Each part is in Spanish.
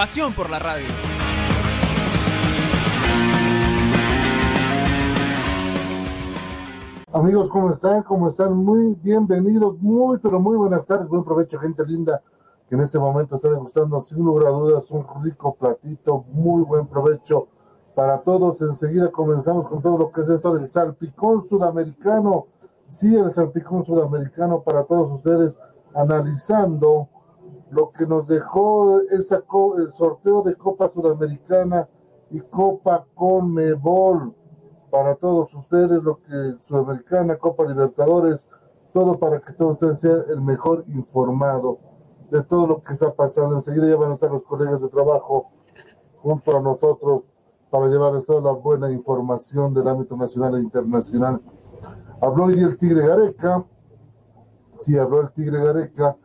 Pasión por la radio. Amigos, ¿cómo están? ¿Cómo están? Muy bienvenidos, muy, pero muy buenas tardes. Buen provecho, gente linda, que en este momento está degustando, sin lugar a dudas, un rico platito. Muy buen provecho para todos. Enseguida comenzamos con todo lo que es esto del salpicón sudamericano. Sí, el salpicón sudamericano para todos ustedes, analizando lo que nos dejó esta el sorteo de Copa Sudamericana y Copa Conmebol para todos ustedes, lo que Sudamericana, Copa Libertadores, todo para que todos ustedes sean el mejor informado de todo lo que está pasando. Enseguida ya van a estar los colegas de trabajo junto a nosotros para llevarles toda la buena información del ámbito nacional e internacional. Habló hoy el Tigre Gareca, sí, habló el Tigre Gareca,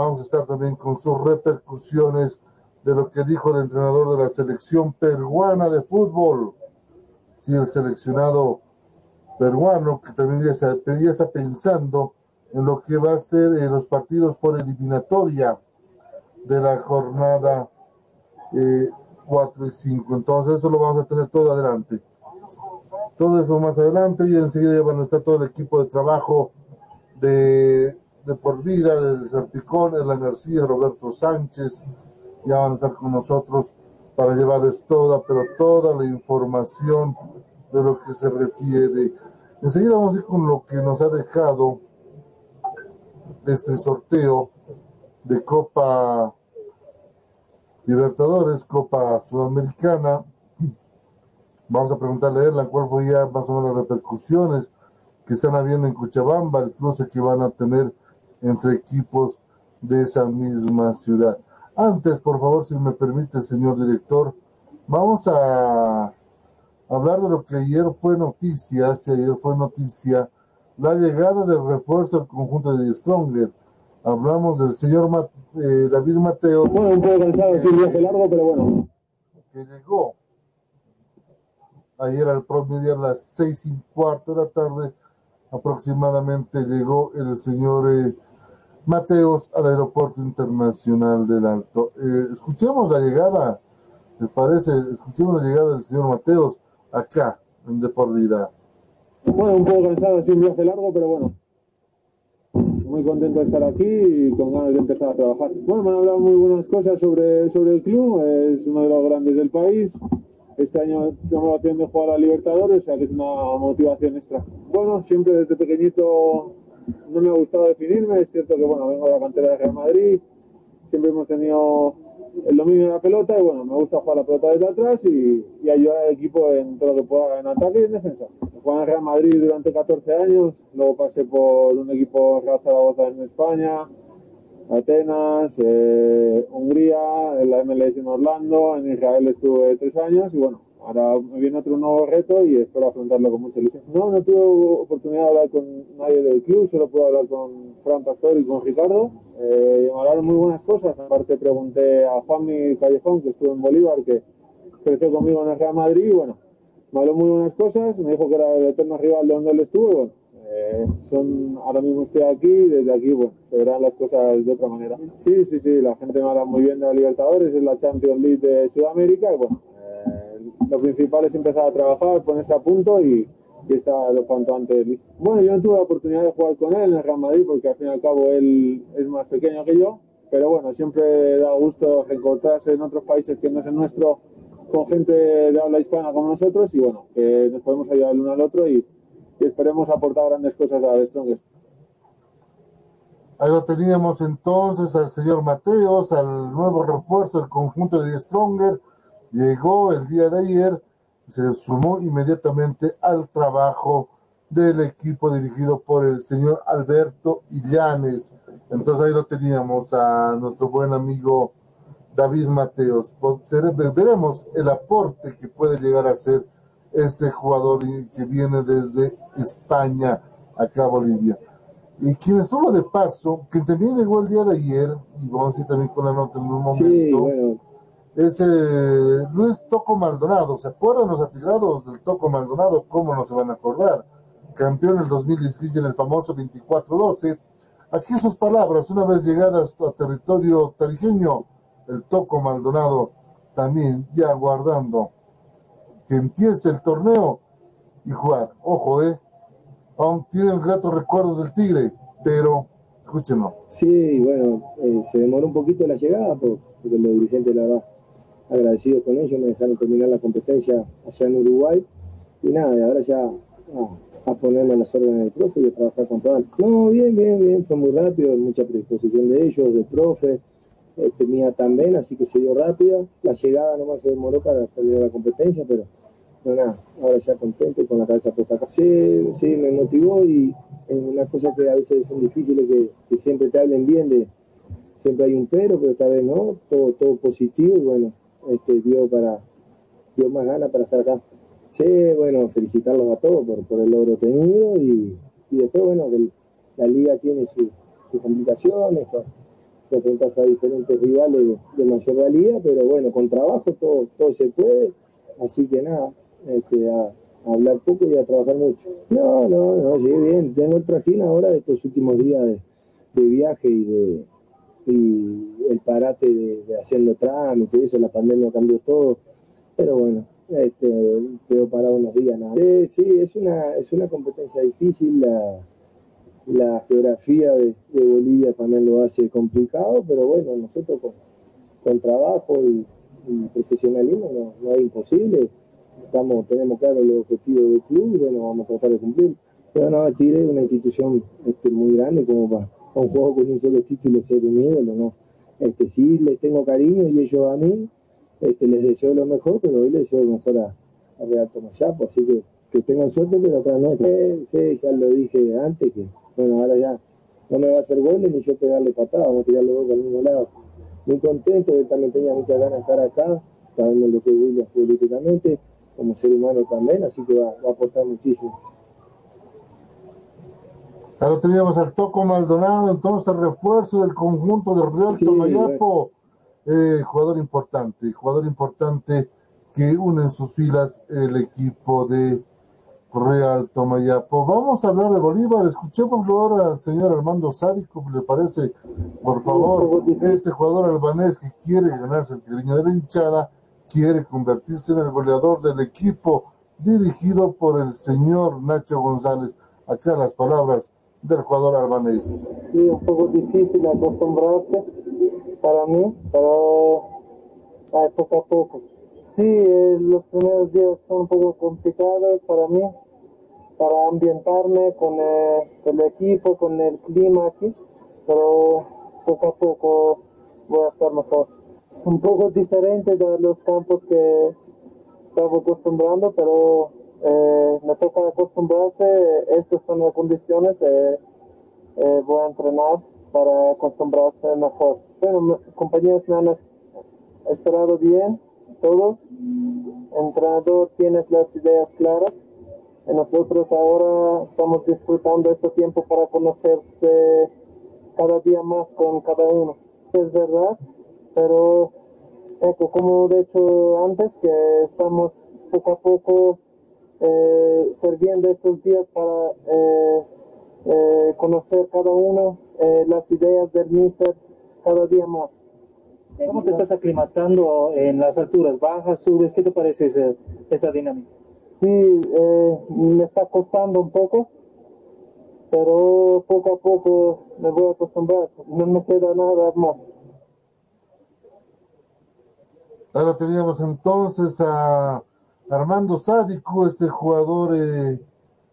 vamos a estar también con sus repercusiones de lo que dijo el entrenador de la selección peruana de fútbol sí, el seleccionado peruano, que también ya está, ya está pensando en lo que va a ser eh, los partidos por eliminatoria de la jornada eh, 4 y 5. Entonces, eso lo vamos a tener todo adelante. Todo eso más adelante y enseguida ya van a estar todo el equipo de trabajo de, de por vida, del Serpicón, Erlan García, Roberto Sánchez, ya van a estar con nosotros para llevarles toda, pero toda la información de lo que se refiere. Enseguida vamos a ir con lo que nos ha dejado este sorteo de Copa Libertadores, Copa Sudamericana. Vamos a preguntarle a Erlan cuál fue ya más o menos las repercusiones que están habiendo en Cochabamba, el cruce que van a tener entre equipos de esa misma ciudad. Antes, por favor, si me permite, señor director, vamos a hablar de lo que ayer fue noticia, si ayer fue noticia, la llegada del refuerzo del conjunto de Stronger. Hablamos del señor Ma- eh, David Mateo. Fue un poco cansado, viaje largo, pero bueno. Que llegó ayer al promedio a las seis y cuarto de la tarde, aproximadamente llegó el señor eh, Mateos al Aeropuerto Internacional del Alto. Eh, escuchemos la llegada, me parece, escuchemos la llegada del señor Mateos acá, en De Por Vida. Bueno, un poco cansado, sí, un viaje largo, pero bueno. Muy contento de estar aquí y con ganas de empezar a trabajar. Bueno, me han hablado muy buenas cosas sobre, sobre el club, es uno de los grandes del país. Este año tengo la opción de jugar a Libertadores, o sea que es una motivación extra. Bueno, siempre desde pequeñito no me ha gustado definirme, es cierto que bueno, vengo de la cantera de Real Madrid, siempre hemos tenido el dominio de la pelota y bueno, me gusta jugar la pelota desde atrás y, ayudar al equipo en todo lo que pueda, en ataque y en defensa. Jugué en Real Madrid durante 14 años, luego pasé por un equipo Real Zaragoza en España, Atenas, eh, Hungría, en la MLS en Orlando, en Israel estuve tres años y bueno, ahora me viene otro nuevo reto y espero afrontarlo con mucha ilusión. No, no tuve oportunidad de hablar con nadie del club, solo pude hablar con Fran Pastor y con Ricardo. Eh, me hablaron muy buenas cosas, aparte pregunté a Juanmi Callejón, que estuvo en Bolívar, que creció conmigo en el Real Madrid y bueno, me habló muy buenas cosas, me dijo que era el eterno rival de donde él estuvo y bueno, eh, son, ahora mismo estoy aquí y desde aquí, bueno, se verán las cosas de otra manera. Sí, sí, sí, la gente me habla muy bien de la Libertadores, es la Champions League de Sudamérica y bueno, lo principal es empezar a trabajar, ponerse a punto y, y estar lo cuanto antes listo. Bueno, yo no tuve la oportunidad de jugar con él en el Real Madrid porque al fin y al cabo él es más pequeño que yo, pero bueno, siempre da gusto reencontrarse en otros países que no es el nuestro con gente de habla hispana como nosotros y bueno, que nos podemos ayudar el uno al otro y, y esperemos aportar grandes cosas a The Strongest. Ahí lo teníamos entonces al señor Mateos, al nuevo refuerzo del conjunto de Die Stronger. Llegó el día de ayer, se sumó inmediatamente al trabajo del equipo dirigido por el señor Alberto Illanes. Entonces ahí lo teníamos a nuestro buen amigo David Mateos. Veremos el aporte que puede llegar a ser este jugador que viene desde España acá a Bolivia. Y quien estuvo de paso, que también llegó el día de ayer, y vamos a ir también con la nota en un momento, es eh, Luis Toco Maldonado. ¿Se acuerdan los atigrados del Toco Maldonado? ¿Cómo no se van a acordar? Campeón en el 2016 en el famoso 24-12. Aquí sus palabras, una vez llegadas a territorio tarijeño, el Toco Maldonado también ya guardando que empiece el torneo y jugar. Ojo, eh, aún tienen gratos recuerdos del Tigre, pero escúchenlo. Sí, bueno, eh, se demoró un poquito la llegada porque los dirigentes, la verdad, agradecidos con ellos, me dejaron terminar la competencia allá en Uruguay. Y nada, ahora ya a, ponerme a las órdenes del profe y a trabajar con todo. No, bien, bien, bien, fue muy rápido, mucha predisposición de ellos, del profe, este, mía también, así que se dio rápido. La llegada nomás se demoró para terminar la competencia, pero no nada, ahora ya contento y con la cabeza puesta acá. Sí, sí, me motivó y es una cosa que a veces son difíciles que, que siempre te hablen bien de siempre hay un pero, pero esta vez no, todo, todo positivo y bueno, este, dio para dio más ganas para estar acá. Sí, bueno, felicitarlos a todos por, por el logro tenido y, y después, bueno, la liga tiene sus complicaciones, te enfrentas a diferentes rivales de, mayor valía, pero bueno, con trabajo todo, todo se puede, así que nada, este, a, hablar poco y a trabajar mucho. No, no, no, sí, bien, tengo el trajín ahora de estos últimos días de, de viaje y de, y el parate de, haciendo trámites eso, la pandemia cambió todo, pero bueno, este, quedó parado unos días nada. sí, es una, es una competencia difícil, la, la geografía de, Bolivia también lo hace complicado, pero bueno, nosotros con, con trabajo y, profesionalismo no, no, es imposible, estamos, tenemos claro los objetivos del club y bueno, vamos a tratar de cumplir. Pero no, Tigre es una institución este, muy grande como para un juego con un solo título ser un ídolo, ¿no? Este, sí, les tengo cariño y ellos a mí, este, les deseo lo mejor, pero hoy les deseo lo mejor a, a Real Tomayapo, así que que tengan suerte, pero otra no. Sí, ya lo dije antes, que bueno, ahora ya no me va a hacer goles ni yo pegarle patadas, vamos a tirar los al mismo lado. Muy contento, él también tenía muchas ganas de estar acá, sabemos lo que es William políticamente, como ser humano también, así que va, va a aportar muchísimo. Ahora teníamos al Toco Maldonado, entonces refuerzo del conjunto del Real Tomayapo. Eh, jugador importante, jugador importante que une en sus filas el equipo de Real Tomayapo. Vamos a hablar de Bolívar. Escuchemos ahora al señor Armando Sádico, ¿le parece? Por favor, este jugador albanés que quiere ganarse el cariño de la hinchada, quiere convertirse en el goleador del equipo dirigido por el señor Nacho González. Acá las palabras del jugador albanés. Sí, un poco difícil acostumbrarse para mí, pero poco a poco. Sí, eh, los primeros días son un poco complicados para mí, para ambientarme con eh, el equipo, con el clima aquí, pero poco a poco voy a estar mejor. Un poco diferente de los campos que estaba acostumbrando, pero eh, me toca acostumbrarse, estas son las condiciones, eh, eh, voy a entrenar para acostumbrarse mejor. Bueno, compañeros me han esperado bien, todos. Entrenador, tienes las ideas claras. Y nosotros ahora estamos disfrutando este tiempo para conocerse cada día más con cada uno. Es verdad, pero como de hecho antes, que estamos poco a poco eh, serviendo estos días para eh, eh, conocer cada uno las ideas del Mister cada día más. ¿Cómo te estás aclimatando en las alturas bajas, subes? ¿Qué te parece esa, esa dinámica? Sí, me está costando un poco, pero poco a poco me voy a acostumbrar. No me queda nada más. Ahora teníamos entonces a Armando Sádico, este jugador eh,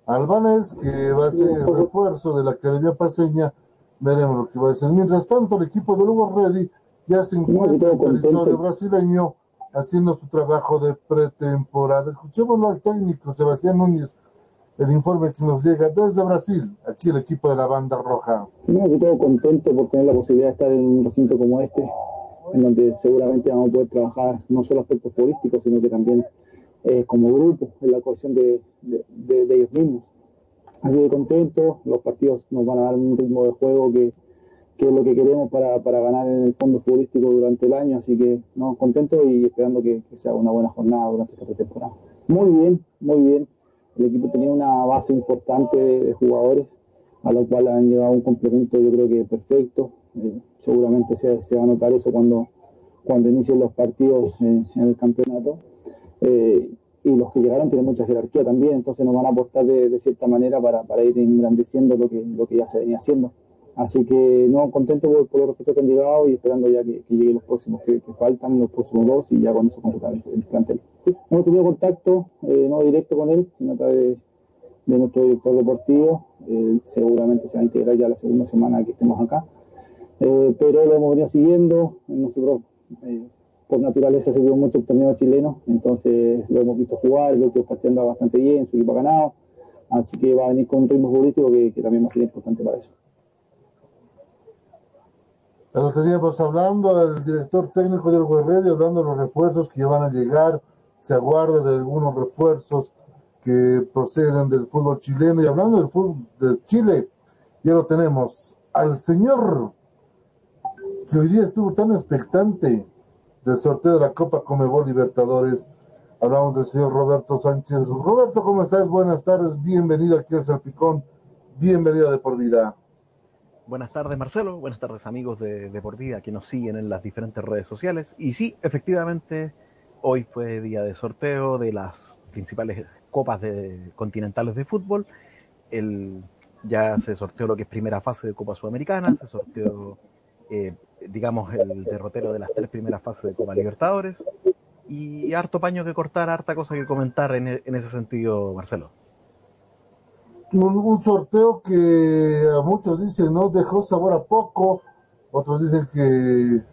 albanés que va a ser el refuerzo de la Academia Paseña. Veremos lo que va a ser. Mientras tanto, el equipo de Lugo Ready ya se encuentra en territorio brasileño haciendo su trabajo de pretemporada. Escuchémoslo al técnico Sebastián Núñez, el informe que nos llega desde Brasil, aquí el equipo de la banda roja. No, yo estoy contento por tener la posibilidad de estar en un recinto como este, en donde seguramente vamos a poder trabajar no solo aspectos futbolísticos, sino que también eh, como grupo en la cohesión de, de, ellos mismos. Así que contento, los partidos nos van a dar un ritmo de juego que, que es lo que queremos para, para, ganar en el fondo futbolístico durante el año, así que no, contento y esperando que, que sea una buena jornada durante esta temporada. Muy bien, muy bien. El equipo tenía una base importante de, jugadores, a lo cual han llevado un complemento yo creo que perfecto. Eh, seguramente se, se, va a notar eso cuando, cuando inicien los partidos en, el campeonato. Eh, y los que llegaron tienen mucha jerarquía también, entonces nos van a aportar de, de cierta manera para, para, ir engrandeciendo lo que, lo que ya se venía haciendo. Así que no, contento por, los refuerzos que han llegado y esperando ya que, lleguen los próximos que, faltan, los próximos dos y ya con eso completar el, plantel. Hemos tenido contacto, eh, no directo con él, sino a través de, nuestro director deportivo. seguramente se va a integrar ya la segunda semana que estemos acá. Eh, pero lo hemos venido siguiendo. Nosotros, por naturaleza, seguimos mucho el torneo chileno, entonces lo hemos visto jugar, lo que está bastante bien, su equipo ha ganado. Así que va a venir con un ritmo futbolístico que, que también va a ser importante para eso. Lo teníamos hablando, el director técnico del y hablando de los refuerzos que van a llegar, se aguarda de algunos refuerzos que proceden del fútbol chileno y hablando del fútbol de Chile, ya lo tenemos al señor que hoy día estuvo tan expectante del sorteo de la Copa Comebol Libertadores. Hablamos del señor Roberto Sánchez. Roberto, ¿cómo estás? Buenas tardes, bienvenido aquí al Salpicón, bienvenido de por vida. Buenas tardes, Marcelo. Buenas tardes, amigos de, de Por Vida que nos siguen en las diferentes redes sociales. Y sí, efectivamente, hoy fue día de sorteo de las principales copas de, continentales de fútbol. El, ya se sorteó lo que es primera fase de Copa Sudamericana, se sorteó, eh, digamos, el derrotero de las tres primeras fases de Copa Libertadores. Y harto paño que cortar, harta cosa que comentar en, en ese sentido, Marcelo un, sorteo que a muchos dicen no dejó sabor a poco, otros dicen que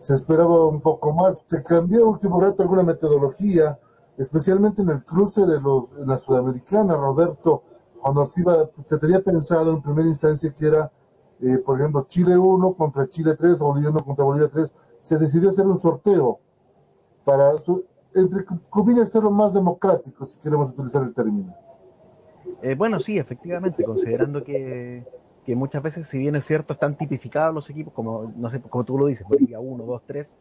se esperaba un poco más. Se cambió último rato alguna metodología, especialmente en el cruce de los en la sudamericana, Roberto, cuando se iba, se tenía pensado en primera instancia que era, eh, por ejemplo, Chile 1 contra Chile 3 o Bolivia 1 contra Bolivia 3, se decidió hacer un sorteo para, su, entre comillas, hacerlo más democrático, si queremos utilizar el término. Eh, bueno, sí, efectivamente, considerando que, muchas veces, si bien es cierto, están tipificados los equipos, como, no sé, como tú lo dices, Bolivia 1, 2, 3,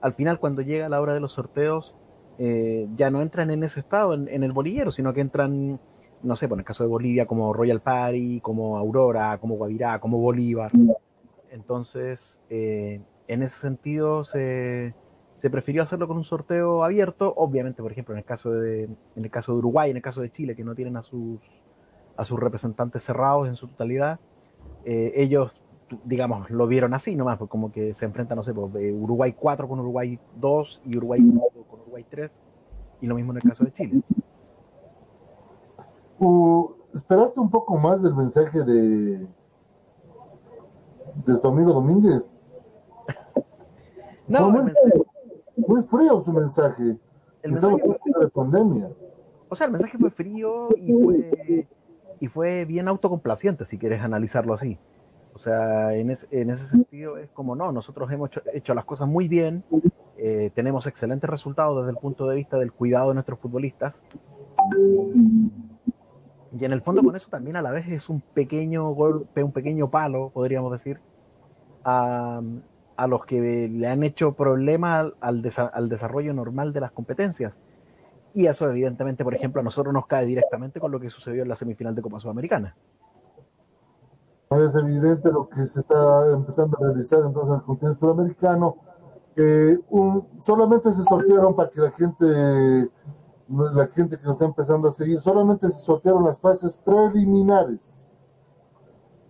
al final cuando llega la hora de los sorteos, eh, ya no entran en ese estado, en, el bolillero, sino que entran, no sé, por el caso de Bolivia, como Royal Party, como Aurora, como Guavirá, como Bolívar. Entonces, eh, en ese sentido, se, se prefirió hacerlo con un sorteo abierto, obviamente, por ejemplo, en el caso de, en el caso de Uruguay, en el caso de Chile, que no tienen a sus a sus representantes cerrados en su totalidad, eh, ellos, digamos, lo vieron así nomás, pues como que se enfrentan, no sé, pues, Uruguay 4 con Uruguay 2 y Uruguay 1 con Uruguay 3, y lo mismo en el caso de Chile. Uh, ¿Esperaste un poco más del mensaje de, de tu amigo Domínguez? no, muy, muy, frío su mensaje. El mensaje fue, de pandemia. O sea, el mensaje fue frío y fue y fue bien autocomplaciente, si quieres analizarlo así. O sea, en, en ese sentido es como, no, nosotros hemos hecho, las cosas muy bien, eh, tenemos excelentes resultados desde el punto de vista del cuidado de nuestros futbolistas. Y, en el fondo con eso también a la vez es un pequeño golpe, un pequeño palo, podríamos decir, a, a los que le han hecho problema al, al desarrollo normal de las competencias y eso, evidentemente, por ejemplo, a nosotros nos cae directamente con lo que sucedió en la semifinal de Copa Sudamericana. Es evidente lo que se está empezando a realizar entonces en el continente sudamericano. Eh, solamente se sortearon para que la gente, la gente que nos está empezando a seguir, solamente se sortearon las fases preliminares.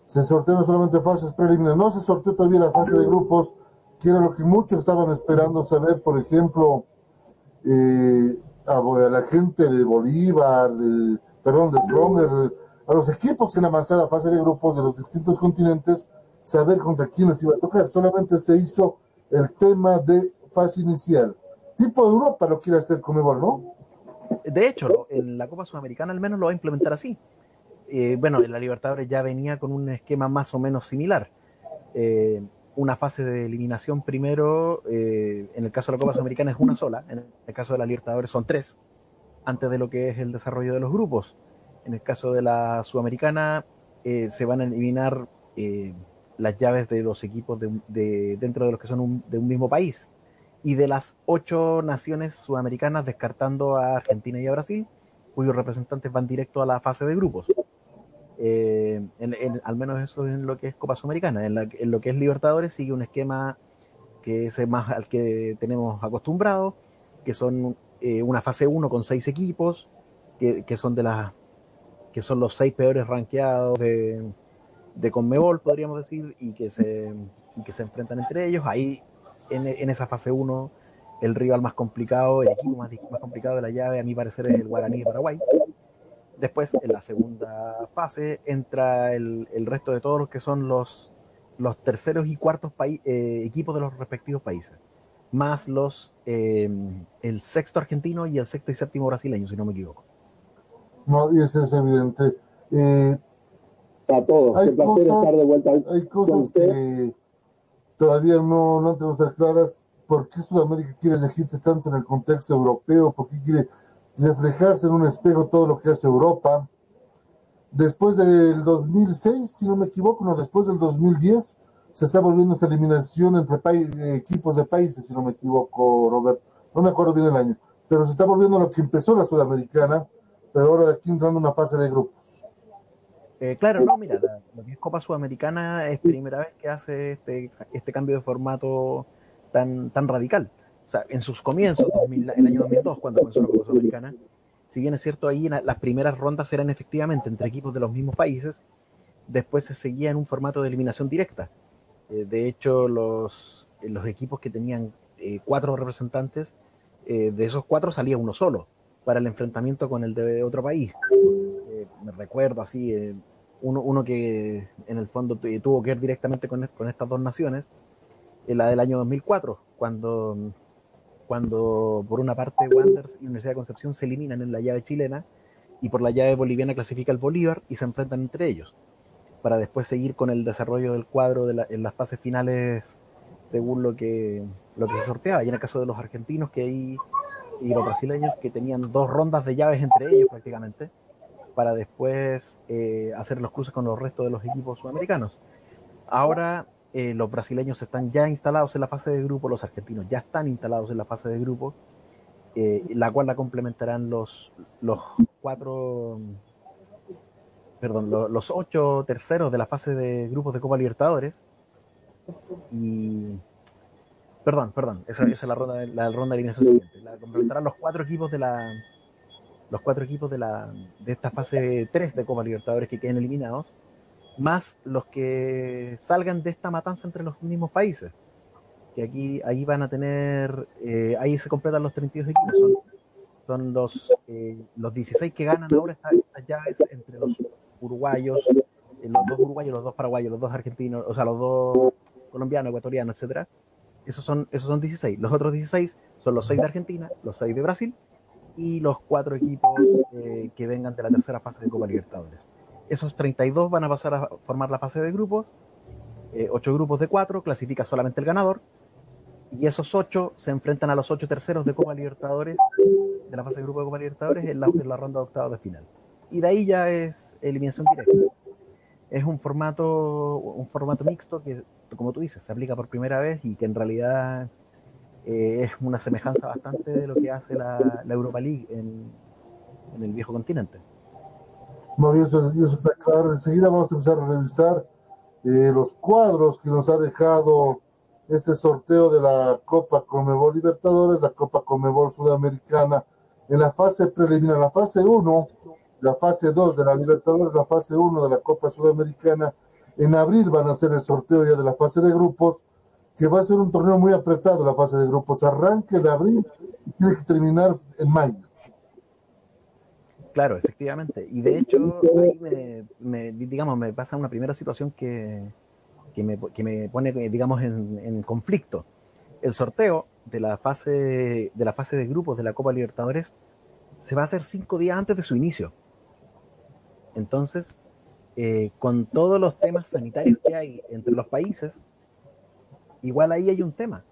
Se sortearon solamente fases preliminares. No se sorteó todavía la fase de grupos, que era lo que muchos estaban esperando saber, por ejemplo, eh, a, la gente de Bolívar, de, perdón, de Stronger, a los equipos que en avanzada fase de grupos de los distintos continentes, saber contra quiénes iba a tocar. Solamente se hizo el tema de fase inicial. Tipo de Europa lo quiere hacer Comebol, ¿no? De hecho, en la Copa Sudamericana al menos lo va a implementar así. Eh, bueno, en la Libertadores ya venía con un esquema más o menos similar. Eh, una fase de eliminación primero, eh, en el caso de la Copa Sudamericana es una sola, en el caso de la Libertadores son tres, antes de lo que es el desarrollo de los grupos. En el caso de la Sudamericana se van a eliminar las llaves de los equipos de, de- dentro de los que son un- de un mismo país. Y de las ocho naciones sudamericanas, descartando a Argentina y a Brasil, cuyos representantes van directo a la fase de grupos. Eh, en- en- al menos eso es en lo que es Copa Sudamericana. En, la- en lo que es Libertadores sigue un esquema que es más al que tenemos acostumbrados, que son eh, una fase 1 con seis equipos, que, que son de las que son los seis peores rankeados de, de Conmebol, podríamos decir, y que se, y que se enfrentan entre ellos. Ahí, en, en esa fase 1, el rival más complicado, el equipo más, más complicado de la llave, a mi parecer, es el Guaraní de Paraguay. Después, en la segunda fase, entra el, el resto de todos los que son los, los terceros y cuartos eh, equipos de los respectivos países, más los eh, el sexto argentino y el sexto y séptimo brasileño, si no me equivoco. No, y eso es evidente. Eh, A todos, hay qué placer estar de cosas, vuelta hay con cosas usted. que todavía no, no tenemos tan claras. ¿Por qué Sudamérica quiere elegirse tanto en el contexto europeo? ¿Por qué quiere reflejarse en un espejo todo lo que hace Europa? Después del 2006, si no me equivoco, no, después del 2010, se está volviendo esta eliminación entre eh, equipos de países, si no me equivoco, Robert. No me acuerdo bien el año. Pero se está volviendo lo que empezó la Sudamericana, pero ahora aquí entrando una fase de grupos. Eh, claro, no, mira, la, lo que es Copa Sudamericana es primera vez que hace este, este cambio de formato tan, tan radical. O sea, en sus comienzos, 2000 el año 2002, cuando comenzó la Copa Sudamericana, si bien es cierto, ahí las primeras rondas eran efectivamente entre equipos de los mismos países, después se seguía en un formato de eliminación directa. Eh, de hecho, los, eh, los equipos que tenían eh, cuatro representantes, eh, de esos cuatro salía uno solo para el enfrentamiento con el de otro país. Me recuerdo así, eh, uno, uno que en el fondo tu- tuvo que ver directamente con, con estas dos naciones, eh, la del año 2004, cuando, cuando por una parte Wanderers y Universidad de Concepción se eliminan en la llave chilena y por la llave boliviana clasifica el Bolívar y se enfrentan entre ellos, para después seguir con el desarrollo del cuadro de la- en las fases finales según lo que, lo que se sorteaba. Y en el caso de los argentinos que ahí, y los brasileños que tenían dos rondas de llaves entre ellos prácticamente, para después eh, hacer los cruces con los restos de los equipos sudamericanos. Ahora eh, los brasileños están ya instalados en la fase de grupo, los argentinos ya están instalados en la fase de grupo, eh, la cual la complementarán los, los cuatro, perdón, lo- los ocho terceros de la fase de grupos de Copa Libertadores. Y, perdón, perdón, esa, esa es la ronda, la ronda de eliminación siguiente. La complementarán los cuatro equipos de la, los cuatro equipos de, la, de esta fase 3 de Copa Libertadores que queden eliminados, más los que salgan de esta matanza entre los mismos países. Que aquí ahí van a tener, eh, ahí se completan los 32 equipos. Son, son los, eh, los 16 que ganan ahora esta- estas llaves entre los uruguayos, eh, los dos uruguayos, los dos paraguayos, los dos argentinos, o sea, los dos colombianos, ecuatorianos, etcétera. Esos son, esos son 16. Los otros 16 son los 6 de Argentina, los 6 de Brasil y los cuatro equipos eh, que vengan de la tercera fase de Copa Libertadores. Esos 32 van a pasar a formar la fase de grupos, eh, ocho grupos de cuatro, clasifica solamente el ganador, y esos ocho se enfrentan a los ocho terceros de Copa Libertadores, de la fase de grupo de Copa Libertadores, en la, en la ronda de octavos de final. Y de ahí ya es eliminación directa. Es un formato, un formato mixto que, como tú dices, se aplica por primera vez y que en realidad eh, es una semejanza bastante de lo que hace la, la Europa League en, en el viejo continente. No, y eso, y eso está claro. Enseguida vamos a empezar a revisar eh, los cuadros que nos ha dejado este sorteo de la Copa Conmebol Libertadores, la Copa Conmebol Sudamericana, en la fase preliminar, la fase 1, la fase 2 de la Libertadores, la fase 1 de la Copa Sudamericana. En abril van a hacer el sorteo ya de la fase de grupos, que va a ser un torneo muy apretado la fase de grupos. Arranca en abril y tiene que terminar en mayo. Claro, efectivamente. Y de hecho, ahí me, me- digamos, me pasa una primera situación que, que, me, que me pone, digamos, en, en conflicto. El sorteo de la fase de la fase de grupos de la Copa Libertadores se va a hacer cinco días antes de su inicio. Entonces, eh, con todos los temas sanitarios que hay entre los países, igual ahí hay un tema.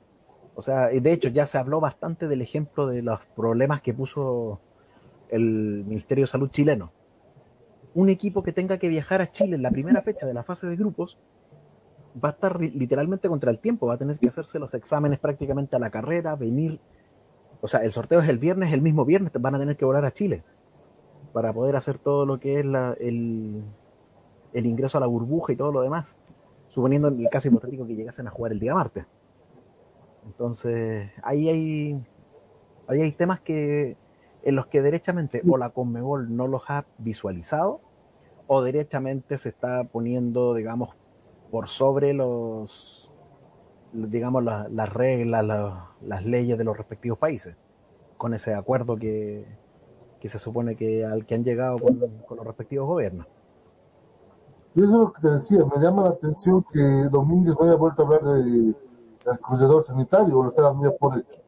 O sea, de hecho ya se habló bastante del ejemplo de los problemas que puso el Ministerio de Salud chileno. Un equipo que tenga que viajar a Chile en la primera fecha de la fase de grupos va a estar literalmente contra el tiempo, va a tener que hacerse los exámenes prácticamente a la carrera, venir, o sea, el sorteo es el viernes, el mismo viernes van a tener que volar a Chile para poder hacer todo lo que es el, el ingreso a la burbuja y todo lo demás, suponiendo en el caso hipotético que llegasen a jugar el día martes. Entonces, ahí hay, hay temas que en los que derechamente o la Conmebol no los ha visualizado o derechamente se está poniendo, digamos, por sobre los, digamos, las reglas, las leyes de los respectivos países, con ese acuerdo que, que se supone que al que han llegado con, los respectivos gobiernos. Y eso es lo que te decía, me llama la atención que Domínguez no haya vuelto a hablar del cruzador sanitario, o lo está dando por hecho.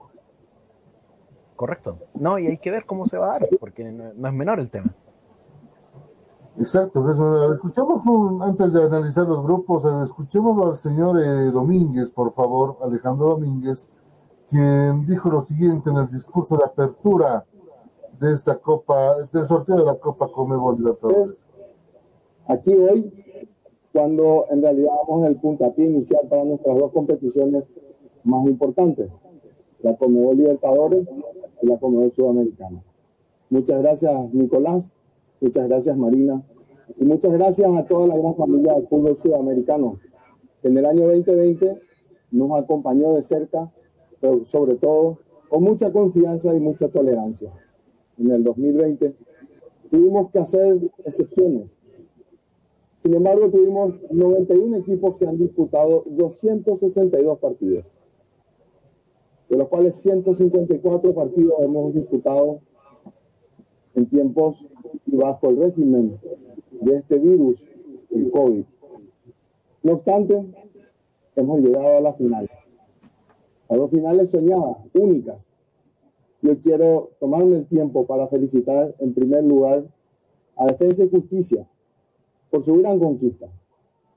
Correcto. No, y hay que ver cómo se va a dar, porque no, es menor el tema. Exacto, escuchamos antes de analizar los grupos, eh, escuchemos al señor eh, Domínguez, por favor, Alejandro Domínguez, quien dijo lo siguiente en el discurso de apertura de esta Copa, del sorteo de la Copa Comebol Libertadores. Aquí hoy, cuando en realidad vamos en el puntapié inicial para nuestras dos competiciones más importantes, la Comebol Libertadores y la Comebol Sudamericana. Muchas gracias, Nicolás. Muchas gracias, Marina. Y muchas gracias a toda la gran familia del fútbol sudamericano, que en el año 2020 nos acompañó de cerca, pero sobre todo con mucha confianza y mucha tolerancia en el 2020, tuvimos que hacer excepciones. Sin embargo, tuvimos 91 equipos que han disputado 262 partidos, de los cuales 154 partidos hemos disputado en tiempos y bajo el régimen de este virus, el COVID. No obstante, hemos llegado a las finales, a dos finales soñadas, únicas, yo quiero tomarme el tiempo para felicitar en primer lugar a Defensa y Justicia por su gran conquista,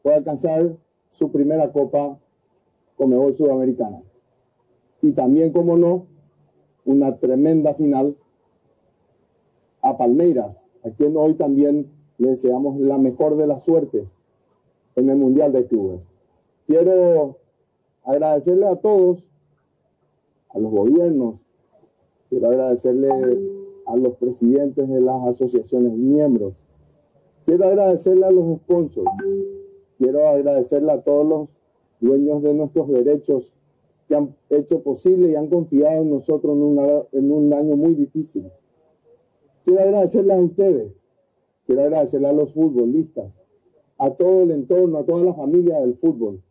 por alcanzar su primera Copa Comebol Sudamericana. Y también, como no, una tremenda final a Palmeiras, a quien hoy también le deseamos la mejor de las suertes en el Mundial de Clubes. Quiero agradecerle a todos, a los gobiernos, Quiero agradecerle a los presidentes de las asociaciones miembros. Quiero agradecerle a los sponsors. Quiero agradecerle a todos los dueños de nuestros derechos que han hecho posible y han confiado en nosotros en, en un año muy difícil. Quiero agradecerle a ustedes. Quiero agradecerle a los futbolistas, a todo el entorno, a toda la familia del fútbol,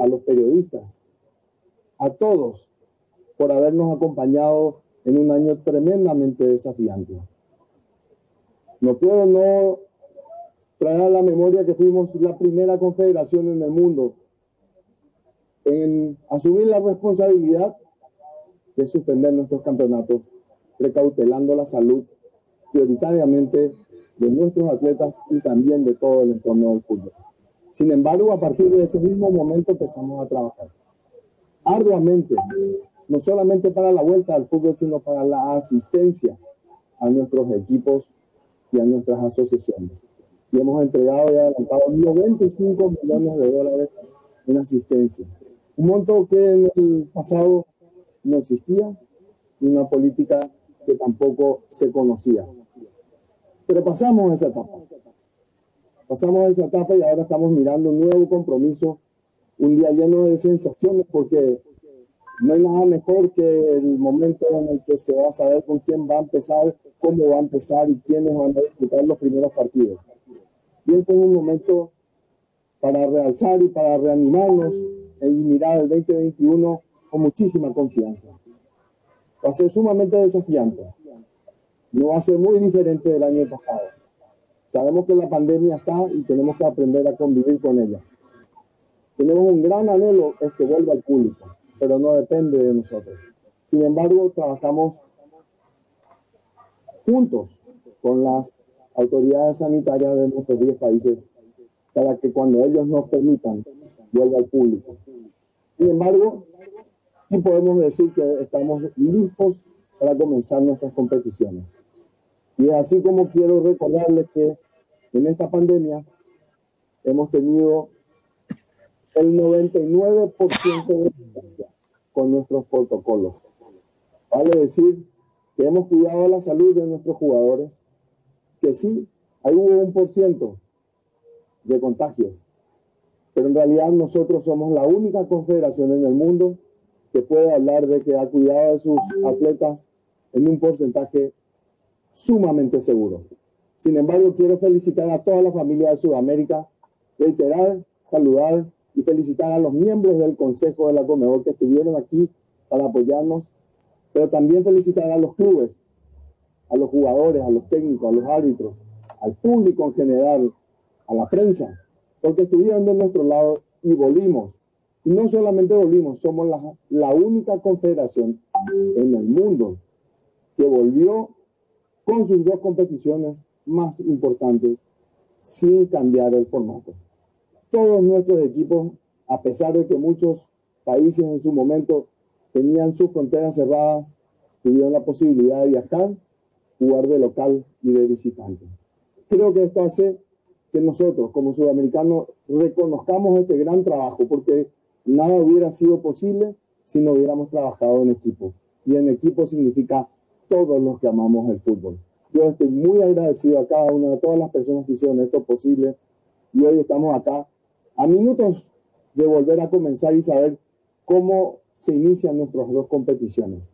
a los periodistas, a todos por habernos acompañado en un año tremendamente desafiante. No puedo no traer a la memoria que fuimos la primera confederación en el mundo en asumir la responsabilidad de suspender nuestros campeonatos, precautelando la salud prioritariamente de nuestros atletas y también de todo el entorno del fútbol. Sin embargo, a partir de ese mismo momento empezamos a trabajar arduamente no solamente para la vuelta al fútbol, sino para la asistencia a nuestros equipos y a nuestras asociaciones. Y hemos entregado y adelantado 95 millones de dólares en asistencia. Un monto que en el pasado no existía y una política que tampoco se conocía. Pero pasamos esa etapa. Pasamos esa etapa y ahora estamos mirando un nuevo compromiso, un día lleno de sensaciones porque no hay nada mejor que el momento en el que se va a saber con quién va a empezar, cómo va a empezar y quiénes van a disputar los primeros partidos. Y este es un momento para realzar y para reanimarnos y mirar el 2021 con muchísima confianza. Va a ser sumamente desafiante. No va a ser muy diferente del año pasado. Sabemos que la pandemia está y tenemos que aprender a convivir con ella. Tenemos un gran anhelo, es que vuelva al público pero no depende de nosotros. Sin embargo, trabajamos juntos con las autoridades sanitarias de nuestros 10 países para que cuando ellos nos permitan, vuelva al público. Sin embargo, sí podemos decir que estamos listos para comenzar nuestras competiciones. Y así como quiero recordarles que en esta pandemia hemos tenido el 99% de eficacia con nuestros protocolos. Vale decir que hemos cuidado la salud de nuestros jugadores, que sí, hay hubo un por ciento de contagios, pero en realidad nosotros somos la única confederación en el mundo que puede hablar de que ha cuidado de sus atletas en un porcentaje sumamente seguro. Sin embargo, quiero felicitar a toda la familia de Sudamérica, reiterar, saludar y felicitar a los miembros del Consejo de la Comedor que estuvieron aquí para apoyarnos, pero también felicitar a los clubes, a los jugadores, a los técnicos, a los árbitros, al público en general, a la prensa, porque estuvieron de nuestro lado y volvimos. Y no solamente volvimos, somos la, la única confederación en el mundo que volvió con sus dos competiciones más importantes sin cambiar el formato. Todos nuestros equipos, a pesar de que muchos países en su momento tenían sus fronteras cerradas, tuvieron la posibilidad de viajar, jugar de local y de visitante. Creo que esto hace que nosotros como sudamericanos reconozcamos este gran trabajo, porque nada hubiera sido posible si no hubiéramos trabajado en equipo. Y en equipo significa todos los que amamos el fútbol. Yo estoy muy agradecido a cada una de todas las personas que hicieron esto posible y hoy estamos acá a minutos de volver a comenzar y saber cómo se inician nuestras dos competiciones.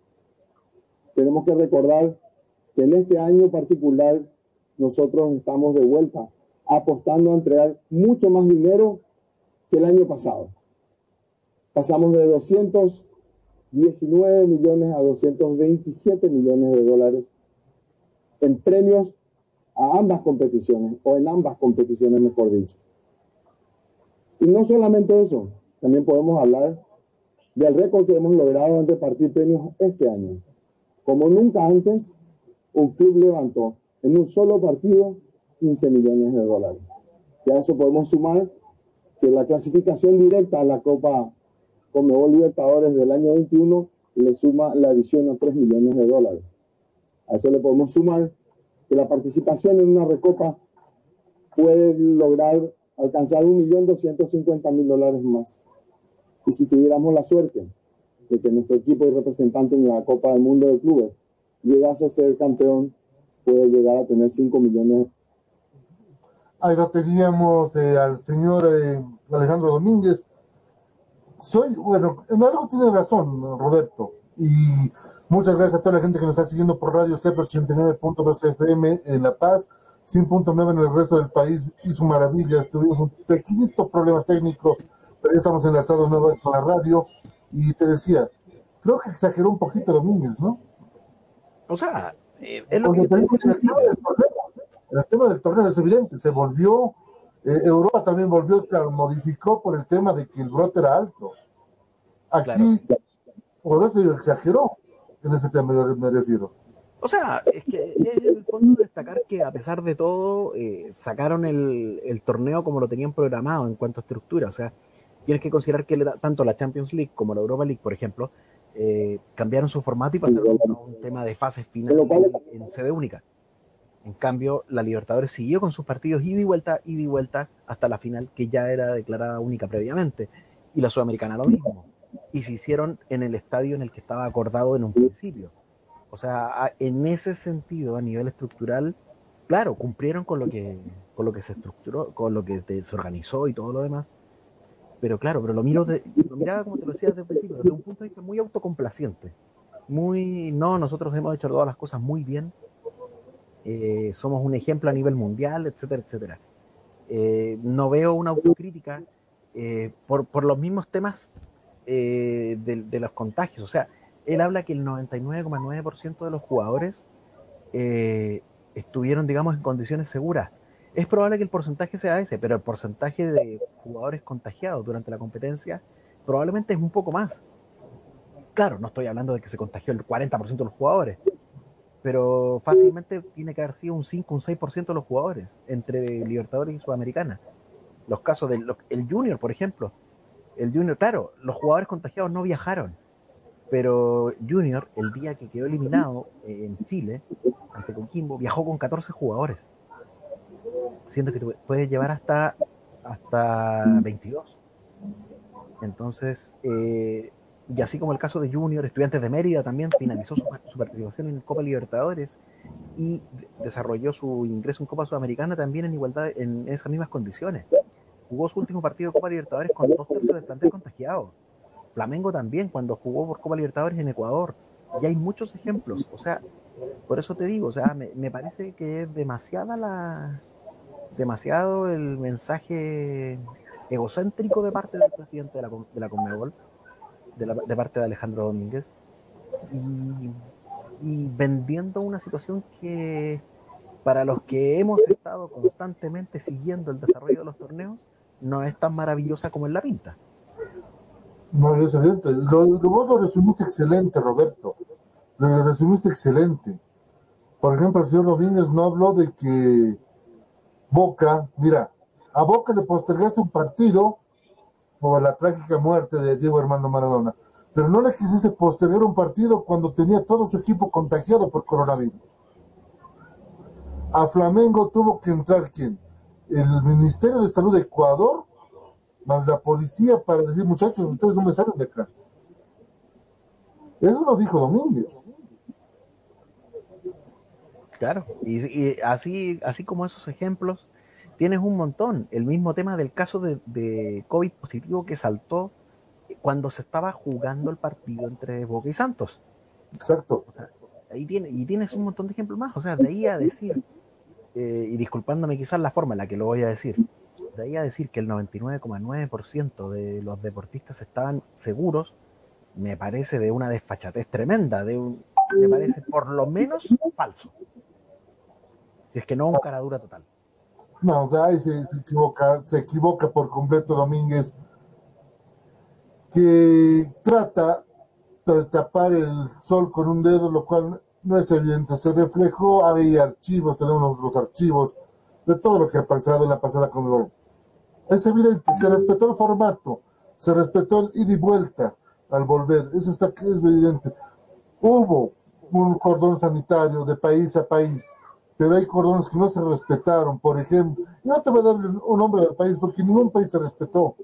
Tenemos que recordar que en este año particular nosotros estamos de vuelta apostando a entregar mucho más dinero que el año pasado. Pasamos de 219 millones a 227 millones de dólares en premios a ambas competiciones, o en ambas competiciones, mejor dicho. Y no solamente eso, también podemos hablar del récord que hemos logrado en repartir premios este año. Como nunca antes, un club levantó en un solo partido 15 millones de dólares. Y a eso podemos sumar que la clasificación directa a la Copa Conmebol Libertadores del año 21 le suma la adición a 3 millones de dólares. A eso le podemos sumar que la participación en una recopa puede lograr alcanzar 1.250.000 dólares más. Y si tuviéramos la suerte de que nuestro equipo y representante en la Copa del Mundo de Clubes llegase a ser campeón, puede llegar a tener 5 millones. Ahí lo teníamos eh, al señor eh, Alejandro Domínguez. Soy, bueno, en algo tiene razón, Roberto. Y muchas gracias a toda la gente que nos está siguiendo por Radio CEP 89.2 FM en La Paz, 100.9 en el resto del país. Hizo maravillas. Tuvimos un pequeñito problema técnico, pero ya estamos enlazados nuevamente con la radio. Y te decía, creo que exageró un poquito Domínguez, ¿no? O sea, eh, es lo Porque que que el tema del torneo, el tema del torneo es evidente, se volvió, eh, Europa también volvió, claro, modificó por el tema de que el brote era alto. Aquí, por eso exageró en ese tema, me- refiero. O sea, es que es el fondo destacar que a pesar de todo, eh, sacaron el, el torneo como lo tenían programado en cuanto a estructura. O sea, tienes que considerar que le da- tanto la Champions League como la Europa League, por ejemplo, eh, cambiaron su formato y pasaron a un tema de fases finales en sede única. En cambio, la Libertadores siguió con sus partidos ida y vuelta, ida y vuelta, hasta la final que ya era declarada única previamente. Y la Sudamericana lo mismo. Y se hicieron en el estadio en el que estaba acordado en un principio. O sea, en ese sentido, a nivel estructural, claro, cumplieron con lo que, con lo que se estructuró, con lo que se organizó y todo lo demás. Pero claro, pero lo miro de, lo miraba como te lo decía desde el principio, desde un punto de vista muy autocomplaciente. Muy, no, nosotros hemos hecho todas las cosas muy bien. eh, somos un ejemplo a nivel mundial, etcétera, etcétera. Eh, no veo una autocrítica eh, por, por los mismos temas de, los contagios. O sea, él habla que el 99,9% de los jugadores estuvieron, digamos, en condiciones seguras. Es probable que el porcentaje sea ese, pero el porcentaje de jugadores contagiados durante la competencia probablemente es un poco más. Claro, no estoy hablando de que se contagió el 40% de los jugadores, pero fácilmente tiene que haber sido un 5, un 6% de los jugadores entre Libertadores y Sudamericana. Los casos del el Junior, por ejemplo, el Junior, claro, los jugadores contagiados no viajaron, pero Junior, el día que quedó eliminado en Chile, ante Coquimbo, viajó con 14 jugadores, siendo que puede llevar hasta, hasta 22. Entonces, eh, y así como el caso de Junior, Estudiantes de Mérida también finalizó su, participación en Copa Libertadores y desarrolló su ingreso en Copa Sudamericana también en igualdad, en esas mismas condiciones. Jugó su último partido de Copa Libertadores con dos tercios del plantel contagiado. Flamengo también, cuando jugó por Copa Libertadores en Ecuador. Y hay muchos ejemplos. O sea, por eso te digo, o sea, me, me parece que es demasiada la, demasiado el mensaje egocéntrico de parte del presidente de la, de la Conmebol, de, parte de Alejandro Domínguez, y, vendiendo una situación que para los que hemos estado constantemente siguiendo el desarrollo de los torneos, no es tan maravillosa como en la pinta. No, es. Lo, lo, vos lo resumiste excelente, Roberto. Lo resumiste excelente. Por ejemplo, el señor Domínguez no habló de que Boca, mira, a Boca le postergaste un partido por la trágica muerte de Diego Armando Maradona, pero no le quisiste postergar un partido cuando tenía todo su equipo contagiado por coronavirus. A Flamengo tuvo que entrar quién? El Ministerio de Salud de Ecuador, más la policía para decir, muchachos, ustedes no me salen de acá. Eso lo dijo Domínguez. Claro, y, y, así, así como esos ejemplos, tienes un montón. El mismo tema del caso de, de, COVID positivo que saltó cuando se estaba jugando el partido entre Boca y Santos. Exacto. O sea, ahí tiene, y tienes un montón de ejemplos más. O sea, de ahí a decir, eh, y disculpándome quizás la forma en la que lo voy a decir, de ahí a decir que el 99,9% de los deportistas estaban seguros, me parece de una desfachatez tremenda, de un, me parece por lo menos falso. Si es que no un cara dura total. No, ahí se, se, equivoca, se equivoca por completo Domínguez, que trata de tapar el sol con un dedo, lo cual no es evidente. Se reflejó, había archivos, tenemos los archivos de todo lo que ha pasado en la pasada con Es evidente, se respetó el formato, se respetó el ida y vuelta al volver, eso está es evidente. Hubo un cordón sanitario de país a país, pero hay cordones que no se respetaron, por ejemplo, y no te voy a dar un nombre del país porque ningún país se respetó.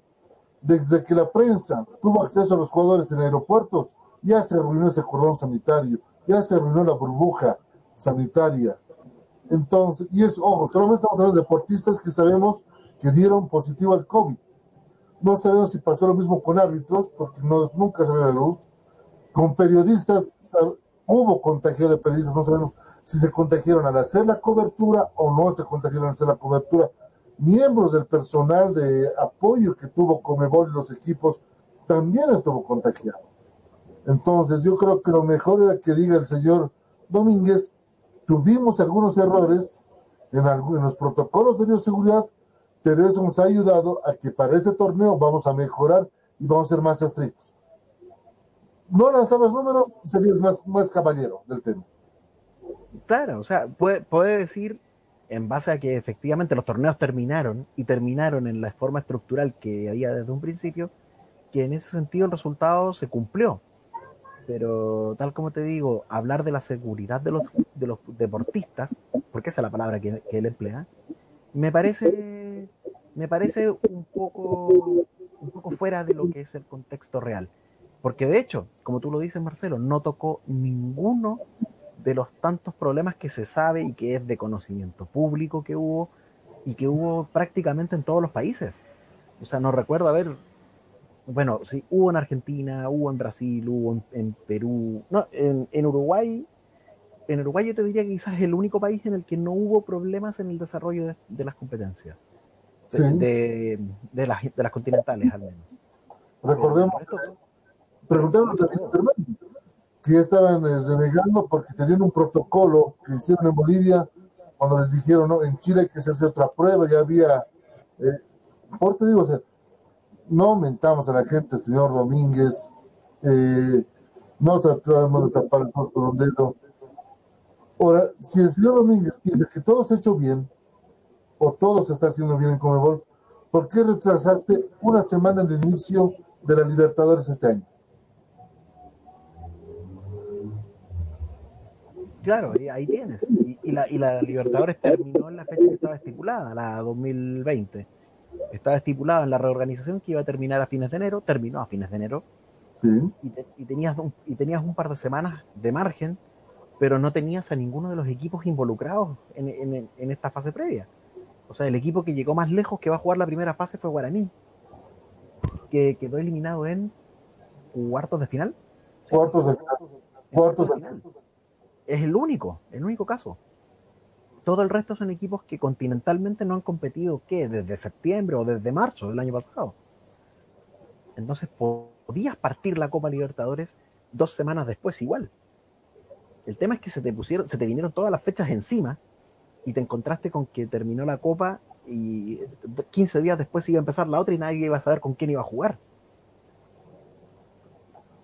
Desde que la prensa tuvo acceso a los jugadores en aeropuertos, ya se arruinó ese cordón sanitario, ya se arruinó la burbuja sanitaria. Entonces, y es, ojo, solamente estamos hablando de deportistas que sabemos que dieron positivo al COVID. No sabemos si pasó lo mismo con árbitros, porque no, nunca sale a la luz. Con periodistas, hubo contagio de periodistas, no sabemos si se contagiaron al hacer la cobertura o no se contagiaron al hacer la cobertura. Miembros del personal de apoyo que tuvo Comebol y los equipos también estuvo contagiado. Entonces, yo creo que lo mejor era que diga el señor Domínguez, tuvimos algunos errores en, en los protocolos de bioseguridad, pero eso nos ha ayudado a que para este torneo vamos a mejorar y vamos a ser más estrictos no lanzabas números, serías más, más caballero del tema. Claro, o sea, puede, decir, en base a que efectivamente los torneos terminaron y terminaron en la forma estructural que había desde un principio, que en ese sentido el resultado se cumplió. Pero tal como te digo, hablar de la seguridad de los, de los deportistas, porque esa es la palabra que, que él emplea, me parece, me parece un poco, un poco fuera de lo que es el contexto real. Porque de hecho, como tú lo dices, Marcelo, no tocó ninguno de los tantos problemas que se sabe y que es de conocimiento público que hubo y que hubo prácticamente en todos los países. O sea, no recuerdo haber, bueno, sí, hubo en Argentina, hubo en Brasil, hubo en, en Perú, no, en, en, Uruguay. En Uruguay yo te diría que quizás es el único país en el que no hubo problemas en el desarrollo de, de las competencias. De, Sí. de, de las, de las continentales al menos. Recordemos, preguntaron a Fernández que estaban eh, renegando porque tenían un protocolo que hicieron en Bolivia cuando les dijeron, no, en Chile hay que hacerse otra prueba, ya había, eh, por te digo, o sea, no mentamos a la gente, señor Domínguez, eh, no tratamos de tapar el sol con un dedo. Ahora, si el señor Domínguez dice que todo se ha hecho bien, o todo se está haciendo bien en Comebol, ¿por qué retrasaste una semana en el inicio de la Libertadores este año. Claro, ahí tienes. Y, la, y la Libertadores terminó en la fecha que estaba estipulada, la 2020. Estaba estipulado en la reorganización que iba a terminar a fines de enero, terminó a fines de enero. Y, tenías un, y tenías un par de semanas de margen, pero no tenías a ninguno de los equipos involucrados en, en esta fase previa. O sea, el equipo que llegó más lejos que va a jugar la primera fase fue Guaraní, que quedó eliminado en cuartos de final. Cuartos de final. Cuartos de final. Es el único, el único caso. Todo el resto son equipos que continentalmente no han competido, ¿qué? Desde septiembre o desde marzo del año pasado. Entonces podías partir la Copa Libertadores dos semanas después igual. El tema es que se te pusieron, se te vinieron todas las fechas encima y te encontraste con que terminó la Copa y 15 días después iba a empezar la otra y nadie iba a saber con quién iba a jugar.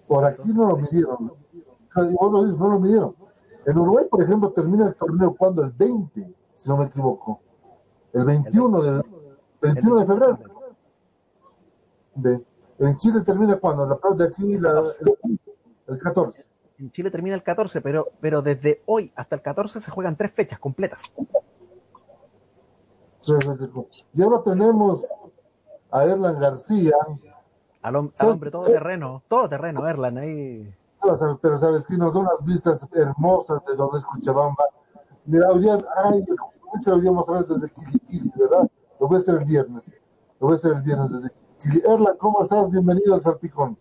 Por aquí no lo midieron. no lo midieron. En Uruguay, por ejemplo, termina el torneo cuando el 20, si no me equivoco. El 21 de, 21 de febrero. en Chile termina cuando, la de aquí la, el, el 14 en Chile termina el 14, pero, pero desde hoy hasta el 14 se juegan tres fechas completas. Y ahora tenemos a Erlan García. Al, hombre todo terreno, todo terreno, Erlan ahí. Pero sabes que nos da unas vistas hermosas de donde es Cochabamba. Mira, hoy día, ay, se lo veces desde Kili, ¿verdad? Lo voy a hacer el viernes. Lo voy a hacer el viernes desde Kili. Erlan, ¿cómo estás? Bienvenido al Salpicón.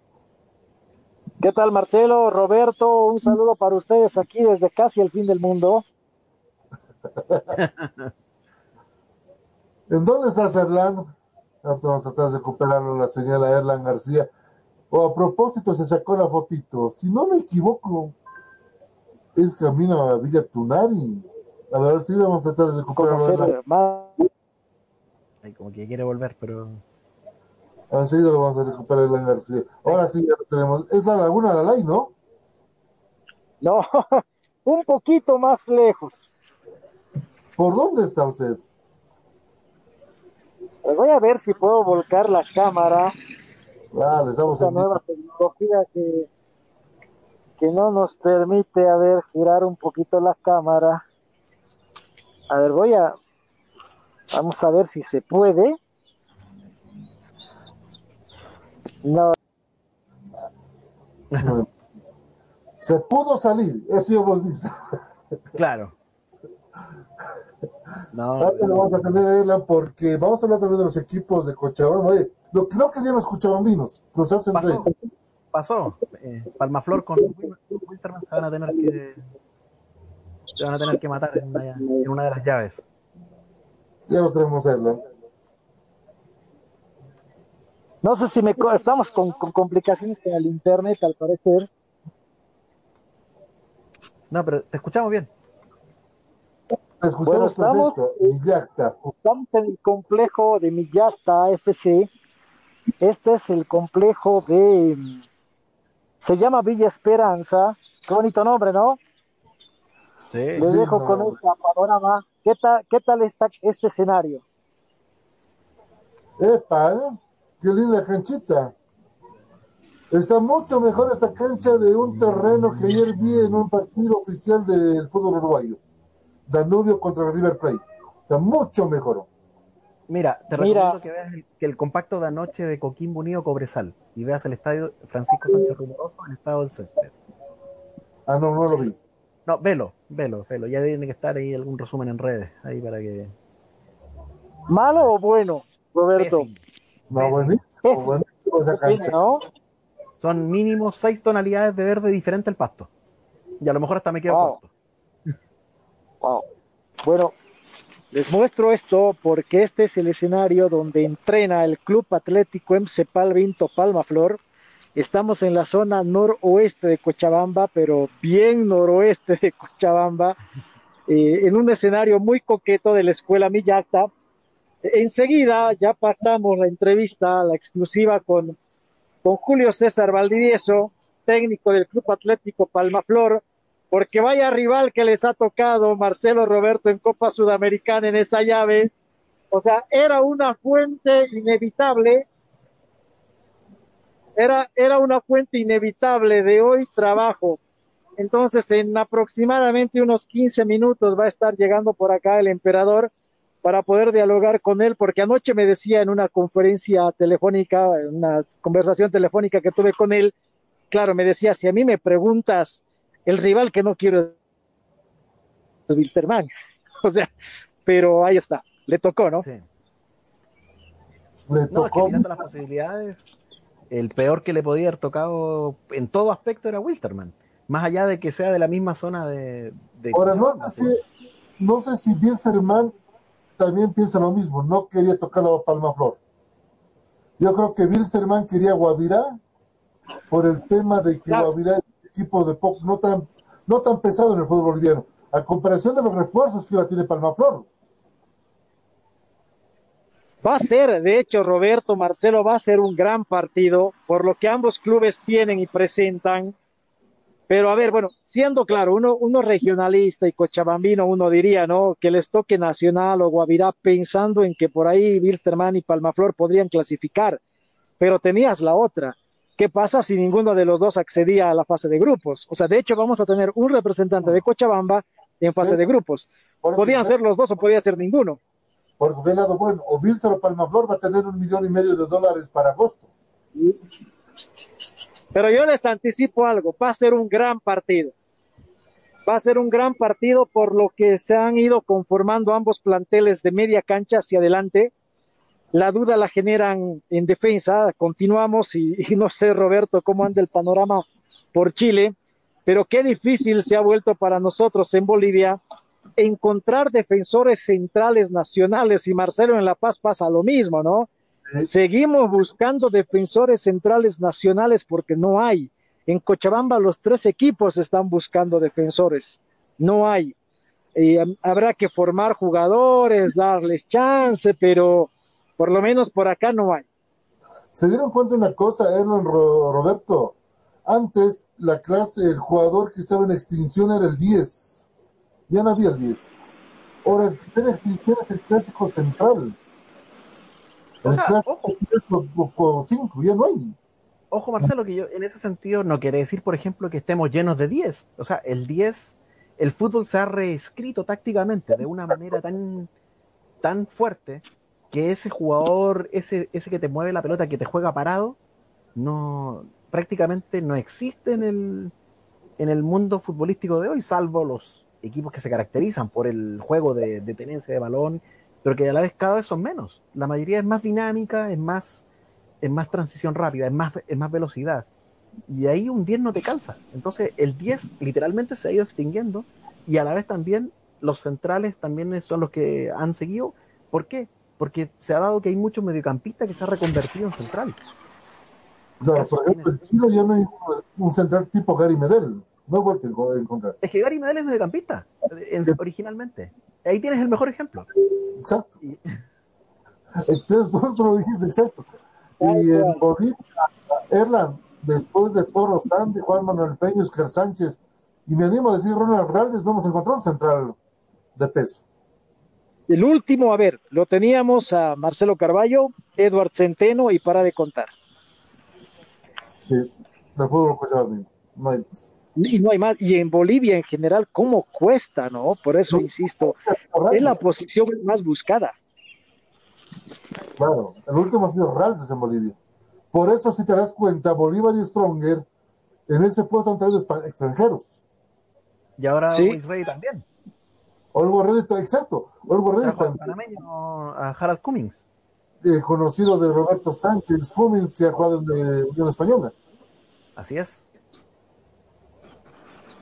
¿Qué tal Marcelo, Roberto? Un saludo para ustedes aquí desde casi el fin del mundo. ¿En dónde estás, Erlan? Ahora vamos a tratar de recuperar la señal a Erlan García. O a propósito, se sacó la fotito. Si no me equivoco, es camino a Villa Tunari. A ver si vamos a tratar de recuperarlo. Como que quiere volver, pero Enseguida lo vamos a recuperar el García. Ahora sí, ya lo tenemos. Es la Laguna la Lalay, ¿no? No, un poquito más lejos. ¿Por dónde está usted? Pues voy a ver si puedo volcar la cámara. Estamos en nueva tecnología que, que no nos permite, a ver, girar un poquito la cámara. A ver, voy a... Vamos a ver si se puede. No. Se pudo salir, eso ya hemos visto. Claro. No, lo vamos a tener porque vamos a hablar también de los equipos de Cochabamba. lo que no querían los cochabambinos, cruzarse entre ellos. Pasó. Eh, Palmaflor con Wilterman se van a tener que se van a tener que matar en una, en una de las llaves. Ya lo tenemos, Erlan. No sé si me estamos con, complicaciones con el internet, al parecer. No, pero te escuchamos bien. Escuchamos bueno, estamos, estamos en el complejo de Millacta FC. Este es el complejo de. Se llama Villa Esperanza. Qué bonito nombre, ¿no? Sí. Le dejo con este panorama. ¿Qué tal, ¿Qué tal está este escenario? Epa, ¿eh? Qué linda canchita. Está mucho mejor esta cancha de un terreno que ayer vi en un partido oficial del fútbol uruguayo. Danubio contra River Plate. Está mucho mejor. Mira, te recomiendo que veas el, compacto de anoche de Coquimbo Unido Cobresal y veas el estadio Francisco Sánchez Rumoroso en estado del césped. Ah, no, no lo vi. No, velo, velo, velo. Ya tiene que estar ahí algún resumen en redes, ahí para que... ¿Malo o bueno, Roberto? No, buenísimo, esa cancha. Son mínimo seis tonalidades de verde diferente al pasto. Y a lo mejor hasta me quedo corto. Bueno, les muestro esto porque este es el escenario donde entrena el Club Atlético MC Palvinto Palmaflor. Estamos en la zona noroeste de Cochabamba, pero bien noroeste de Cochabamba, eh, en un escenario muy coqueto de la Escuela Millacta, Enseguida ya pactamos la entrevista, la exclusiva con, con Julio César Valdivieso, técnico del Club Atlético Palmaflor, porque vaya rival que les ha tocado Marcelo Roberto en Copa Sudamericana en esa llave. O sea, era una fuente inevitable era, era una fuente inevitable de hoy trabajo. Entonces, en aproximadamente unos 15 minutos va a estar llegando por acá el emperador para poder dialogar con él, porque anoche me decía en una conferencia telefónica, en una conversación telefónica que tuve con él, claro, me decía, si a mí me preguntas, el rival que no quiero es Wilstermann. O sea, pero ahí está, le tocó, ¿no? Sí. Le No, es que tocó. mirando las posibilidades, el peor que le podía haber tocado en todo aspecto era Wilstermann. Más allá de que sea de la misma zona de. de Ahora, no sé si, no sé si también piensa lo mismo. No quería tocar la Palma Flor. Yo creo que Wilstermann quería Guavirá por el tema de que Claro. Guavirá equipo de poco, no tan, no tan pesado en el fútbol boliviano, a comparación de los refuerzos que iba tiene Palma Flor. Va a ser, de hecho, Roberto Marcelo, va a ser un gran partido por lo que ambos clubes tienen y presentan. Pero a ver, bueno, siendo claro, uno, uno regionalista y cochabambino, uno diría, ¿no? Que les toque Nacional o Guavirá pensando en que por ahí Wilstermann y Palmaflor podrían clasificar. Pero tenías la otra. ¿Qué pasa si ninguno de los dos accedía a la fase de grupos? O sea, de hecho, vamos a tener un representante de Cochabamba en fase de grupos. Podían ser los dos o podía ser ninguno. Por su lado, bueno, o Wilster o Palmaflor va a tener un millón y medio de dólares para agosto. Pero yo les anticipo algo, va a ser un gran partido. Va a ser un gran partido por lo que se han ido conformando ambos planteles de media cancha hacia adelante. La duda la generan en defensa. Continuamos y, y no sé, Roberto, cómo anda el panorama por Chile, pero qué difícil se ha vuelto para nosotros en Bolivia encontrar defensores centrales nacionales y Marcelo en La Paz pasa lo mismo, ¿no? Seguimos buscando defensores centrales nacionales porque no hay. En Cochabamba los tres equipos están buscando defensores. No hay. Eh, habrá que formar jugadores, darles chance, pero por lo menos por acá no hay. ¿Se dieron cuenta de una cosa, Erlan Ro- Roberto? Antes, la clase, el jugador que estaba en extinción era el 10. Ya no había el 10. Ahora, el que está en extinción es el clásico central. El O sea, clásico 10 o- o- o 5, ya no hay. Ojo, Marcelo, que yo en ese sentido no quiere decir, por ejemplo, que estemos llenos de 10. O sea, el 10, el fútbol se ha reescrito tácticamente de una manera tan, tan fuerte que ese jugador, ese, ese que te mueve la pelota, que te juega parado, no prácticamente no existe en el, en el mundo futbolístico de hoy, salvo los equipos que se caracterizan por el juego de, de tenencia de balón, pero que a la vez cada vez son menos. La mayoría es más dinámica, es más es más transición rápida, es más, es más velocidad. Y ahí un 10 no te calza. Entonces el 10 literalmente se ha ido extinguiendo y a la vez también los centrales también son los que han seguido. ¿Por qué? Porque se ha dado que hay muchos mediocampistas que se han reconvertido en central. Claro, por ejemplo, en Chile ya no hay un- central tipo Gary Medel. No he vuelto a enco- a encontrar. Es que Gary Medel es mediocampista, en- originalmente. Ahí tienes el mejor ejemplo. Exacto. Entonces, tú, lo dijiste, exacto. Y en Bolivia, Erlan, después de Toro Sandy, Juan Manuel Peña, Oscar Sánchez, y me animo a decir Ronald Raldes, no hemos encontrado un central de peso. El último, a ver, lo teníamos a Marcelo Carballo, Edward Centeno y para de contar. Sí, del fútbol cochabambino. No hay más. Y no hay más. Y en Bolivia en general, ¿cómo cuesta, no? Por eso insisto, es la posición más buscada. Claro, el último ha sido Raldes en Bolivia. Por eso, si te das cuenta, Bolívar y Stronger en ese puesto han traído extranjeros. Y ahora Sí. Luis Rey también. Olgo Reddy, exacto. Olgo también. panameño a Harald Cummings. eh, conocido de Roberto Sánchez Cummings, que ha jugado en eh, Unión Española. Así es.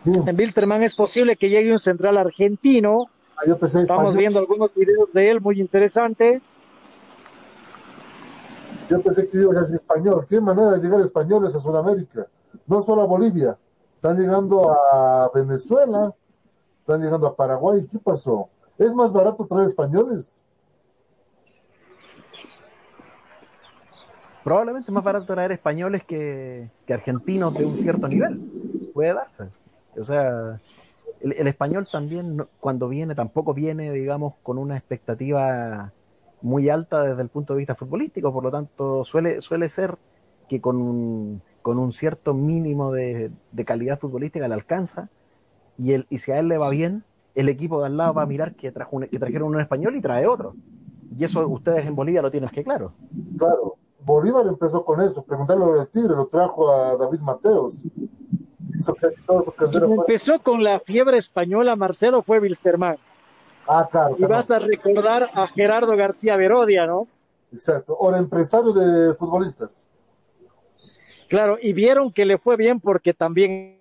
Sí, En Wilterman es posible que llegue un central argentino. ah, yo pensé Estamos español. viendo algunos videos de él muy interesante. Yo pensé que iba a decir español. ¿Qué manera de llegar españoles a Sudamérica? No solo a Bolivia. Están llegando a Venezuela. Están llegando a Paraguay. ¿Qué pasó? ¿Es más barato traer españoles? Probablemente más barato traer españoles que, que argentinos de un cierto nivel. Puede darse. O sea, el, español también, cuando viene, tampoco viene, digamos, con una expectativa muy alta desde el punto de vista futbolístico. Por lo tanto, suele, suele ser que con un, con un cierto mínimo de, de calidad futbolística le alcanza y, el, y si a él le va bien, el equipo de al lado va a mirar que, trajo un- que trajeron un español y trae otro. Y eso ustedes en Bolivia lo tienen que claro. Claro, Bolívar empezó con eso. Preguntarle al Tigre, lo trajo a David Mateos. Hizo casi todo su casero. Quien empezó con la fiebre española, Marcelo, fue Wilstermann. Ah, claro. Y vas a recordar a Gerardo García Verodia, ¿no? Exacto. Ahora, empresario de futbolistas. Claro, y vieron que le fue bien porque también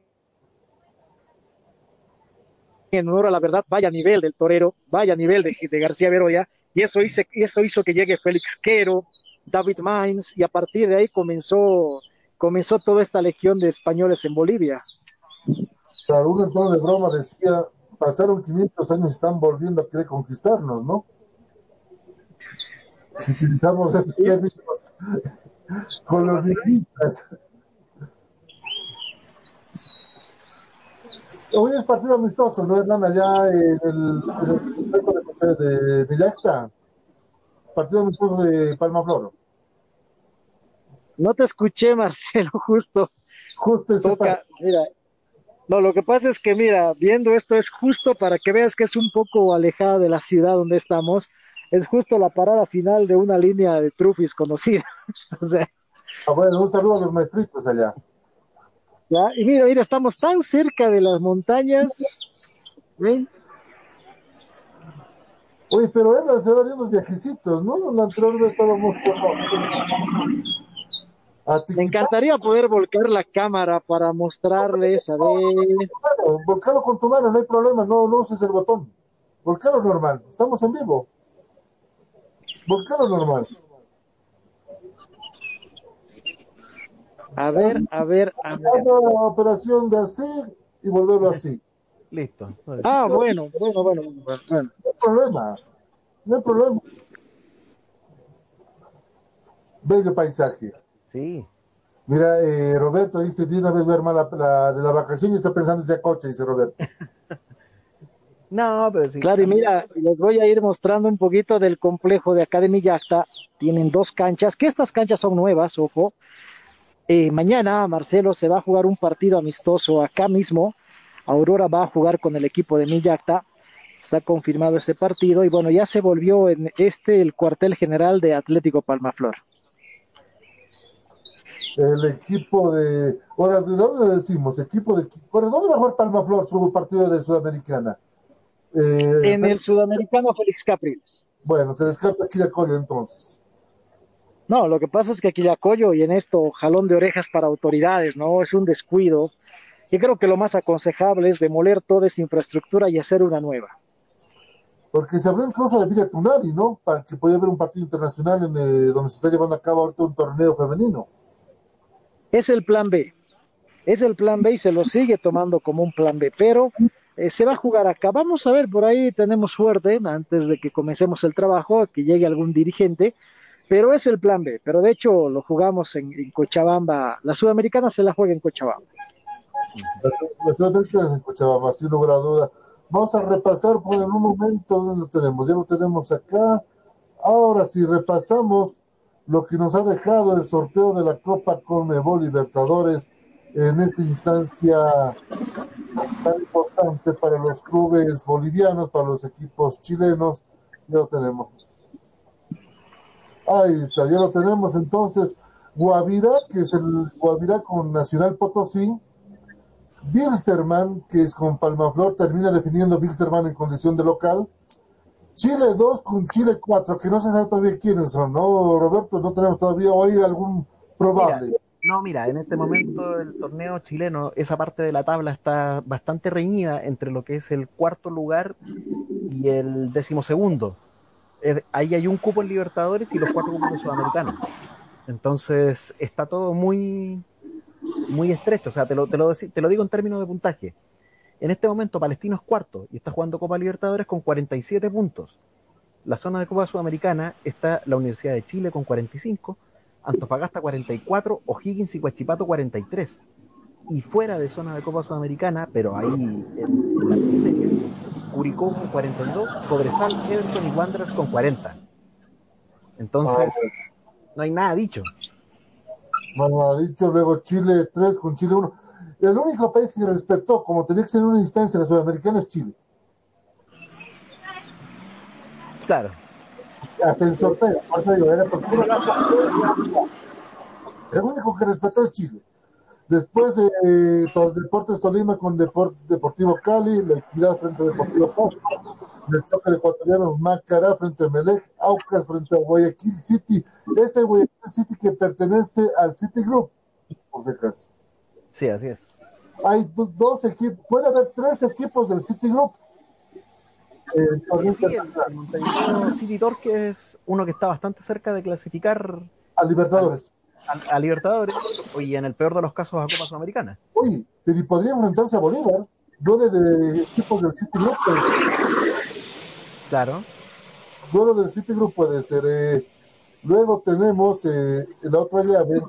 en honor a la verdad, vaya nivel del torero, vaya nivel de, de García Verodia, y eso, hizo, y eso hizo que llegue Félix Quero, David Mines, y a partir de ahí comenzó, comenzó toda esta legión de españoles en Bolivia. Claro, uno en tono de broma decía, pasaron 500 años y están volviendo a querer conquistarnos, ¿no? Si utilizamos esos términos con los lingüistas. Hoy es partido amistoso, ¿no, Hernán? Allá en el, de, de. Partido amistoso de Palma Floro. No te escuché, Marcelo, justo. Justo ese Toca, mira. No, lo que pasa es que, mira, viendo esto es justo para que veas que es un poco alejada de la ciudad donde estamos. Es justo la parada final de una línea de Trufis conocida. o sea, Ah, bueno, un saludo a los maestritos allá. ¿Ya? Y mira, mira, estamos tan cerca de las montañas. ¿ven? Oye, pero él se daría unos viajecitos, ¿no? La anterior vez estábamos Me encantaría poder volcar la cámara para mostrarles, a ver. Volcalo con tu mano, no hay problema, no, no uses el botón. Volcalo normal, estamos en vivo. Volcalo normal. A ver, a ver, a ver. La operación de así y volverlo así. Listo. Ah, bueno, bueno, bueno, bueno. No hay problema, no hay problema. Bello paisaje. Sí. Mira, eh, Roberto dice, de una vez ver la, la- de la vacación y está pensando en ese coche, dice Roberto. No, pero sí. Claro, y mira, les voy a ir mostrando un poquito del complejo de Academy Yacta. Tienen dos canchas, que estas canchas son nuevas, ojo. Eh, mañana, Marcelo, se va a jugar un partido amistoso acá mismo. Aurora va a jugar con el equipo de Millacta. Está confirmado ese partido. Y bueno, ya se volvió en este el cuartel general de Atlético Palmaflor. El equipo de. Ahora, ¿de dónde le decimos? Equipo de. Bueno, ¿dónde va a jugar Palma Flor su partido de Sudamericana? Eh, En el sudamericano Félix Capriles. Bueno, se descarta Colio entonces. No, lo que pasa es que Quillacoyo y en esto jalón de orejas para autoridades, ¿no? Es un descuido. Y creo que lo más aconsejable es demoler toda esa infraestructura y hacer una nueva. Porque se habló incluso de Villa Tunari, ¿no? Para que pueda haber un partido internacional en, eh, donde se está llevando a cabo ahorita un torneo femenino. Es el plan B. Es el plan B y se lo sigue tomando como un plan B, pero eh, se va a jugar acá. Vamos a ver, por ahí tenemos suerte antes de que comencemos el trabajo, que llegue algún dirigente, pero es el plan B. Pero de hecho lo jugamos en, Cochabamba. La sudamericana se la juega en Cochabamba. La Sudamericana en Cochabamba, sin lugar a duda. Vamos a repasar por en un momento dónde lo tenemos. Ya lo tenemos acá. Ahora, si repasamos lo que nos ha dejado el sorteo de la Copa Conmebol Libertadores en esta instancia tan importante para los clubes bolivianos, para los equipos chilenos, ya lo tenemos. Ahí está, ya lo tenemos entonces. Guavirá, que es el Guavirá con Nacional Potosí. Bilsterman, que es con Palmaflor, termina definiendo Bilsterman en condición de local. Chile 2 con Chile 4, que no se sabe todavía quiénes son, ¿no, Roberto? No tenemos todavía hoy algún probable. No, mira, en este momento el torneo chileno, esa parte de la tabla está bastante reñida entre lo que es el cuarto lugar y el décimo segundo. Es- ahí hay un cupo en Libertadores y los cuatro cupos en Sudamericanos. Entonces está todo muy, muy estrecho. O sea, te lo, te, lo, deci- te lo digo en términos de puntaje. En este momento Palestino es cuarto y está jugando Copa Libertadores con 47 puntos. La zona de Copa Sudamericana está la Universidad de Chile con 45, Antofagasta 44, O'Higgins y Huachipato 43. Y fuera de zona de Copa Sudamericana, pero ahí en, la periferia, Curicó con 42, Cobresal, Everton y Wanderers con 40. Entonces, no hay nada dicho. Bueno, ha dicho luego Chile 3 con Chile 1. El único país que respetó, como tenía que ser una instancia la sudamericana, es Chile. Claro. Hasta el sorteo. Digo, era porque El único que respetó es Chile. Después, eh, Tor- Deportes Tolima con Depor- Deportivo Cali, la equidad frente a Deportivo Pasto, el choque de ecuatorianos Macará frente a Melec, Aucas frente a Guayaquil City. Este Guayaquil City que pertenece al City Group, por si acaso. Sí, así es. Hay do- dos equipos, puede haber tres equipos del City Group. Eh, Sí, el, el City Torque es uno que está bastante cerca de clasificar a Libertadores. A, a Libertadores y en el peor de los casos a Copa Sudamericana. Oye, podría enfrentarse a Bolívar, duelo de equipos del City Group. Claro. Duelo del City Group puede ser. eh, luego tenemos eh, la otra llave,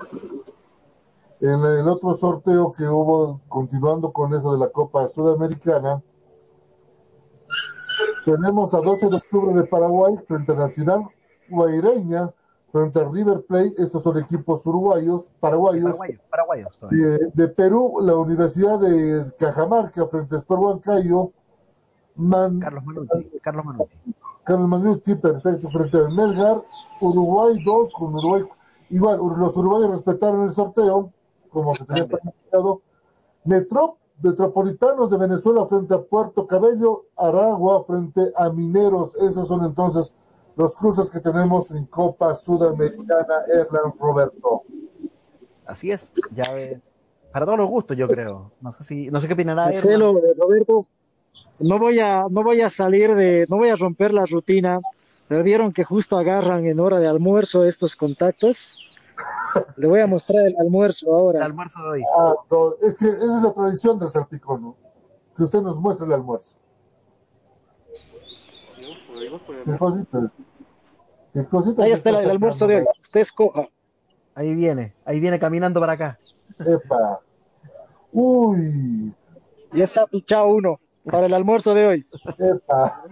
en el otro sorteo que hubo, continuando con eso de la Copa Sudamericana, tenemos a 12 de octubre de Paraguay frente a Nacional Guaireña frente a River Plate. Estos son equipos uruguayos, paraguayos. Paraguayos. De, de Perú, la Universidad de Cajamarca frente a Sport Huancayo. Man- Carlos Manucci. Carlos Manucci. Carlos Manucci, perfecto, frente a Melgar. Uruguay 2 con Uruguay. Igual, los uruguayos respetaron el sorteo, como se tenía planificado. Metro, Metropolitanos de Venezuela frente a Puerto Cabello. Aragua frente a Mineros. Esos son entonces los cruces que tenemos en Copa Sudamericana, Erlan Roberto. Así es. Ya ves. Para todos los gustos, yo creo. No sé si, no sé qué opinará Marcelo, Roberto, no voy a, no voy a salir de, no voy a romper la rutina. Pero vieron que justo agarran en hora de almuerzo estos contactos. Le voy a mostrar el almuerzo El ahora. almuerzo de hoy. Ah, no, es que esa es la tradición del salpicón, ¿no? Que usted nos muestre el almuerzo. ¿Qué? ¿Qué cosita? Ahí está el, el almuerzo de hoy. Usted escoja. Ahí viene. Ahí viene caminando para acá. Epa. Uy, Ya está pichado uno para el almuerzo de hoy. epa.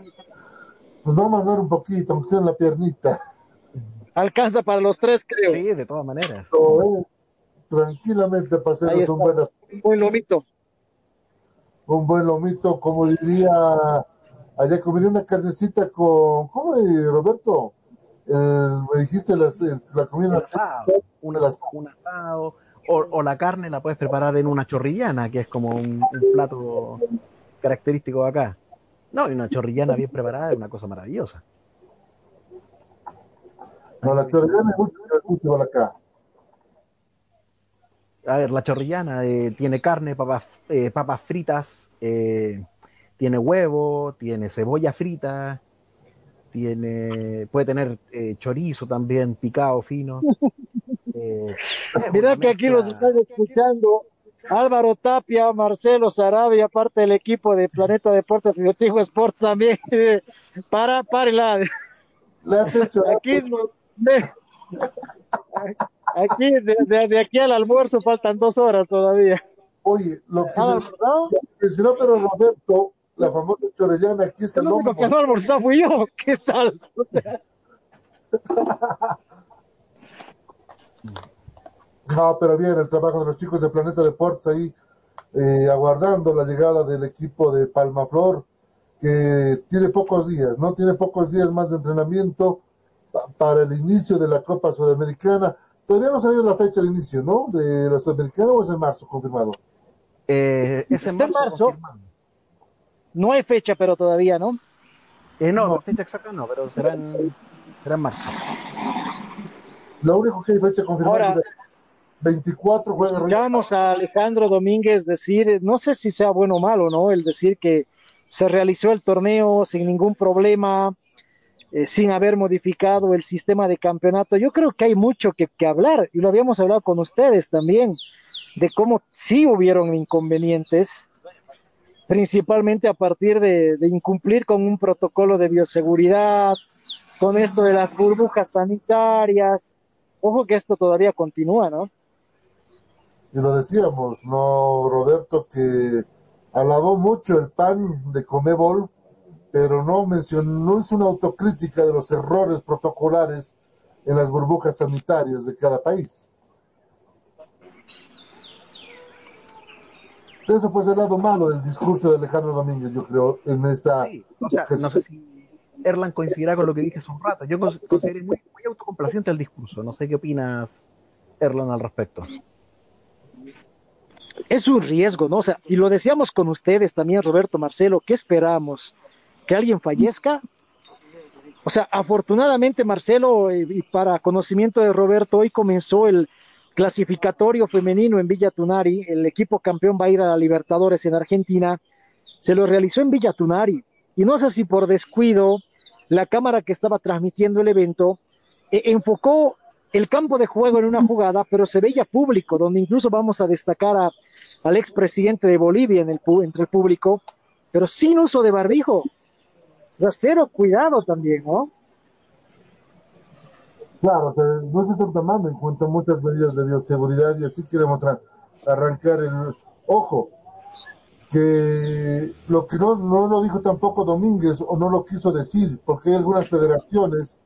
Nos va a mandar un poquito, aunque sea en la piernita. Alcanza para los tres, creo. Sí, de todas maneras. Pero, eh, tranquilamente Ahí pasemos está. un buen, Un buen lomito. un buen lomito, como diría, allá comería una carnecita con, ¿cómo Roberto? El- me dijiste las, el- la comida Un asado, un, un asado. O, o la carne la puedes preparar en una chorrillana, que es como un, un plato característico de acá. No, y una chorrillana bien preparada es una cosa maravillosa. No, la chorrillana es mucho acá. A ver, la chorrillana eh, tiene carne, papas, eh, papas fritas, eh, tiene huevo, tiene cebolla frita, tiene, puede tener eh, chorizo también picado fino. Eh, Mirá que aquí los están escuchando. Álvaro Tapia, Marcelo Sarabia, parte del equipo de Planeta Deportes y de Tigo Sports también. Para, has hecho. Aquí, no- de- aquí de, de- de aquí al almuerzo faltan dos horas todavía. Oye, lo que Ah, me pero Roberto, la famosa chorrillana aquí es el El único lomo. que no almorzó fui yo. ¿Qué tal? No, pero bien, el trabajo de los chicos de Planeta Deportes ahí, eh, aguardando la llegada del equipo de Palmaflor, que tiene pocos días, ¿no? Tiene pocos días más de entrenamiento pa- para el inicio de la Copa Sudamericana. Todavía no salió la fecha de inicio, ¿no? De la Sudamericana o es en marzo confirmado. eh, es en Está en marzo. marzo. No hay fecha, pero todavía, ¿no? Eh, no, la fecha exacta no, pero será en, será en marzo. Lo único que hay fecha confirmada Ahora- es de 24 juega Escuchamos a Alejandro Domínguez decir, no sé si sea bueno o malo, ¿no? El decir que se realizó el torneo sin ningún problema, eh, sin haber modificado el sistema de campeonato. Yo creo que hay mucho que, que hablar y lo habíamos hablado con ustedes también, de cómo sí hubieron inconvenientes, principalmente a partir de, incumplir con un protocolo de bioseguridad, con esto de las burbujas sanitarias. Ojo que esto todavía continúa, ¿no? y lo decíamos, ¿no, Roberto? Que alabó mucho el pan de Comebol, pero no mencionó, no hizo una autocrítica de los errores protocolares en las burbujas sanitarias de cada país. Eso pues el lado malo del discurso de Alejandro Domínguez, yo creo, en esta... Sí, o sea, no sé si Erlan coincidirá con lo que dije hace un rato. Yo consideré muy, muy autocomplaciente el discurso. No sé qué opinas, Erlan, al respecto. Es un riesgo, ¿no? O sea, y lo decíamos con ustedes también, Roberto, Marcelo, ¿qué esperamos? ¿Que alguien fallezca? O sea, afortunadamente, Marcelo, y para conocimiento de Roberto, hoy comenzó el clasificatorio femenino en Villa Tunari. El equipo campeón va a ir a la Libertadores en Argentina. Se lo realizó en Villa Tunari. Y no sé si por descuido, la cámara que estaba transmitiendo el evento eh, enfocó el campo de juego en una jugada, pero se veía público, donde incluso vamos a destacar a, al expresidente de Bolivia en el, entre el público, pero sin uso de barbijo. O sea, cero cuidado también, ¿no? Claro, no se están tomando en cuenta muchas medidas de bioseguridad y así queremos arrancar el ojo. Que lo que no, no lo dijo tampoco Domínguez o no lo quiso decir, porque hay algunas federaciones,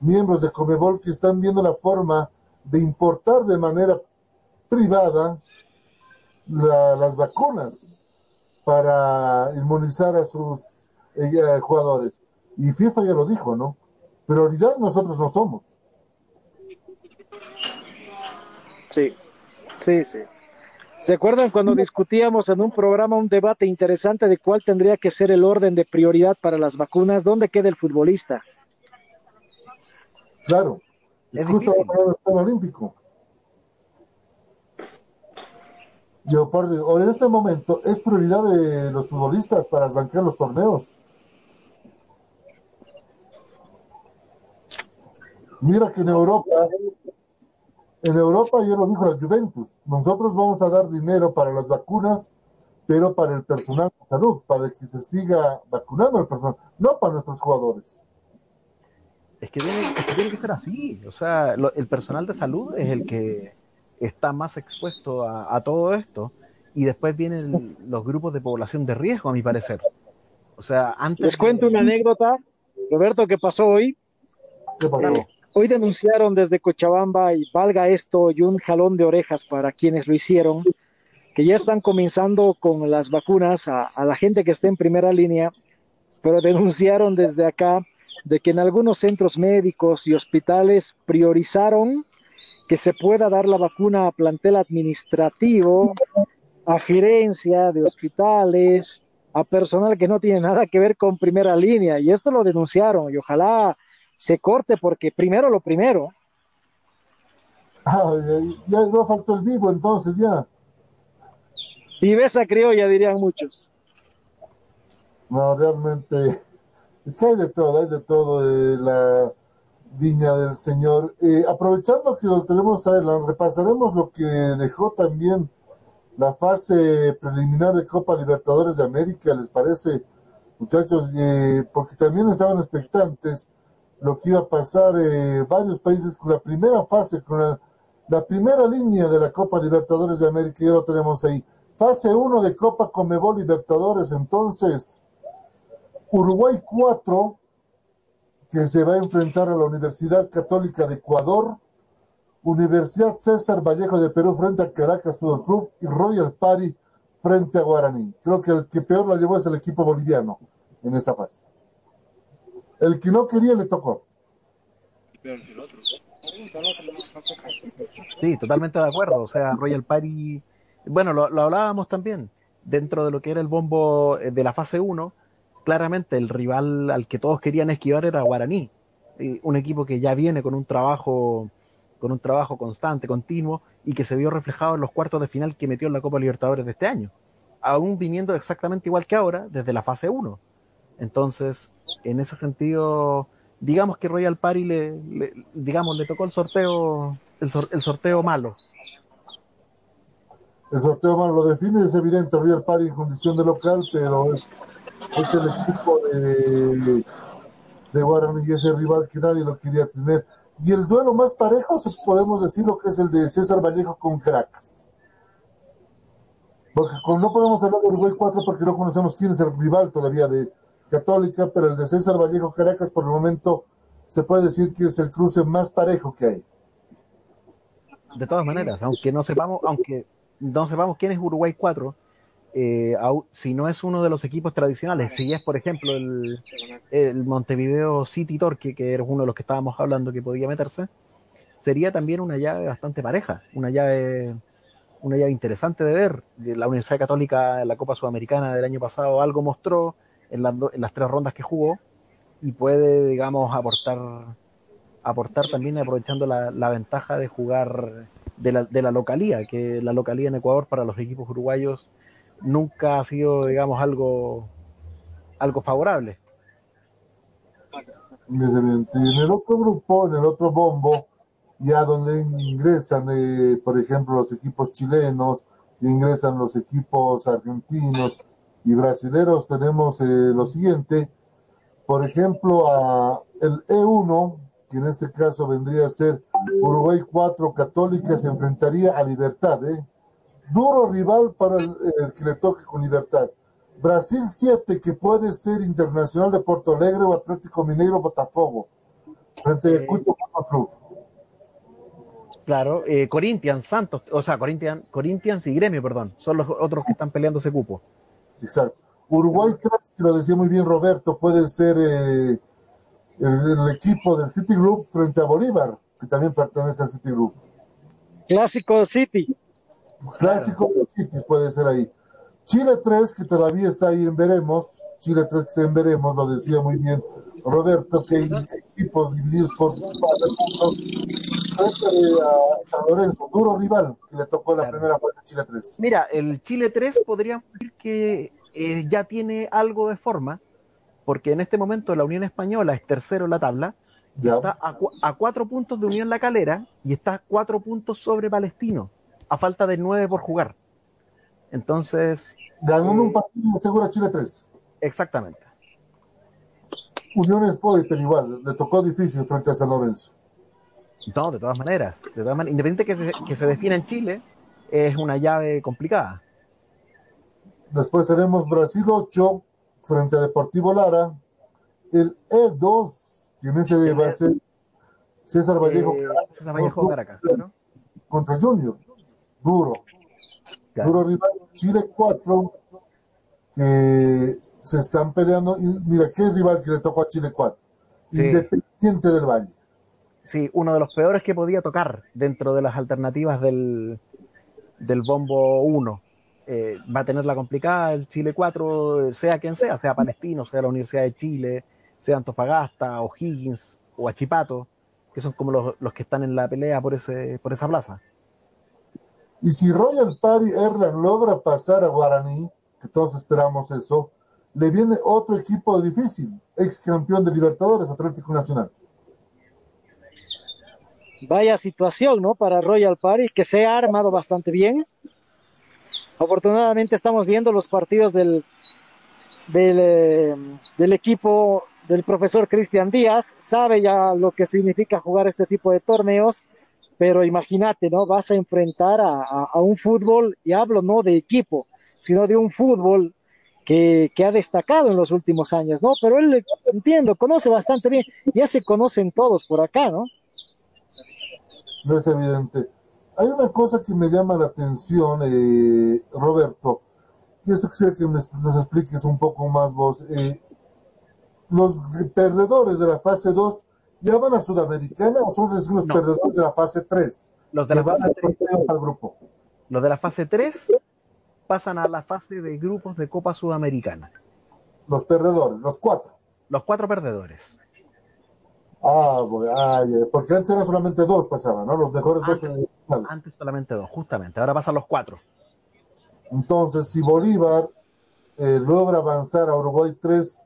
miembros de Comebol, que están viendo la forma de importar de manera privada las vacunas para inmunizar a sus eh, jugadores. Y FIFA ya lo dijo, ¿no? Prioridad nosotros no somos. Sí, sí, sí. ¿Se acuerdan cuando discutíamos en un programa un debate interesante de cuál tendría que ser el orden de prioridad para las vacunas? ¿Dónde queda el futbolista? Claro, es, justo el olímpico. Yo, por, en este momento es prioridad de los futbolistas para arrancar los torneos. Mira que en Europa, en Europa ya lo dijo la Juventus, nosotros vamos a dar dinero para las vacunas, pero para el personal de salud, para que se siga vacunando el personal, no para nuestros jugadores. Es que tiene, que, ser así, o sea, el personal de salud es el que está más expuesto a, todo esto y después vienen los grupos de población de riesgo, a mi parecer. O sea, antes... Les cuento una anécdota, Roberto, que pasó hoy. ¿Qué pasó? Hoy denunciaron desde Cochabamba y valga esto y un jalón de orejas para quienes lo hicieron, que ya están comenzando con las vacunas a, la gente que está en primera línea, pero denunciaron desde acá de que en algunos centros médicos y hospitales priorizaron que se pueda dar la vacuna a plantel administrativo, a gerencia de hospitales, a personal que no tiene nada que ver con primera línea. Y esto lo denunciaron y ojalá se corte porque primero lo primero. Ah, ya, no faltó el vivo entonces ya. Y besa criolla, dirían muchos. No, realmente, es que hay de todo, hay de todo. Eh, la Viña del Señor. Eh, aprovechando que lo tenemos a ver, repasaremos lo que dejó también la fase preliminar de Copa Libertadores de América, ¿les parece, muchachos? Eh, porque también estaban expectantes lo que iba a pasar eh, varios países con la primera fase, con la, primera línea de la Copa Libertadores de América, ya lo tenemos ahí. Fase 1 de Copa Comebol Libertadores, entonces, Uruguay 4, que se va a enfrentar a la Universidad Católica de Ecuador, Universidad César Vallejo de Perú frente a Caracas Fútbol Club y Royal Party frente a Guaraní. Creo que el que peor la llevó es el equipo boliviano en esa fase. El que no quería le tocó. Sí, totalmente de acuerdo. O sea, Royal Party, bueno, lo, lo hablábamos también, dentro de lo que era el bombo eh, de la fase 1, claramente el rival al que todos querían esquivar era Guaraní, un equipo que ya viene con un trabajo con un trabajo constante, continuo y que se vio reflejado en los cuartos de final que metió en la Copa Libertadores de este año, aún viniendo exactamente igual que ahora desde la fase 1. Entonces, en ese sentido, digamos que Royal Party le, digamos le tocó el sorteo el, el sorteo malo el sorteo malo lo define, es evidente, Royal Party en condición de local, pero es, el equipo de, de Guaraní y ese rival que nadie lo quería tener. Y el duelo más parejo, podemos decir lo que es el de César Vallejo con Caracas. Porque no podemos hablar de Uruguay 4 porque no conocemos quién es el rival todavía de Católica, pero el de César Vallejo Caracas por el momento se puede decir que es el cruce más parejo que hay. De todas maneras, aunque no sepamos, aunque no sepamos quién es Uruguay 4, eh, si no es uno de los equipos tradicionales, si es, por ejemplo, el, el Montevideo City Torque, que era uno de los que estábamos hablando que podía meterse, sería también una llave bastante pareja, una llave, una llave interesante de ver. La Universidad Católica en la Copa Sudamericana del año pasado algo mostró en las, en las tres rondas que jugó y puede, digamos, aportar, aportar también aprovechando la, ventaja de jugar de la, de la localía, que la localía en Ecuador para los equipos uruguayos nunca ha sido, digamos, algo, algo favorable. En el otro grupo, en el otro bombo, ya donde ingresan, eh, por ejemplo, los equipos chilenos, ingresan los equipos argentinos y brasileros, tenemos eh, lo siguiente, por ejemplo, a el E1, que en este caso vendría a ser Uruguay 4 Católica, se enfrentaría a Libertad, ¿eh? Duro rival para el, el que le toque con Libertad. Brasil 7, que puede ser Internacional de Porto Alegre o Atlético Mineiro Botafogo, frente a Cucho Club. Claro, eh, Corinthians, Santos, o sea, Corinthians, Corinthians y Gremio, perdón, son los otros que están peleando ese cupo. Exacto. Uruguay 3, que lo decía muy bien Roberto, puede ser eh, el, el, equipo del City Group frente a Bolívar, que también pertenece al City Group. Clásico City. Clásico de City puede ser ahí. Chile 3, que todavía está ahí en veremos. Chile 3 que está en veremos, lo decía muy bien Roberto, que hay equipos divididos por a San Lorenzo, duro rival que le tocó la claro. primera a Chile 3. Mira, el Chile 3 podríamos decir que eh, ya tiene algo de forma, porque en este momento la Unión Española es tercero en la tabla, ya. está a, cu a, cuatro puntos de Unión La Calera y está a cuatro puntos sobre Palestino, a falta de nueve por jugar. Entonces. Ganó eh, un partido seguro a Chile 3. Exactamente. Unión Spoiler igual, le tocó difícil frente a San Lorenzo. No, de todas maneras. De todas maneras independiente que se, que se defina en Chile, es una llave complicada. Después tenemos Brasil 8 frente a Deportivo Lara. El E2, que en ese va a ser César Vallejo. Eh, César Vallejo Caracas, ¿no? Contra Junior. Duro. Claro. Duro rival. Chile 4, que se están peleando. Y mira, ¿qué rival que le tocó a Chile 4? Sí. Independiente del Valle. Sí, uno de los peores que podía tocar dentro de las alternativas del, del bombo 1. Eh, va a tener la complicada el Chile 4, sea quien sea, sea Palestino, sea la Universidad de Chile, sea Antofagasta, o Higgins, o Achipato, que son como los, los que están en la pelea por, ese, por esa plaza. Y si Royal Party Erland logra pasar a Guaraní, que todos esperamos eso, le viene otro equipo difícil, ex campeón de Libertadores, Atlético Nacional. Vaya situación, ¿no? Para Royal Party, que se ha armado bastante bien. Afortunadamente estamos viendo los partidos del, del, eh, del equipo del profesor Cristian Díaz, sabe ya lo que significa jugar este tipo de torneos, pero imagínate, ¿no? Vas a enfrentar a, a, a, un fútbol, y hablo no de equipo, sino de un fútbol que, que, ha destacado en los últimos años, ¿no? Pero él, entiendo, conoce bastante bien, ya se conocen todos por acá, ¿no? No es evidente. Hay una cosa que me llama la atención, eh, Roberto, y esto quisiera que nos expliques un poco más vos. Eh, los perdedores de la fase 2 ¿Ya van a Sudamericana o son los no. perdedores de la fase 3? Los de la fase 3 al grupo. Los de la fase 3 pasan a la fase de grupos de Copa Sudamericana. Los perdedores, los cuatro. Los cuatro perdedores. Ah, ay, porque antes eran solamente dos pasaban, ¿no? Los mejores antes, dos. Antes solamente dos, justamente. Ahora pasan los cuatro. Entonces, si Bolívar eh, logra avanzar a Uruguay 3,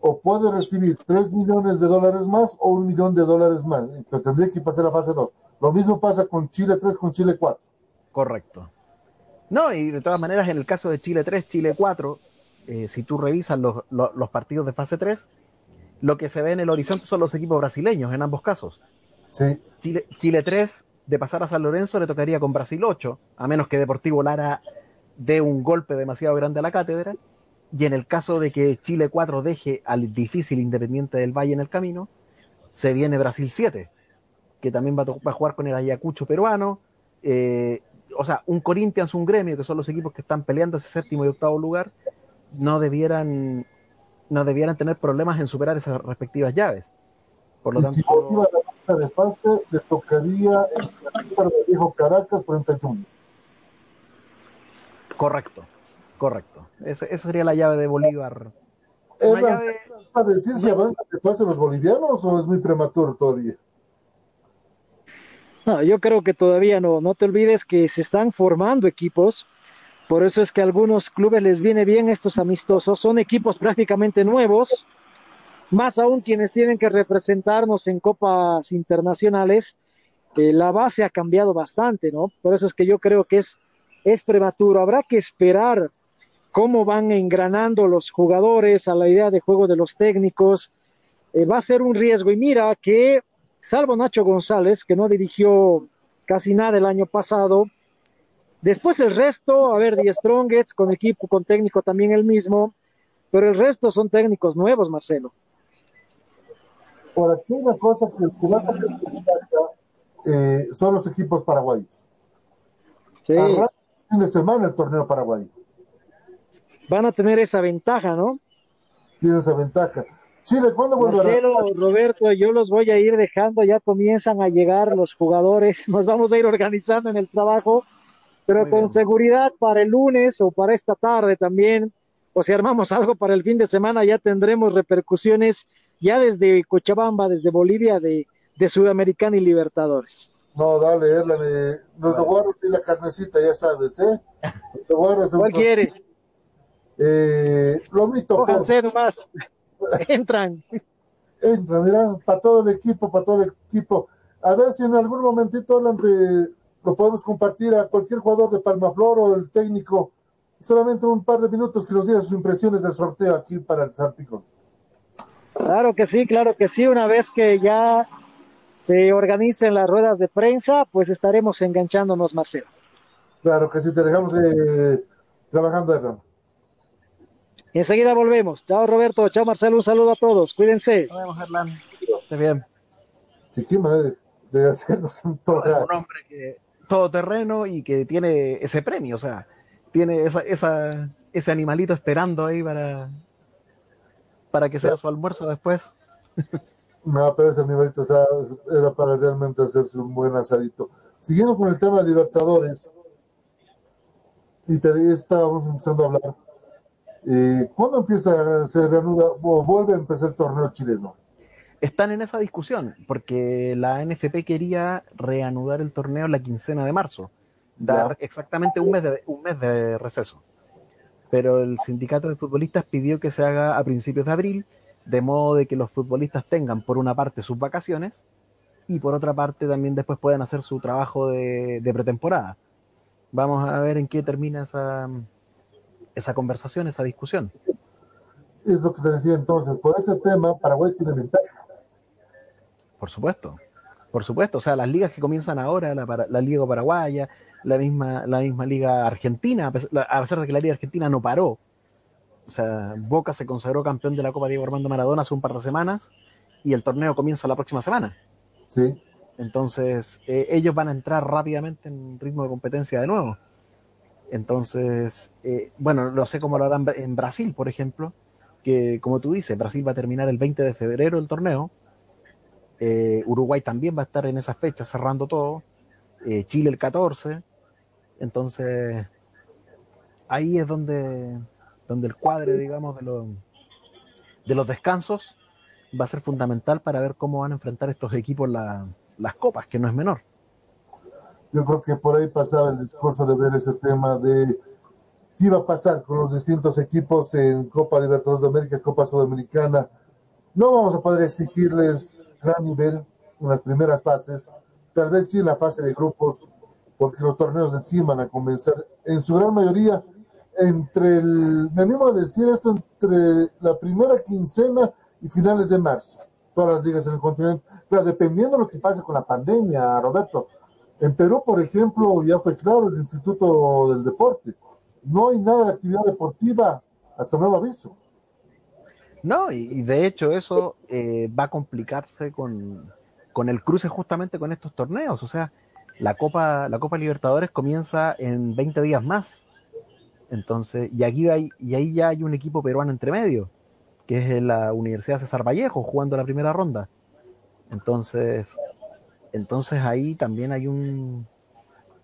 o puede recibir 3 millones de dólares más o un millón de dólares más, pero tendría que pasar a fase 2. Lo mismo pasa con Chile 3, con Chile 4. Correcto. No, y de todas maneras, en el caso de Chile 3, Chile 4, eh, si tú revisas los, los, los, partidos de fase 3, lo que se ve en el horizonte son los equipos brasileños en ambos casos. Sí. Chile, Chile 3, de pasar a San Lorenzo, le tocaría con Brasil 8, a menos que Deportivo Lara dé un golpe demasiado grande a la cátedra. Y en el caso de que Chile 4 deje al difícil Independiente del Valle en el camino, se viene Brasil 7, que también va a, va a jugar con el Ayacucho peruano. Eh, o sea, un Corinthians, un gremio, que son los equipos que están peleando ese séptimo y octavo lugar, no debieran, no debieran tener problemas en superar esas respectivas llaves. Por lo y tanto, si motiva la fecha de fase, le tocaría el viejo Caracas frente a Junior. correcto, correcto. Ese- esa sería la llave de Bolívar. ¿Es Una la llave- para decir si avanzan de fase los bolivianos o es muy prematuro todavía? No, yo creo que todavía no. No te olvides que se están formando equipos. Por eso es que a algunos clubes les viene bien estos amistosos. Son equipos prácticamente nuevos. Más aún quienes tienen que representarnos en copas internacionales. Eh, la base ha cambiado bastante, ¿no? Por eso es que yo creo que es, es prematuro. Habrá que esperar cómo van engranando los jugadores a la idea de juego de los técnicos. Eh, va a ser un riesgo. Y mira que salvo Nacho González, que no dirigió casi nada el año pasado. Después el resto, a ver, Die Strongets con equipo, con técnico también el mismo, pero el resto son técnicos nuevos, Marcelo. Por aquí una cosa que, que va a eh, son los equipos paraguayos. Sí, Arranca el fin de semana el torneo paraguayo. van a tener esa ventaja, ¿no? Tiene esa ventaja. Chile, ¿cuándo volverá? Marcelo, Roberto, yo los voy a ir dejando, ya comienzan a llegar los jugadores, nos vamos a ir organizando en el trabajo, pero Muy con bien. seguridad para el lunes o para esta tarde también, o si armamos algo para el fin de semana, ya tendremos repercusiones ya desde Cochabamba, desde Bolivia, de, de Sudamericana y Libertadores. No, dale, Erlan, nos lo guardas y la carnecita, ya sabes, ¿eh? Nos lo guardas ¿Cuál trocito. quieres? Eh, lomito, pues, Cójanse nomás, entran. entra, mira, para todo el equipo, para todo el equipo. A ver si en algún momentito Erlan, de- lo podemos compartir a cualquier jugador de Palmaflor o el técnico. Solamente un par de minutos que nos diga sus impresiones del sorteo aquí para el Salpicón. Claro que sí, claro que sí. Una vez que ya se organicen las ruedas de prensa, pues estaremos enganchándonos, Marcelo. Claro que sí, te dejamos eh, trabajando, Erlan. Enseguida volvemos. Chao Roberto, chao Marcelo, un saludo a todos. Cuídense. Nos vemos, Hernán. Esté bien. Sí, qué manera de, de hacernos un toque. un hombre que todoterreno y que tiene ese premio, o sea, tiene esa, esa, ese animalito esperando ahí para, para que sea su almuerzo después. No, pero ese está- era para realmente hacerse un buen asadito. Siguiendo con el tema de Libertadores, y te estábamos empezando a hablar, eh, ¿cuándo empieza, se reanuda o vuelve a empezar el torneo chileno? Están en esa discusión, porque la NFP quería reanudar el torneo la quincena de marzo, dar exactamente un mes de, un mes de receso. Pero el sindicato de futbolistas pidió que se haga a principios de abril, de modo de que los futbolistas tengan por una parte sus vacaciones y por otra parte también después puedan hacer su trabajo de, de pretemporada. Vamos a ver en qué termina esa, esa conversación, esa discusión. Es lo que te decía entonces, por ese tema Paraguay tiene ventaja. Por supuesto, por supuesto. O sea, las ligas que comienzan ahora, la, Liga Paraguaya, la misma, la misma Liga Argentina, a pesar, la- a pesar de que la Liga Argentina no paró. O sea, Boca se consagró campeón de la Copa Diego Armando Maradona hace un par de semanas y el torneo comienza la próxima semana. Sí, Entonces, eh, ellos van a entrar rápidamente en ritmo de competencia de nuevo. Entonces, eh, bueno, no sé cómo lo harán en Brasil, por ejemplo, que como tú dices, Brasil va a terminar el 20 de febrero el torneo. Eh, Uruguay también va a estar en esas fechas cerrando todo. Eh, Chile el 14. Entonces, ahí es donde, donde el cuadre, digamos, de, los de los descansos va a ser fundamental para ver cómo van a enfrentar estos equipos la- las copas, que no es menor. yo creo que por ahí pasaba el discurso de ver ese tema de qué iba a pasar con los distintos equipos en Copa Libertadores de América, Copa Sudamericana. No vamos a poder exigirles gran nivel en las primeras fases, tal vez sí en la fase de grupos, porque los torneos en sí van a comenzar en su gran mayoría entre el, me animo a decir esto, entre la primera quincena y finales de marzo. Todas las ligas en el continente. Claro, dependiendo de lo que pase con la pandemia, Roberto. En Perú, por ejemplo, ya fue claro el Instituto del Deporte. No hay nada de actividad deportiva hasta nuevo aviso. No, y, de hecho eso eh, va a complicarse con, con el cruce justamente con estos torneos. O sea, la Copa, la Copa Libertadores comienza en 20 días más. Entonces, y aquí hay, y ahí ya hay un equipo peruano entre medio, que es la Universidad César Vallejo jugando la primera ronda. Entonces, entonces ahí también hay un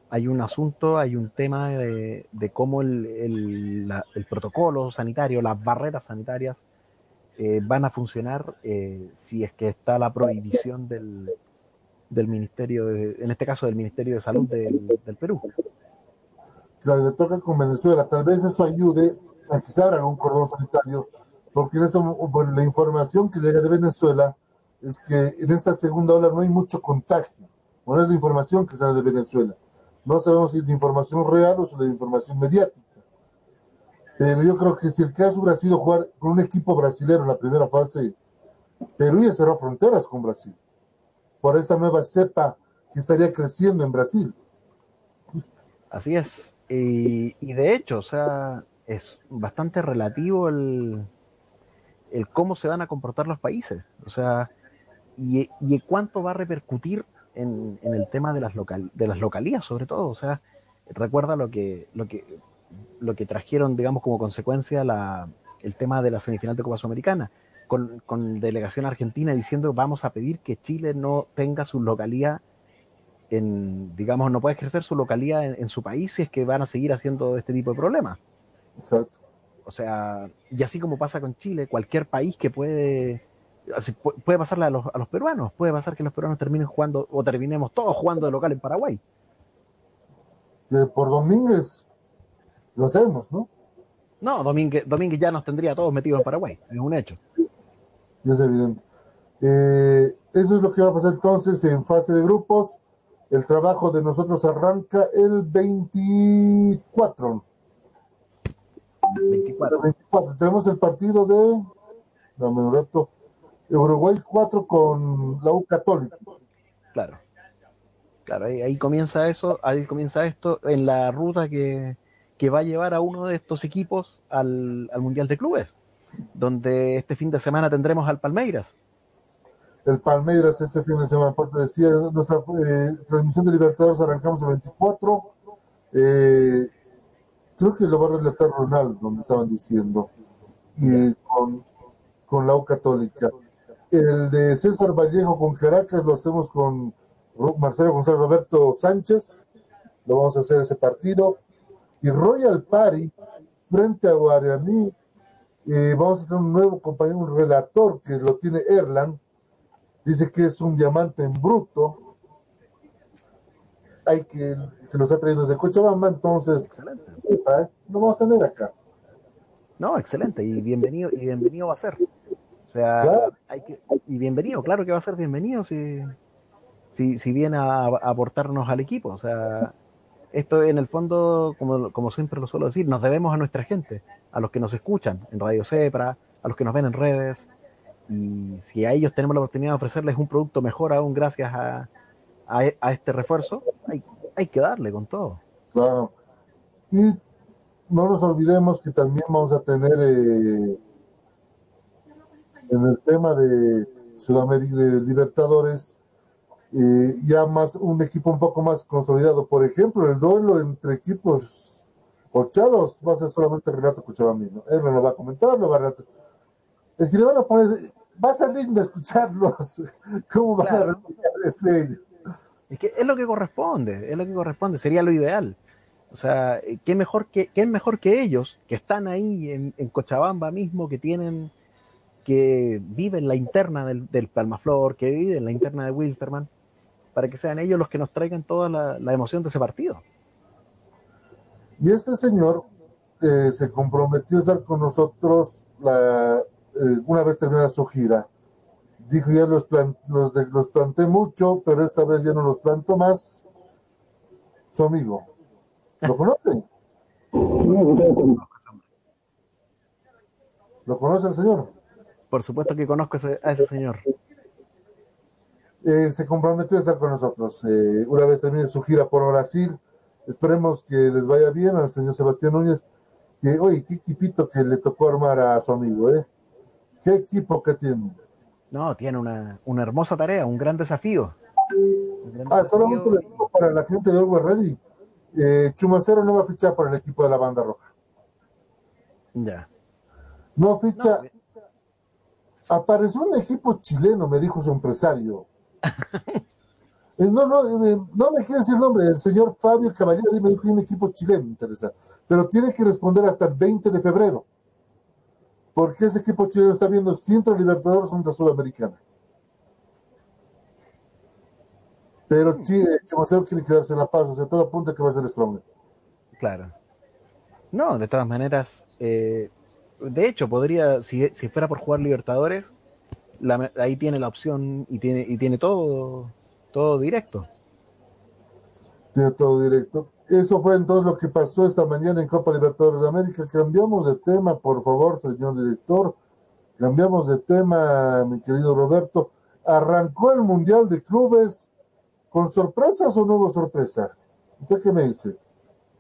hay un asunto, hay un tema de, cómo el, protocolo sanitario, las barreras sanitarias eh, van a funcionar eh, si es que está la prohibición del, del Ministerio, de, en este caso del Ministerio de Salud del, Perú. Claro, le toca con Venezuela, tal vez eso ayude a que se abra un cordón sanitario, porque en esto, bueno, la información que llega de Venezuela es que en esta segunda ola no hay mucho contagio. Bueno, es la información que sale de Venezuela. No sabemos si es de información real o si es de información mediática. Pero yo creo que si el caso hubiera sido jugar con un equipo brasileño en la primera fase, Perú ya cerró fronteras con Brasil. Por esta nueva cepa que estaría creciendo en Brasil. Así es. Y, y de hecho, o sea, es bastante relativo el, el cómo se van a comportar los países. O sea, y, y cuánto va a repercutir en, en el tema de las, local, de las localías, sobre todo. O sea, recuerda lo que, lo que, lo que trajeron, digamos, como consecuencia la, el tema de la semifinal de Copa Sudamericana, con, con delegación argentina diciendo vamos a pedir que Chile no tenga su localía en, digamos, no puede ejercer su localía en, en, su país si es que van a seguir haciendo este tipo de problemas. Exacto. O sea, y así como pasa con Chile, cualquier país que puede, puede pasarle a los, a los peruanos, puede pasar que los peruanos terminen jugando o terminemos todos jugando de local en Paraguay. Por Domínguez lo hacemos, ¿no? No, Domínguez, Domínguez ya nos tendría todos metidos en Paraguay, es un hecho. Y es evidente. Eh, eso es lo que va a pasar entonces en fase de grupos. El trabajo de nosotros arranca el 24. 24. 24. Tenemos el partido de. Dame un rato. Uruguay 4 con la U Católica. Claro. Claro, ahí, ahí, comienza eso, ahí comienza esto en la ruta que, que va a llevar a uno de estos equipos al, al, Mundial de Clubes, donde este fin de semana tendremos al Palmeiras. El Palmeiras este fin de semana, aparte decía, nuestra eh, transmisión de Libertadores arrancamos el 24. Eh, creo que lo va a relatar Ronaldo, me estaban diciendo, y con, con la U Católica. El de César Vallejo con Caracas lo hacemos con Marcelo González Roberto Sánchez, lo vamos a hacer ese partido. Y Royal Party frente a Guaraní, eh, vamos a tener un nuevo compañero, un relator que lo tiene Erland, dice que es un diamante en bruto. Hay que, se los ha traído desde Cochabamba, entonces epa, ¿eh? lo vamos a tener acá. No, excelente, y bienvenido, y bienvenido va a ser. O sea, claro. hay que, y bienvenido, claro que va a ser bienvenido si, si, si viene a, a, aportarnos al equipo. O sea, esto en el fondo, como, como siempre lo suelo decir, nos debemos a nuestra gente, a los que nos escuchan en Radio Cepra, a los que nos ven en redes. Y si a ellos tenemos la oportunidad de ofrecerles un producto mejor aún gracias a, a, este refuerzo, hay, hay que darle con todo. Claro. Y no nos olvidemos que también vamos a tener eh, en el tema de de Libertadores eh, ya más un equipo un poco más consolidado. Por ejemplo, el duelo entre equipos cochados va a ser solamente Relato Cochabambino. Él no lo va a comentar, lo va a relatar. Es que le van a poner, va a ser lindo escucharlos, cómo van claro. a repetir Es que es lo que corresponde, es lo que corresponde, sería lo ideal. O sea, ¿qué mejor que, qué mejor que ellos, que están ahí en, en Cochabamba mismo, que tienen que viven la interna del, del Palmaflor, que viven la interna de Wilstermann, para que sean ellos los que nos traigan toda la, la emoción de ese partido. Y este señor eh, se comprometió a estar con nosotros la, eh, una vez terminada su gira. Dijo, ya los, plan, los, de, los planté mucho, pero esta vez ya no los planto más. Su amigo. ¿Lo conocen? ¿Lo conoce el señor? Por supuesto que conozco a ese señor. Eh, se comprometió a estar con nosotros. Eh, una vez termine su gira por Brasil, esperemos que les vaya bien al señor Sebastián Núñez. Que, oye, qué equipito que le tocó armar a su amigo, ¿eh? Qué equipo que tiene. No, tiene una, una hermosa tarea, un gran desafío. Ah, solamente le digo para la gente de Always Ready. Eh, Chumacero no va a fichar para el equipo de la banda roja. Ya. No ficha. Apareció un equipo chileno, me dijo su empresario. Eh, no, no, eh, no me quiere decir el nombre. El señor Fabio Caballero me dijo que un equipo chileno interesa. Pero tiene que responder hasta el 20 de febrero. Porque ese equipo chileno está viendo si entra Libertadores contra Sudamericana. Pero Chile, Chumacero quiere quedarse en la paz, o sea, todo apunta que va a ser Strong. Claro. No, de todas maneras, eh, de hecho, podría, si fuera por jugar Libertadores, la- ahí tiene la opción y tiene, y tiene todo, todo directo. Tiene todo directo. Eso fue entonces lo que pasó esta mañana en Copa Libertadores de América. Cambiamos de tema, por favor, señor director. Cambiamos de tema, mi querido Roberto. Arrancó el Mundial de Clubes con sorpresas o no hubo sorpresa. ¿Usted qué me dice?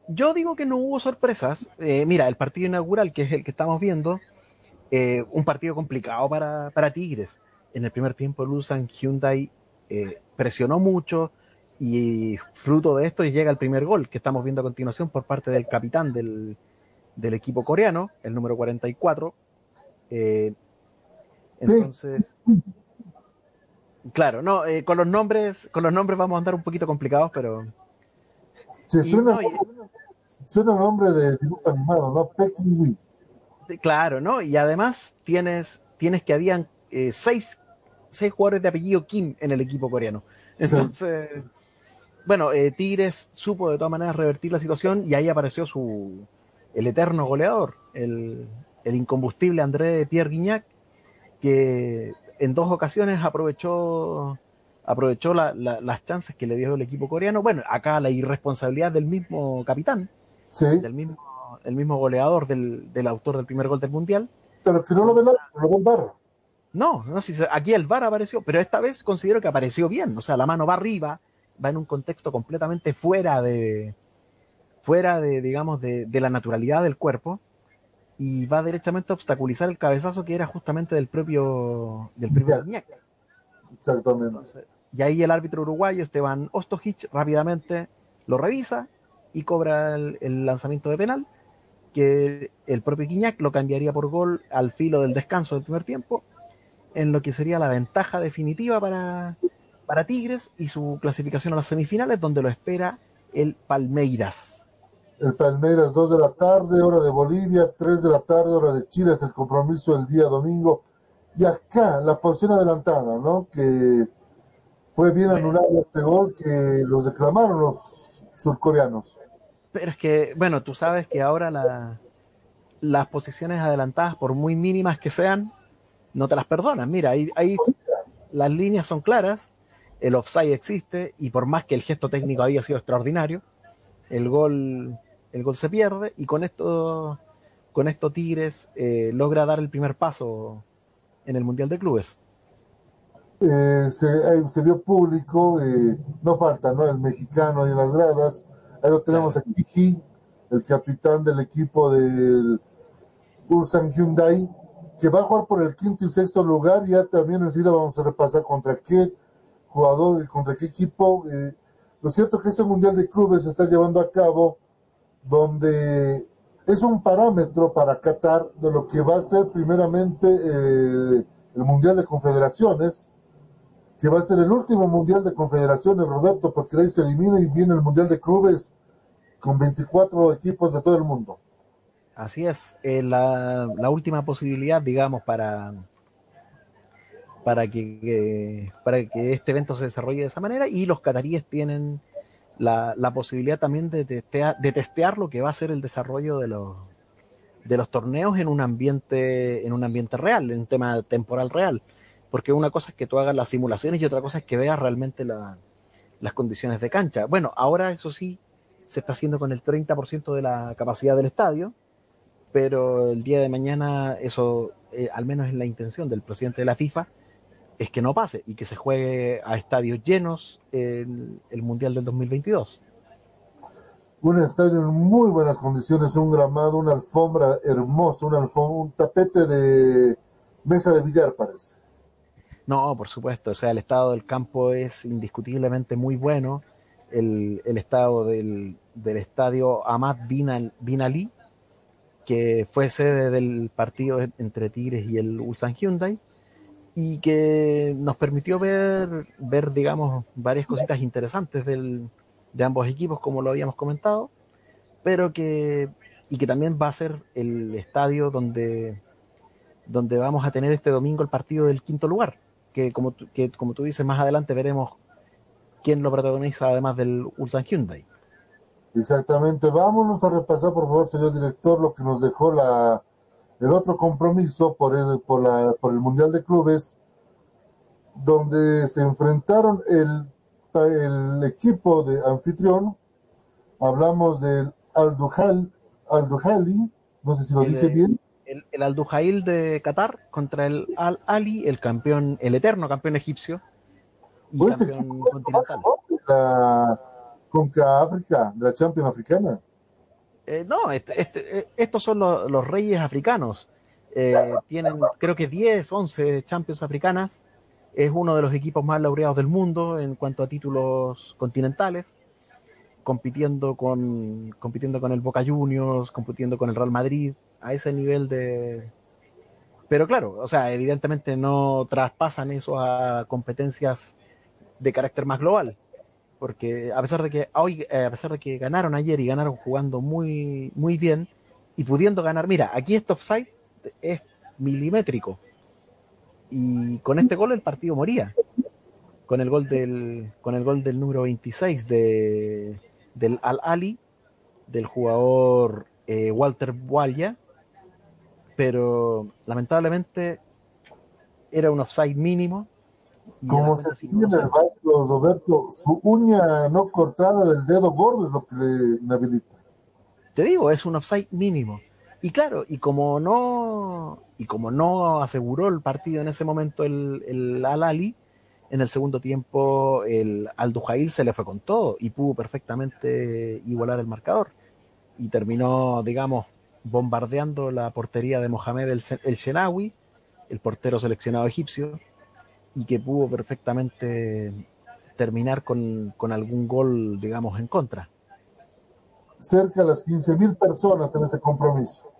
Yo digo que no hubo sorpresas. Eh, mira, el partido inaugural, que es el que estamos viendo, eh, un partido complicado para, para Tigres. En el primer tiempo, Lusan Hyundai eh, presionó mucho y fruto de esto llega el primer gol que estamos viendo a continuación por parte del capitán del, del equipo coreano, el número 44. Eh, entonces, claro, no, eh, con los nombres, con los nombres vamos a andar un poquito complicados, pero Se suena, no, suena un nombre de dibujo animado, ¿no? Peking Claro, ¿no? Y además tienes, tienes que habían eh, seis, seis jugadores de apellido Kim en el equipo coreano. Entonces, bueno, eh, Tigres supo de todas maneras revertir la situación y ahí apareció su el eterno goleador, el, el incombustible André Pierre Guignac, que en dos ocasiones aprovechó aprovechó la- la- las chances que le dio el equipo coreano. Bueno, acá la irresponsabilidad del mismo capitán, Sí, del mismo, el mismo goleador del, del autor del primer gol del mundial. pero que no lo ve el bar. No, no, si se- aquí el VAR apareció, pero esta vez considero que apareció bien. O sea, la mano va arriba, va en un contexto completamente fuera de, fuera de, digamos, de, de la naturalidad del cuerpo y va derechamente a obstaculizar el cabezazo que era justamente del propio, del propio. Exactamente. Y ahí el árbitro uruguayo, Esteban Ostojic, rápidamente lo revisa y cobra el, el lanzamiento de penal, que el propio Guiñac lo cambiaría por gol al filo del descanso del primer tiempo, en lo que sería la ventaja definitiva para, para Tigres y su clasificación a las semifinales, donde lo espera el Palmeiras. El Palmeiras, 2 de la tarde, hora de Bolivia, 3 de la tarde, hora de Chile, hasta el compromiso del día domingo. Y acá, la posición adelantada, ¿no? Que fue bien anulado este gol que los reclamaron los surcoreanos. Pero es que, bueno, tú sabes que ahora la- las posiciones adelantadas, por muy mínimas que sean, no te las perdonan. Mira, ahí, ahí las líneas son claras, el offside existe y por más que el gesto técnico había sido extraordinario, el gol, el gol se pierde y con esto, con esto Tigres eh, logra dar el primer paso en el Mundial de Clubes. Eh, se, se vio público, eh, no falta, ¿no? El mexicano en las gradas. Ahí lo tenemos a Kiki, el capitán del equipo del Ursan Hyundai, que va a jugar por el quinto y sexto lugar. Ya también enseguida vamos a repasar contra qué jugador y contra qué equipo. Eh, lo cierto que este Mundial de Clubes se está llevando a cabo donde es un parámetro para Qatar de lo que va a ser primeramente eh, el Mundial de Confederaciones, que va a ser el último Mundial de Confederaciones, Roberto, porque de ahí se elimina y viene el Mundial de Clubes con 24 equipos de todo el mundo. Así es, eh, la, la última posibilidad, digamos, para, para, que, que- para que este evento se desarrolle de esa manera y los cataríes tienen la, posibilidad también de de testear lo que va a ser el desarrollo de los, de los torneos en un ambiente en un ambiente real, en un tema temporal real. Porque una cosa es que tú hagas las simulaciones y otra cosa es que veas realmente la- las condiciones de cancha. Bueno, ahora eso sí se está haciendo con el 30% de la capacidad del estadio, pero el día de mañana eso, eh, al menos es la intención del presidente de la FIFA, es que no pase y que se juegue a estadios llenos en el Mundial del 2022. Un estadio en muy buenas condiciones, un gramado, una alfombra hermosa, una alfombra, un tapete de mesa de billar parece. No, por supuesto. O sea, el estado del campo es indiscutiblemente muy bueno. El, estado del, del estadio Ahmad Bin, Bin, Ali, que fue sede del partido entre Tigres y el Ulsan Hyundai, y que nos permitió ver, ver digamos, varias cositas interesantes del, de ambos equipos, como lo habíamos comentado, pero que, y que también va a ser el estadio donde, donde vamos a tener este domingo el partido del quinto lugar, que como, que como tú dices, más adelante veremos quién lo protagoniza además del Ulsan Hyundai. Exactamente, vámonos a repasar por favor, señor director, lo que nos dejó la, el otro compromiso por el, por, la, por el Mundial de Clubes, donde se enfrentaron el el equipo de anfitrión, hablamos del Al-Duhali, no sé si lo dije bien. El, el Al-Duhail de Qatar contra el Al-Ali, el campeón, el eterno campeón egipcio. Y Pues campeón continental. la Conca África, de la Champions Africana. Eh, no, este, este, eh, estos son los, los reyes africanos. Eh, tienen, creo que 10, 11 Champions africanas. Es uno de los equipos más laureados del mundo en cuanto a títulos continentales, compitiendo con, compitiendo con el Boca Juniors, compitiendo con el Real Madrid, a ese nivel de... Pero claro, o sea, evidentemente no traspasan eso a competencias de carácter más global, porque a pesar de que hoy, eh, a pesar de que ganaron ayer y ganaron jugando muy, muy bien y pudiendo ganar, mira, aquí este offside es milimétrico y con este gol el partido moría. Con el gol del, con el gol del número 26 de, del Al-Ali, del jugador eh, Walter Bualla, pero lamentablemente era un offside mínimo. Como se dice en el básico, Roberto, su uña no cortada del dedo gordo es lo que le inhabilita. te digo, es un offside mínimo. Y claro, y como no, y como no aseguró el partido en ese momento el, el Al-Ali, en el segundo tiempo el Al Duhail se le fue con todo y pudo perfectamente igualar el marcador. Y terminó, digamos, bombardeando la portería de Mohamed el, el Shenawi, el portero seleccionado egipcio, y que pudo perfectamente terminar con, con algún gol, digamos, en contra. Cerca de las 15.000 personas en este compromiso.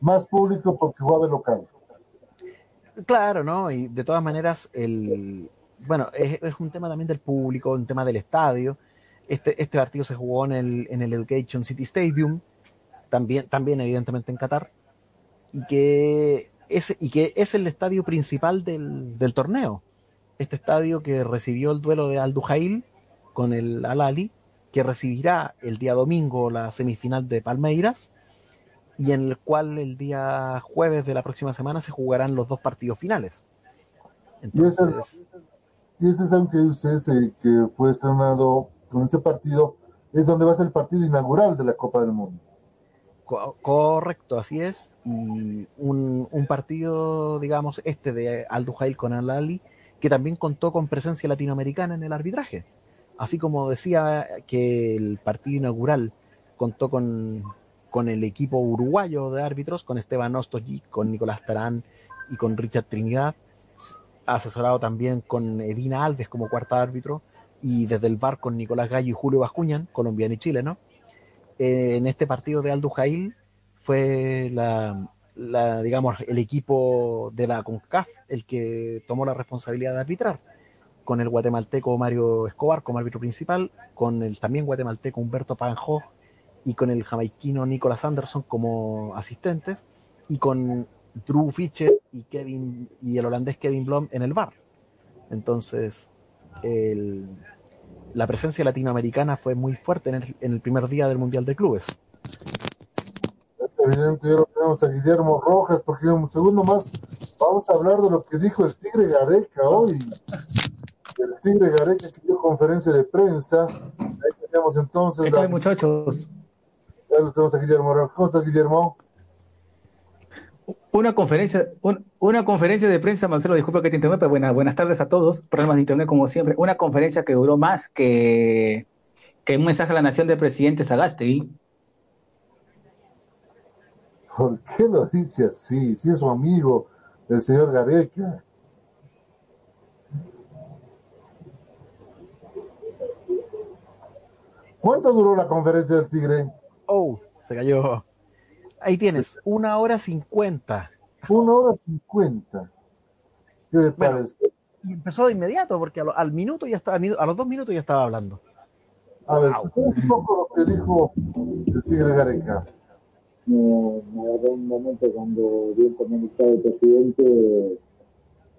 Más público porque jugaba de local. Claro, ¿no? Y de todas maneras, el bueno, es, es un tema también del público, un tema del estadio. Este, este partido se jugó en el, en el Education City Stadium, también, también evidentemente en Qatar, y que es, y que es el estadio principal del, del torneo. Este estadio que recibió el duelo de Al Duhail con el Al Ali, que recibirá el día domingo la semifinal de Palmeiras, y en el cual el día jueves de la próxima semana se jugarán los dos partidos finales. Y ese, Entonces, y ese San ese que fue estrenado con este partido es donde va a ser el partido inaugural de la Copa del Mundo. Co- correcto, así es. Y un, partido, digamos, este de Al Duhail con Al Ali, que también contó con presencia latinoamericana en el arbitraje. Así como decía que el partido inaugural contó con, con el equipo uruguayo de árbitros, con Esteban Ostojic, con Nicolás Tarán y con Richard Trinidad, asesorado también con Edina Alves como cuarta árbitro, y desde el bar con Nicolás Gallo y Julio Bascuñan, colombiano y chileno. Eh, en este partido de Al Duhail fue la, digamos, el equipo de la CONCAF el que tomó la responsabilidad de arbitrar, con el guatemalteco Mario Escobar como árbitro principal, con el también guatemalteco Humberto Panjó y con el jamaiquino Nicholas Anderson como asistentes, y con Drew Fischer y Kevin y el holandés Kevin Blom en el bar. Entonces, el, la presencia latinoamericana fue muy fuerte en el, en el primer día del Mundial de Clubes. Es evidente, ya lo tenemos a Guillermo Rojas, porque en un segundo más vamos a hablar de lo que dijo el Tigre Gareca hoy. El Tigre Gareca que dio conferencia de prensa. Ahí tenemos entonces. ¿Qué tal, a- muchachos? Ya lo tenemos a Guillermo Rojas. ¿Cómo estás, Guillermo? Una conferencia, una conferencia de prensa, Marcelo, disculpa que te interrumpa, buenas, buenas tardes a todos, problemas de internet como siempre, una conferencia que duró más que, que un mensaje a la nación del presidente Sagasti. ¿Por qué lo dice así? Si es su amigo, el señor Gareca. ¿Cuánto duró la conferencia del Tigre? Oh, se cayó. Ahí tienes, una hora cincuenta. Una hora cincuenta. ¿Qué le Bueno, parece? Y empezó de inmediato, porque a lo- al minuto ya estaba, a los dos minutos ya estaba hablando. A ver, escuchemos un poco lo que dijo el Tigre Gareca. me, me agarró un momento cuando vi el comunicado del presidente,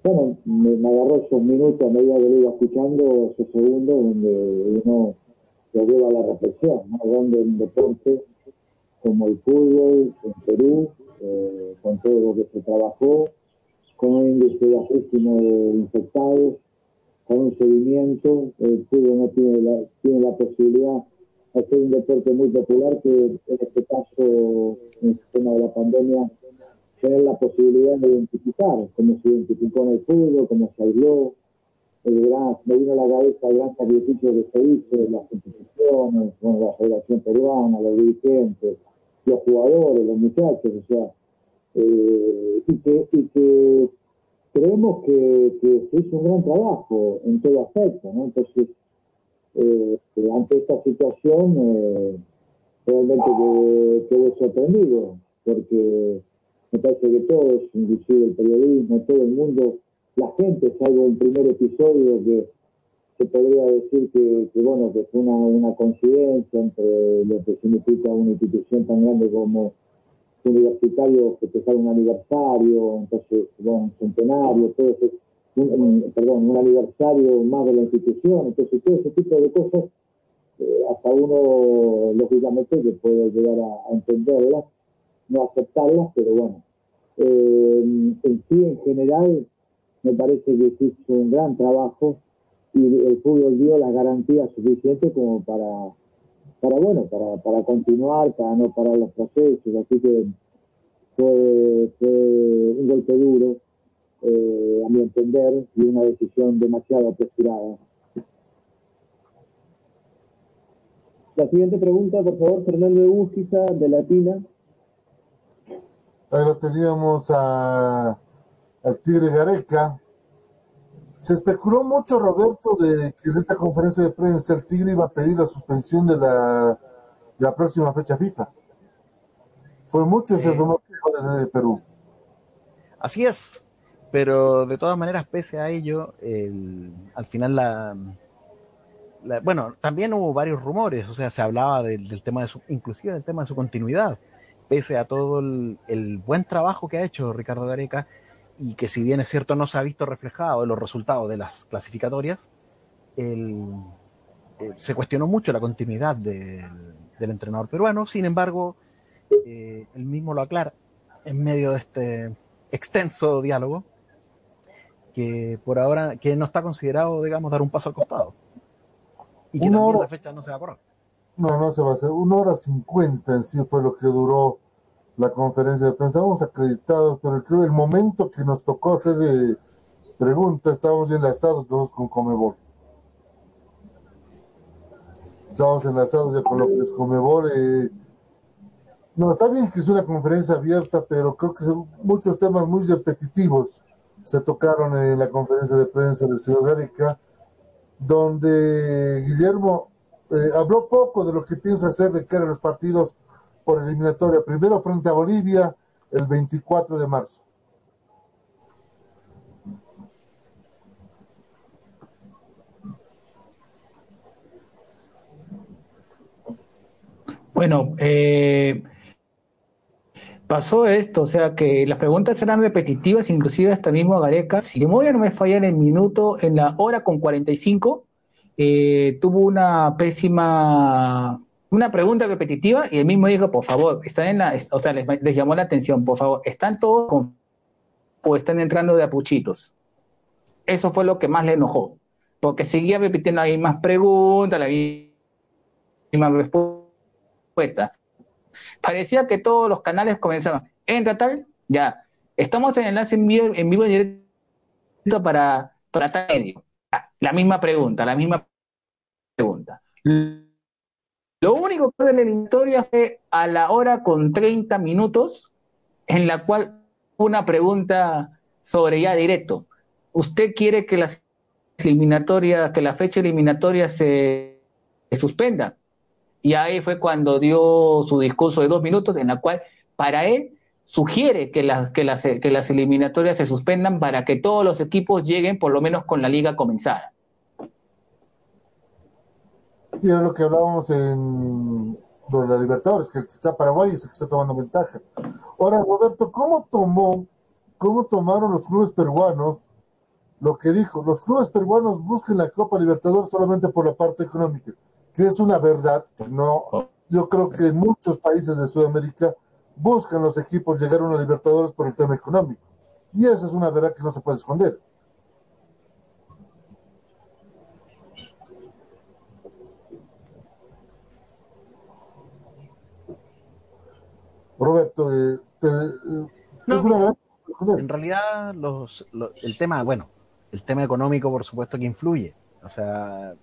bueno, me, me agarró esos minutos a medida que lo iba escuchando, esos segundos donde uno lo lleva a la reflexión, ¿no? Donde un deporte como el fútbol en Perú, eh, con todo lo que se trabajó, con un índice bajísimo de infectados, con un seguimiento, el fútbol no tiene la, tiene la posibilidad de ser un deporte muy popular que en este caso, en el tema de la pandemia, tener la posibilidad de identificar cómo se identificó en el fútbol, cómo se aisló, el gran, me vino a la cabeza el gran sacrificio que se hizo, las instituciones, bueno, la Federación Peruana, los dirigentes, los jugadores, los muchachos, o sea, eh, y, que, y que creemos que, que se hizo un gran trabajo en todo aspecto, ¿no? Entonces, eh, ante esta situación, eh, realmente quedé, quedé sorprendido, porque me parece que todos, inclusive el periodismo, todo el mundo, la gente, salvo un primer episodio que se podría decir que, bueno, que fue una, coincidencia entre lo que significa una institución tan grande como universitario festejar un aniversario, entonces, bueno, un centenario, todo eso, un, perdón, un aniversario más de la institución, entonces todo ese tipo de cosas, eh, hasta uno, lógicamente, que puede llegar a, a entenderlas, no aceptarlas, pero bueno, eh, en sí, en general, me parece que se hizo un gran trabajo y el fútbol dio las garantías suficientes como para para bueno, para, para continuar, para no parar los procesos, así que fue, fue un golpe duro, eh, a mi entender, y una decisión demasiado apresurada. La siguiente pregunta, por favor, Fernando de Busquiza, de Latina. Ahí lo teníamos a, al Tigre Gareca. Se especuló mucho, Roberto, de que en esta conferencia de prensa el Tigre iba a pedir la suspensión de la, de la próxima fecha FIFA. Fue mucho ese Sí. rumor que dijo desde Perú. Así es, pero de todas maneras, pese a ello, el- al final la, la- Bueno, también hubo varios rumores, o sea, se hablaba del, del tema de su... inclusive del tema de su continuidad, pese a todo el, el buen trabajo que ha hecho Ricardo Gareca, y que si bien es cierto no se ha visto reflejado en los resultados de las clasificatorias, el- eh, se cuestionó mucho la continuidad del, del entrenador peruano, sin embargo, eh, él mismo lo aclara en medio de este extenso diálogo, que por ahora que no está considerado, digamos, dar un paso al costado. Y que Una también hora. la fecha no se va a correr. No, no se va a hacer. Una hora cincuenta en sí fue lo que duró la conferencia de prensa. Estábamos acreditados, pero creo el momento que nos tocó hacer eh, preguntas, estábamos enlazados todos con Comebol. Estábamos enlazados ya con lo que es Comebol. eh. No, está bien que es una conferencia abierta, pero creo que son muchos temas muy repetitivos se tocaron en la conferencia de prensa del señor Gareca, donde Guillermo eh, habló poco de lo que piensa hacer de cara a los partidos por eliminatoria. Primero frente a Bolivia el 24 de marzo. Bueno, eh, pasó esto, o sea que las preguntas eran repetitivas, inclusive hasta mismo Gareca, si memoria no me falla en el minuto, en la hora con 45, eh, tuvo una pésima, una pregunta repetitiva y él mismo dijo, por favor, están en la, o sea, les, les llamó la atención, por favor, ¿están todos con, o están entrando de apuchitos? Eso fue lo que más le enojó, porque seguía repitiendo las mismas preguntas, la misma respuesta. Parecía que todos los canales comenzaban, entra tal, ya, estamos en enlace en vivo, en vivo directo para, para tal medio. La misma pregunta, la misma pregunta. Lo único que de la eliminatoria fue a la hora con 30 minutos, en la cual una pregunta sobre ya directo. ¿Usted quiere que las eliminatorias, que la fecha eliminatoria se, se suspenda? Y ahí fue cuando dio su discurso de dos minutos en la cual para él sugiere que las, que las, que las eliminatorias se suspendan para que todos los equipos lleguen por lo menos con la liga comenzada. Y era lo que hablábamos en de la Libertadores, que el que está Paraguay es el que está tomando ventaja. Ahora, Roberto, ¿cómo tomó, cómo tomaron los clubes peruanos lo que dijo? Los clubes peruanos buscan la Copa Libertadores solamente por la parte económica, que es una verdad que no, yo creo que en muchos países de Sudamérica buscan los equipos llegar a una Libertadores por el tema económico. Y esa es una verdad que no se puede esconder. Roberto, eh, te, eh, No, es una verdad. En realidad, los, lo- el tema, bueno, el tema económico, por supuesto que influye. O sea,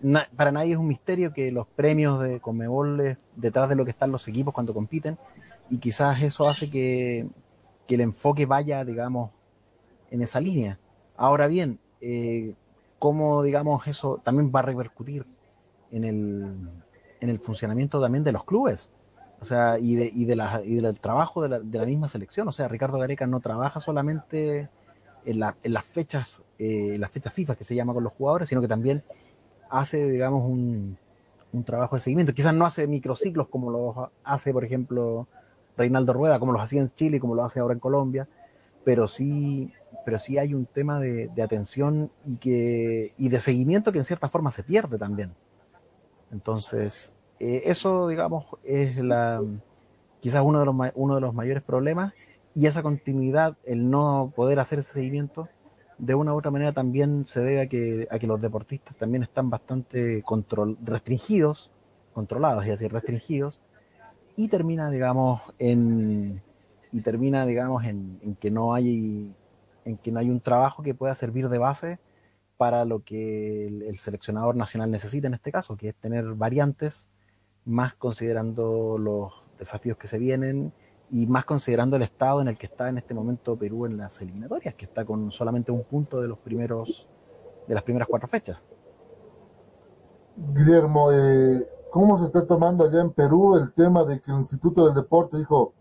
na- para nadie es un misterio que los premios de Conmebol es detrás de lo que están los equipos cuando compiten y quizás eso hace que, que el enfoque vaya, digamos, en esa línea. Ahora bien, eh, ¿cómo, digamos, eso también va a repercutir en el, en el funcionamiento también de los clubes? O sea, y, de, y, de la, y del trabajo de la, de la misma selección. O sea, Ricardo Gareca no trabaja solamente en, la- en las fechas, eh, las fechas FIFA que se llama con los jugadores, sino que también hace, digamos, un, un trabajo de seguimiento. Quizás no hace microciclos como los hace, por ejemplo, Reinaldo Rueda, como los hacía en Chile como lo hace ahora en Colombia, pero sí, pero sí hay un tema de, de atención y, que, y de seguimiento que en cierta forma se pierde también. Entonces, eh, eso, digamos, es la quizás uno de, los, uno de los mayores problemas y esa continuidad, el no poder hacer ese seguimiento, de una u otra manera también se debe a que, a que los deportistas también están bastante control, restringidos, controlados, es decir, restringidos, y termina, digamos, en y termina, digamos, en, en que no hay en que no hay un trabajo que pueda servir de base para lo que el, el seleccionador nacional necesita en este caso, que es tener variantes más considerando los desafíos que se vienen y más considerando el estado en el que está en este momento Perú en las eliminatorias, que está con solamente un punto de los primeros de las primeras cuatro fechas. Guillermo, eh, ¿cómo se está tomando allá en Perú el tema de que el Instituto del Deporte dijo,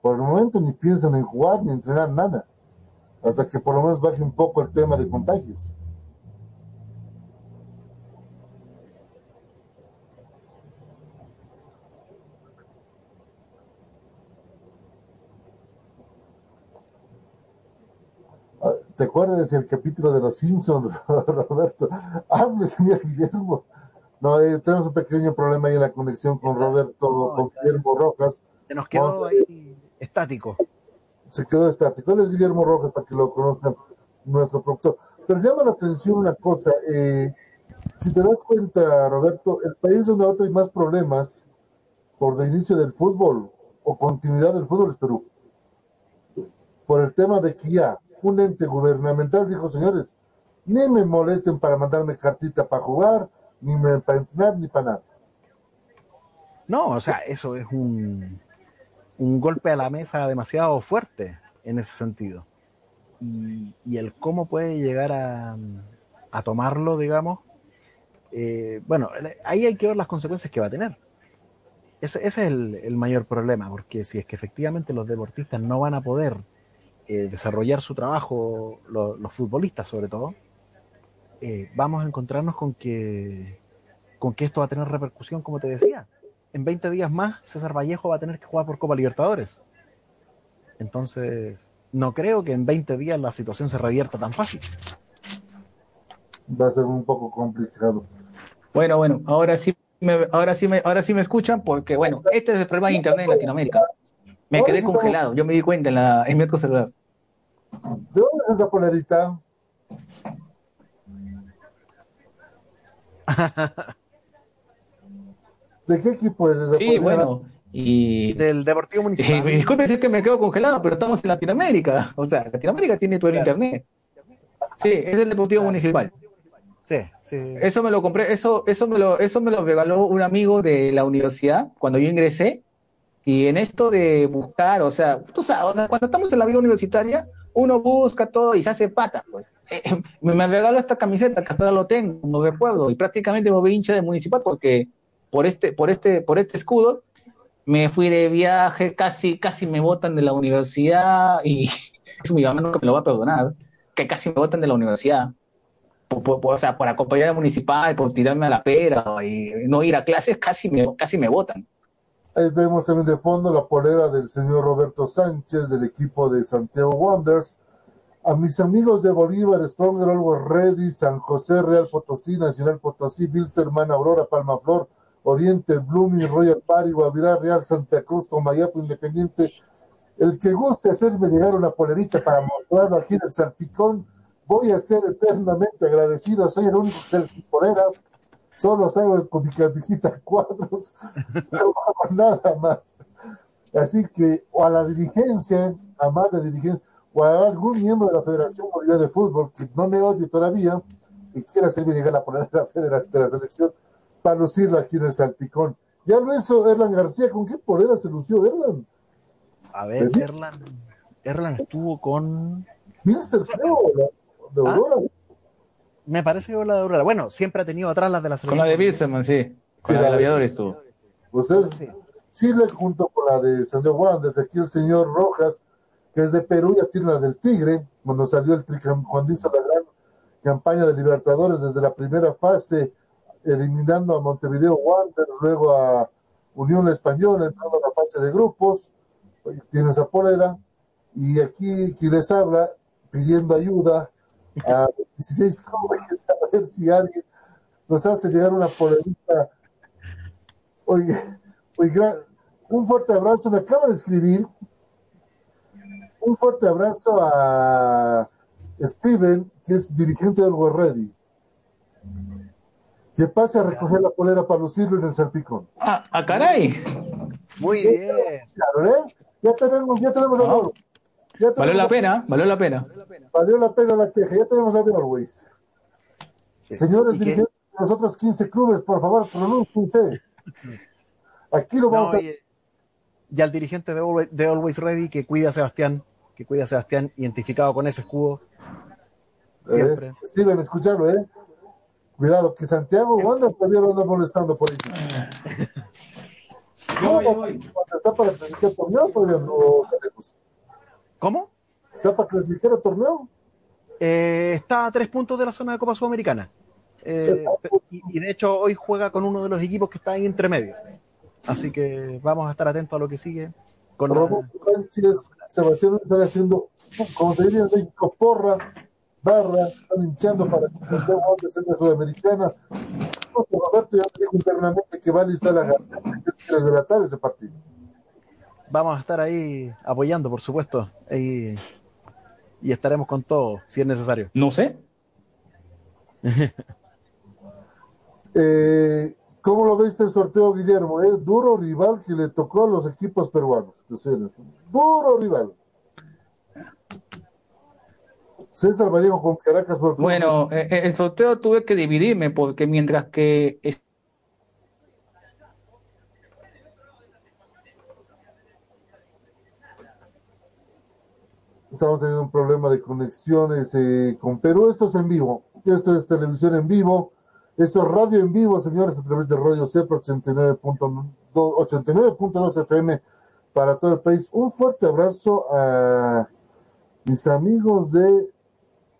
por el momento ni piensan en jugar ni entrenar nada, hasta que por lo menos baje un poco el tema de contagios? ¿Te acuerdas del capítulo de Los Simpsons, Roberto? Hable, señor Guillermo. No, eh, tenemos un pequeño problema ahí en la conexión con Roberto, con Guillermo Rojas. Se nos quedó ahí estático. Se quedó estático. Él es Guillermo Rojas, para que lo conozcan, nuestro productor. Pero llama la atención una cosa. eh, si te das cuenta, Roberto, el país donde ahora hay más problemas por el inicio del fútbol o continuidad del fútbol es Perú. Por el tema de que ya un ente gubernamental dijo, señores, ni me molesten para mandarme cartita para jugar, ni me, para entrenar, ni para nada. No, o sea, eso es un, un golpe a la mesa demasiado fuerte en ese sentido. Y, y el cómo puede llegar a, a tomarlo, digamos, eh, bueno, ahí hay que ver las consecuencias que va a tener. Ese, ese es el, el mayor problema, porque si es que efectivamente los deportistas no van a poder eh, desarrollar su trabajo, lo- los futbolistas sobre todo, eh, vamos a encontrarnos con que, con que esto va a tener repercusión, como te decía. En 20 días más, César Vallejo va a tener que jugar por Copa Libertadores. Entonces, no creo que en 20 días la situación se revierta tan fácil. Va a ser un poco complicado. Bueno, bueno, ahora sí me, ahora sí me, ahora sí me escuchan porque, bueno, este es el problema de Internet en Latinoamérica. Me quedé congelado, yo me di cuenta en, la, en mi otro celular. ¿De dónde es esa polerita? ¿De qué equipo es esa Sí, polera? bueno, y... Del Deportivo Municipal. Eh, disculpe si es que me quedo congelado, pero estamos en Latinoamérica. O sea, Latinoamérica tiene todo el Internet. Sí, es el Deportivo Municipal. Sí, sí. Eso me lo compré, eso, eso me lo, eso me lo regaló un amigo de la universidad cuando yo ingresé. Y en esto de buscar, o sea, tú sabes, o sea, cuando estamos en la vida universitaria, uno busca todo y se hace pata. Pues. Eh, me, me regaló esta camiseta que hasta ahora lo tengo, como recuerdo, y prácticamente me volví hincha de municipal porque por este, por este, por este escudo, me fui de viaje, casi, casi me botan de la universidad y eso mi mamá nunca me lo va a perdonar, que casi me botan de la universidad. Por, por- por- o sea, por acompañar al municipal, por tirarme a la pera y no ir a clases, casi me, casi me botan. Ahí vemos también de fondo la polera del señor Roberto Sánchez del equipo de Santiago Wanderers. A mis amigos de Bolívar, Stronger, Always Ready, San José, Real Potosí, Nacional Potosí, Bilsterman, Aurora, Palmaflor, Oriente, Blooming, Royal Party, Guavirá, Real Santa Cruz, Tomayapo, Independiente. El que guste hacerme llegar una polerita para mostrarlo aquí en el Salpicón, voy a ser eternamente agradecido. Soy el único salpicón Solo salgo con mi camisita a cuadros, no hago nada más. Así que, o a la dirigencia, a más de dirigencia, o a algún miembro de la Federación Boliviana de Fútbol que no me oye todavía, que quiera hacerme llegar la polera de la Federación de la Selección para lucirla aquí en el Salpicón. Ya lo hizo Erlan García, ¿con qué polera se lució Erlan? A ver. Erlan, Erlan estuvo con. Creo, la- de Ah, Aurora. Me parece que la de Aurora. Bueno, siempre ha tenido atrás las de la Con selección. la de Bilsterman, sí. Con Sí, la de aviadores tú. Ustedes, Chile junto con la de Santiago Wanderers, aquí el señor Rojas, que es de Perú, ya tiene la del Tigre, cuando salió el tricam, cuando hizo la gran campaña de Libertadores desde la primera fase, eliminando a Montevideo Wanderers, luego a Unión Española, entrando a la fase de grupos, tiene esa polera, y aquí quien les habla, pidiendo ayuda a 16 clubes, a ver si alguien nos hace llegar una polerita. Oye, oye, un fuerte abrazo, me acaba de escribir. Un fuerte abrazo a Steven, que es dirigente del World Ready. Que pase a recoger la polera para lucirlo en el salpicón. Ah, ah, caray. Muy bien. Claro, ¿eh? Ya tenemos, ya tenemos la No. Valió la pena, valió la pena. Valió la pena la queja, ya tenemos la de Norways. Señores ¿Y qué? dirigentes de los otros 15 clubes, por favor, pronúnciense. Aquí lo vamos No, a... y, y al dirigente de Always, de Always Ready que cuida a Sebastián, que cuida a Sebastián identificado con ese escudo. Siempre. Eh, Steven, escúchalo, ¿eh? Cuidado, que Santiago Wander todavía lo anda molestando por ahí. ¿Cómo va? ¿Está para clasificar torneo? Todavía no tenemos. ¿Cómo? ¿Está para clasificar el torneo? Eh, está a tres puntos de la zona de Copa Sudamericana. Eh, y, y de hecho hoy juega con uno de los equipos que está ahí entre medio. Así que vamos a estar atentos a lo que sigue. Con la- Roberto Sánchez, Sebastián están haciendo, como te diría en México, porra, barra, están hinchando para que Wander sea la Sudamericana. Roberto ya me dijo internamente que va a listar la garganta, que quieres relatar ese partido. Vamos a estar ahí apoyando, por supuesto. Y, y estaremos con todo, si es necesario. No sé. Eh, ¿Cómo lo viste el sorteo, Guillermo? eh? Duro rival que le tocó a los equipos peruanos. Duro rival. César Vallejo con Caracas por Bueno, eh, eh, el sorteo tuve que dividirme porque mientras que Estamos teniendo un problema de conexiones eh, con Perú. Esto es en vivo. Esto es televisión en vivo. Esto es radio en vivo, señores, a través de Radio CEPRA 89.2 89.2 FM para todo el país. Un fuerte abrazo a mis amigos de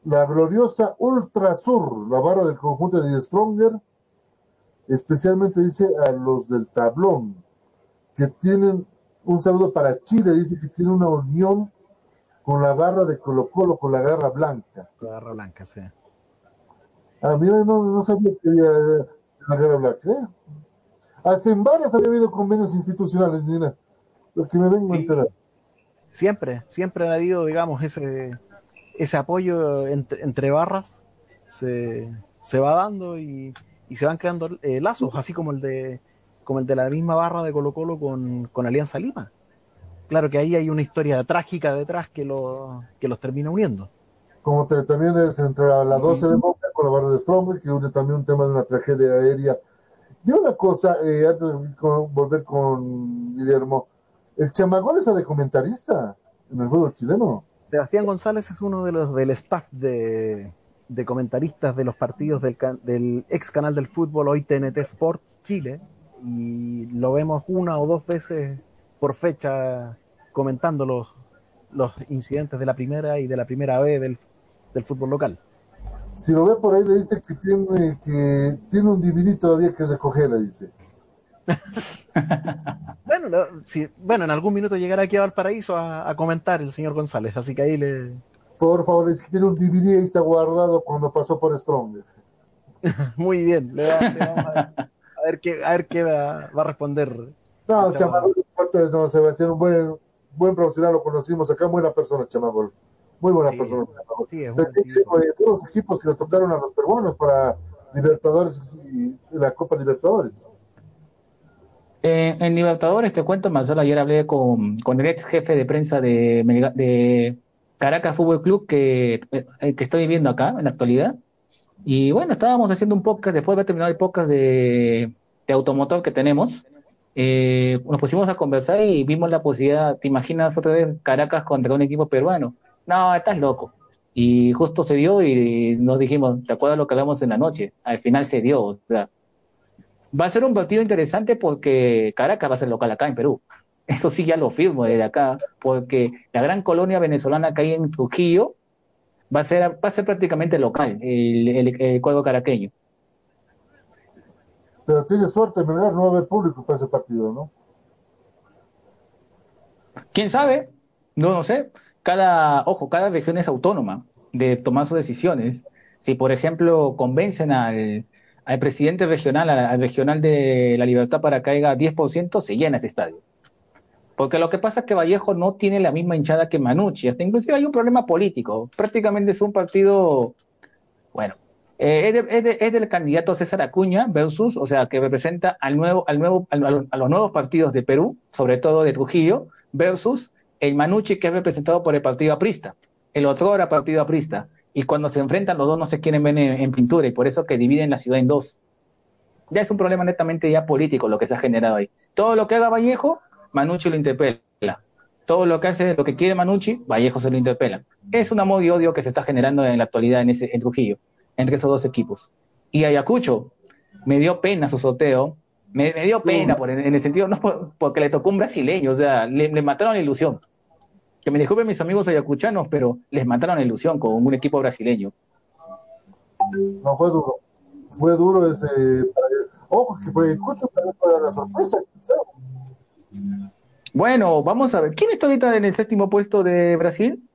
la gloriosa Ultra Sur, la barra del conjunto de Stronger. Especialmente dice a los del tablón, que tienen un saludo para Chile, dice que tiene una unión con la barra de Colo Colo, con la garra blanca. La garra blanca, sí. Ah, mira, no, no sabía que había eh, la garra blanca. ¿eh? Hasta en barras había habido convenios institucionales, mira, lo que me vengo a enterar. Siempre, siempre ha habido, digamos, ese, ese apoyo entre, entre barras. Se, se va dando y, y se van creando eh, lazos, así como el de como el de la misma barra de Colo Colo con, con Alianza Lima. Claro que ahí hay una historia trágica detrás que, lo, que los termina uniendo. Como te- también es entre la, la 12 de Boca con la barra de Stronger, que une también un tema de una tragedia aérea. Y una cosa, eh, antes de volver con Guillermo, el Chamagol está de comentarista en el fútbol chileno. Sebastián González es uno de los del staff de, de comentaristas de los partidos del, del ex canal del fútbol, hoy TNT Sports Chile, y lo vemos una o dos veces por fecha comentando los, los incidentes de la primera y de la primera B del, del fútbol local. Si lo ve por ahí, le dice que tiene, que tiene un DVD todavía que se coge, le dice. bueno, lo, si, bueno, en algún minuto llegará aquí a Valparaíso a, a, comentar el señor González, así que ahí le. Por favor, es que tiene un DVD ahí está guardado cuando pasó por Strong. Muy bien, le, va, le vamos a ver, a ver, qué, a ver qué va, va a responder. No, Chamagol, fuerte, no, Sebastián, un buen, buen profesional, lo conocimos acá, buena persona, Chamagol. Muy buena sí, persona. Sí, es de, de, todos los equipos que le tocaron a los peruanos para Libertadores y la Copa Libertadores. Eh, en Libertadores, te cuento, Marcelo, ayer hablé con, con el ex jefe de prensa de, de Caracas Fútbol Club que, eh, que estoy viviendo acá en la actualidad. Y bueno, estábamos haciendo un podcast, después de haber terminado el podcast de, de automotor que tenemos, eh, nos pusimos a conversar y vimos la posibilidad, ¿te imaginas otra vez Caracas contra un equipo peruano? No, estás loco. Y justo se dio y nos dijimos, ¿te acuerdas lo que hablamos en la noche? Al final se dio, o sea, va a ser un partido interesante porque Caracas va a ser local acá en Perú. Eso sí ya lo firmo desde acá, porque la gran colonia venezolana que hay en Trujillo va a ser, va a ser prácticamente local, el, el, el caraqueño. Pero tiene suerte, Melgar, no va a haber público para ese partido, ¿no? ¿Quién sabe? No, no sé. Cada, ojo, cada región es autónoma de tomar sus decisiones. Si, por ejemplo, convencen al, al presidente regional, al, regional de la Libertad para que caiga 10%, se llena ese estadio. Porque lo que pasa es que Vallejo no tiene la misma hinchada que Manucci, hasta inclusive hay un problema político. Prácticamente es un partido, bueno, eh, es, de, es, de, es, del candidato César Acuña versus, o sea, que representa al nuevo, al nuevo, al, a los nuevos partidos de Perú, sobre todo de Trujillo, versus el Manucci que es representado por el partido aprista, el otro era partido aprista y cuando se enfrentan los dos no se quieren ver en, pintura y por eso que dividen la ciudad en dos. Ya es un problema netamente ya político lo que se ha generado ahí. Todo lo que haga Vallejo, Manucci lo interpela. Todo lo que hace, lo que quiere Manucci, Vallejo se lo interpela. Es un amor y odio que se está generando en la actualidad en, ese, en Trujillo, entre esos dos equipos. Y Ayacucho, me dio pena su sorteo, me, me dio pena por, en, el sentido, no por, porque le tocó un brasileño, o sea, le, le mataron la ilusión que me disculpen mis amigos ayacuchanos, pero les mataron la ilusión con un equipo brasileño. No fue duro. Fue duro ese. Ojo, que puede escuchar para la sorpresa. Bueno, vamos a ver. ¿Quién está ahorita en el séptimo puesto de Brasil?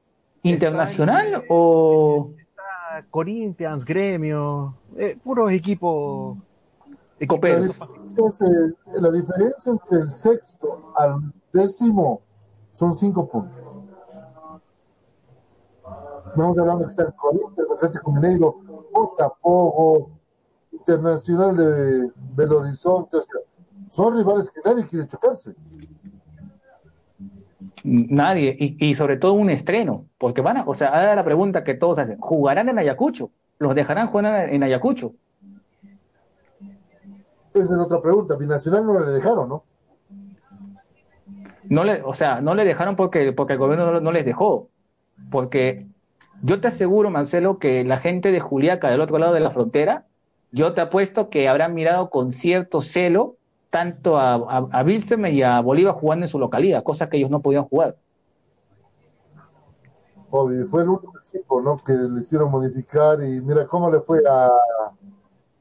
¿Internacional o.? Corinthians, Gremio, eh, puros equipos. Coperos. La, la diferencia entre el sexto al décimo son cinco puntos. Estamos hablando que está el Corinthians, Atlético Mineiro, Botafogo, Internacional de Belo Horizonte, o sea, son rivales que nadie quiere chocarse. Nadie, y, y, sobre todo un estreno, porque van a, o sea, ahora la pregunta que todos hacen, ¿jugarán en Ayacucho? ¿Los dejarán jugar en Ayacucho? Esa es otra pregunta, Binacional no le dejaron, ¿no? no le, o sea, no le dejaron porque, porque el gobierno no, no, les dejó. Porque yo te aseguro, Marcelo, que la gente de Juliaca, del otro lado de la frontera, yo te apuesto que habrán mirado con cierto celo tanto a, a, a Bilsem y a Bolívar jugando en su localidad, cosas que ellos no podían jugar. Obvio, fue el único equipo ¿no? que le hicieron modificar y mira cómo le fue a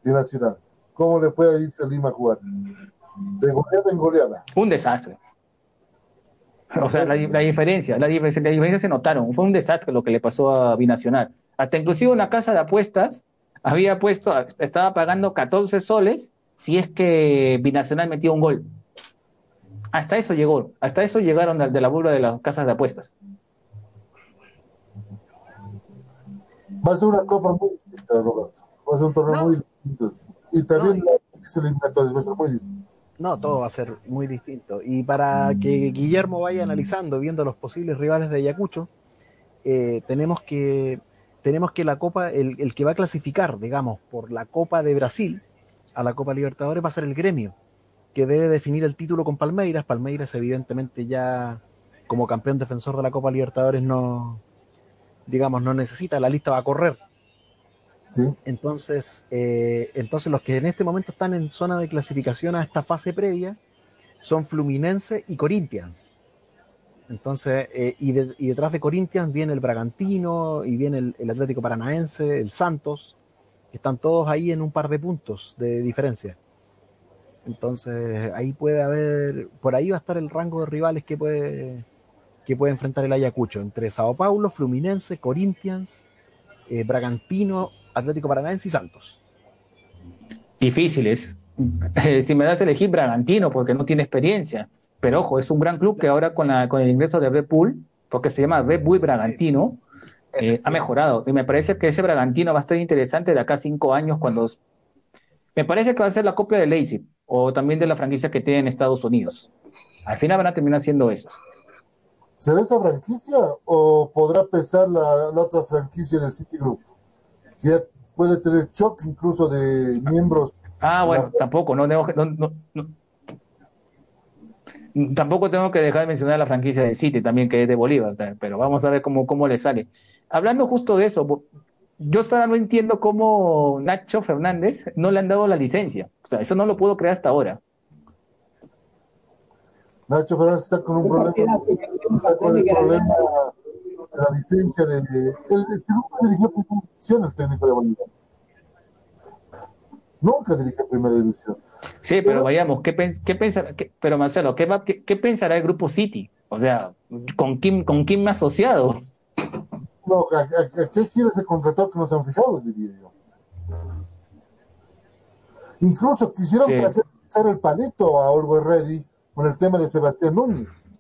Binacional, cómo le fue a irse a Lima a jugar. De goleada en goleada. Un desastre. O sea, la, la, diferencia, la diferencia, la diferencia se notaron. Fue un desastre lo que le pasó a Binacional. Hasta inclusive una casa de apuestas había puesto, estaba pagando 14 soles si es que Binacional metía un gol. Hasta eso llegó, hasta eso llegaron de, de la burla de las casas de apuestas. Va a ser una copa muy distinta, Roberto. Va a ser un torneo no. muy distinto. Y también no. los eliminatorios va a ser muy distinto. No, todo va a ser muy distinto. Y para que Guillermo vaya analizando, viendo los posibles rivales de Ayacucho, eh, tenemos que tenemos que la Copa, el, el, que va a clasificar, digamos, por la Copa de Brasil a la Copa Libertadores va a ser el gremio, que debe definir el título con Palmeiras. Palmeiras, evidentemente, ya como campeón defensor de la Copa Libertadores no, digamos, no necesita, la lista va a correr. Entonces, eh, entonces los que en este momento están en zona de clasificación a esta fase previa son Fluminense y Corinthians. Entonces, eh, y, detrás de Corinthians viene el Bragantino y viene el, el, Atlético Paranaense, el Santos, están todos ahí en un par de puntos de diferencia. Entonces, ahí puede haber, por ahí va a estar el rango de rivales que puede, que puede enfrentar el Ayacucho, entre Sao Paulo, Fluminense, Corinthians, eh, Bragantino, Atlético Paranaense y Santos. Difíciles. si me das a elegir Bragantino, porque no tiene experiencia. Pero ojo, es un gran club que ahora con, la, con el ingreso de Red Bull, porque se llama Red Bull Bragantino, eh, ha mejorado. Y me parece que ese Bragantino va a estar interesante de acá a cinco años cuando... Me parece que va a ser la copia de Leipzig o también de la franquicia que tiene en Estados Unidos. Al final van a terminar siendo eso. ¿Será esa franquicia o podrá pesar la, la otra franquicia del Citigroup? Que puede tener shock incluso de miembros. Ah, bueno, tampoco, no, no, no, tampoco tengo que dejar de mencionar la franquicia de City también, que es de Bolívar, pero vamos a ver cómo, cómo le sale. Hablando justo de eso, yo hasta no entiendo cómo Nacho Fernández no le han dado la licencia. O sea, eso no lo puedo creer hasta ahora. Nacho Fernández está con un problema, está con el problema de la licencia de... Él, nunca dirigió primera división el técnico de Bolívar. Nunca dirigió primera división. Sí, pero vayamos, ¿qué, qué pensará, pero Marcelo, ¿qué, va, qué, pensará el grupo City? O sea, ¿con quién, con quién me ha asociado? No, ¿a, a, qué giles se contrató que no se han fijado, diría yo? Incluso quisieron sí. hacer el palito a Olgo Ready con el tema de Sebastián Núñez.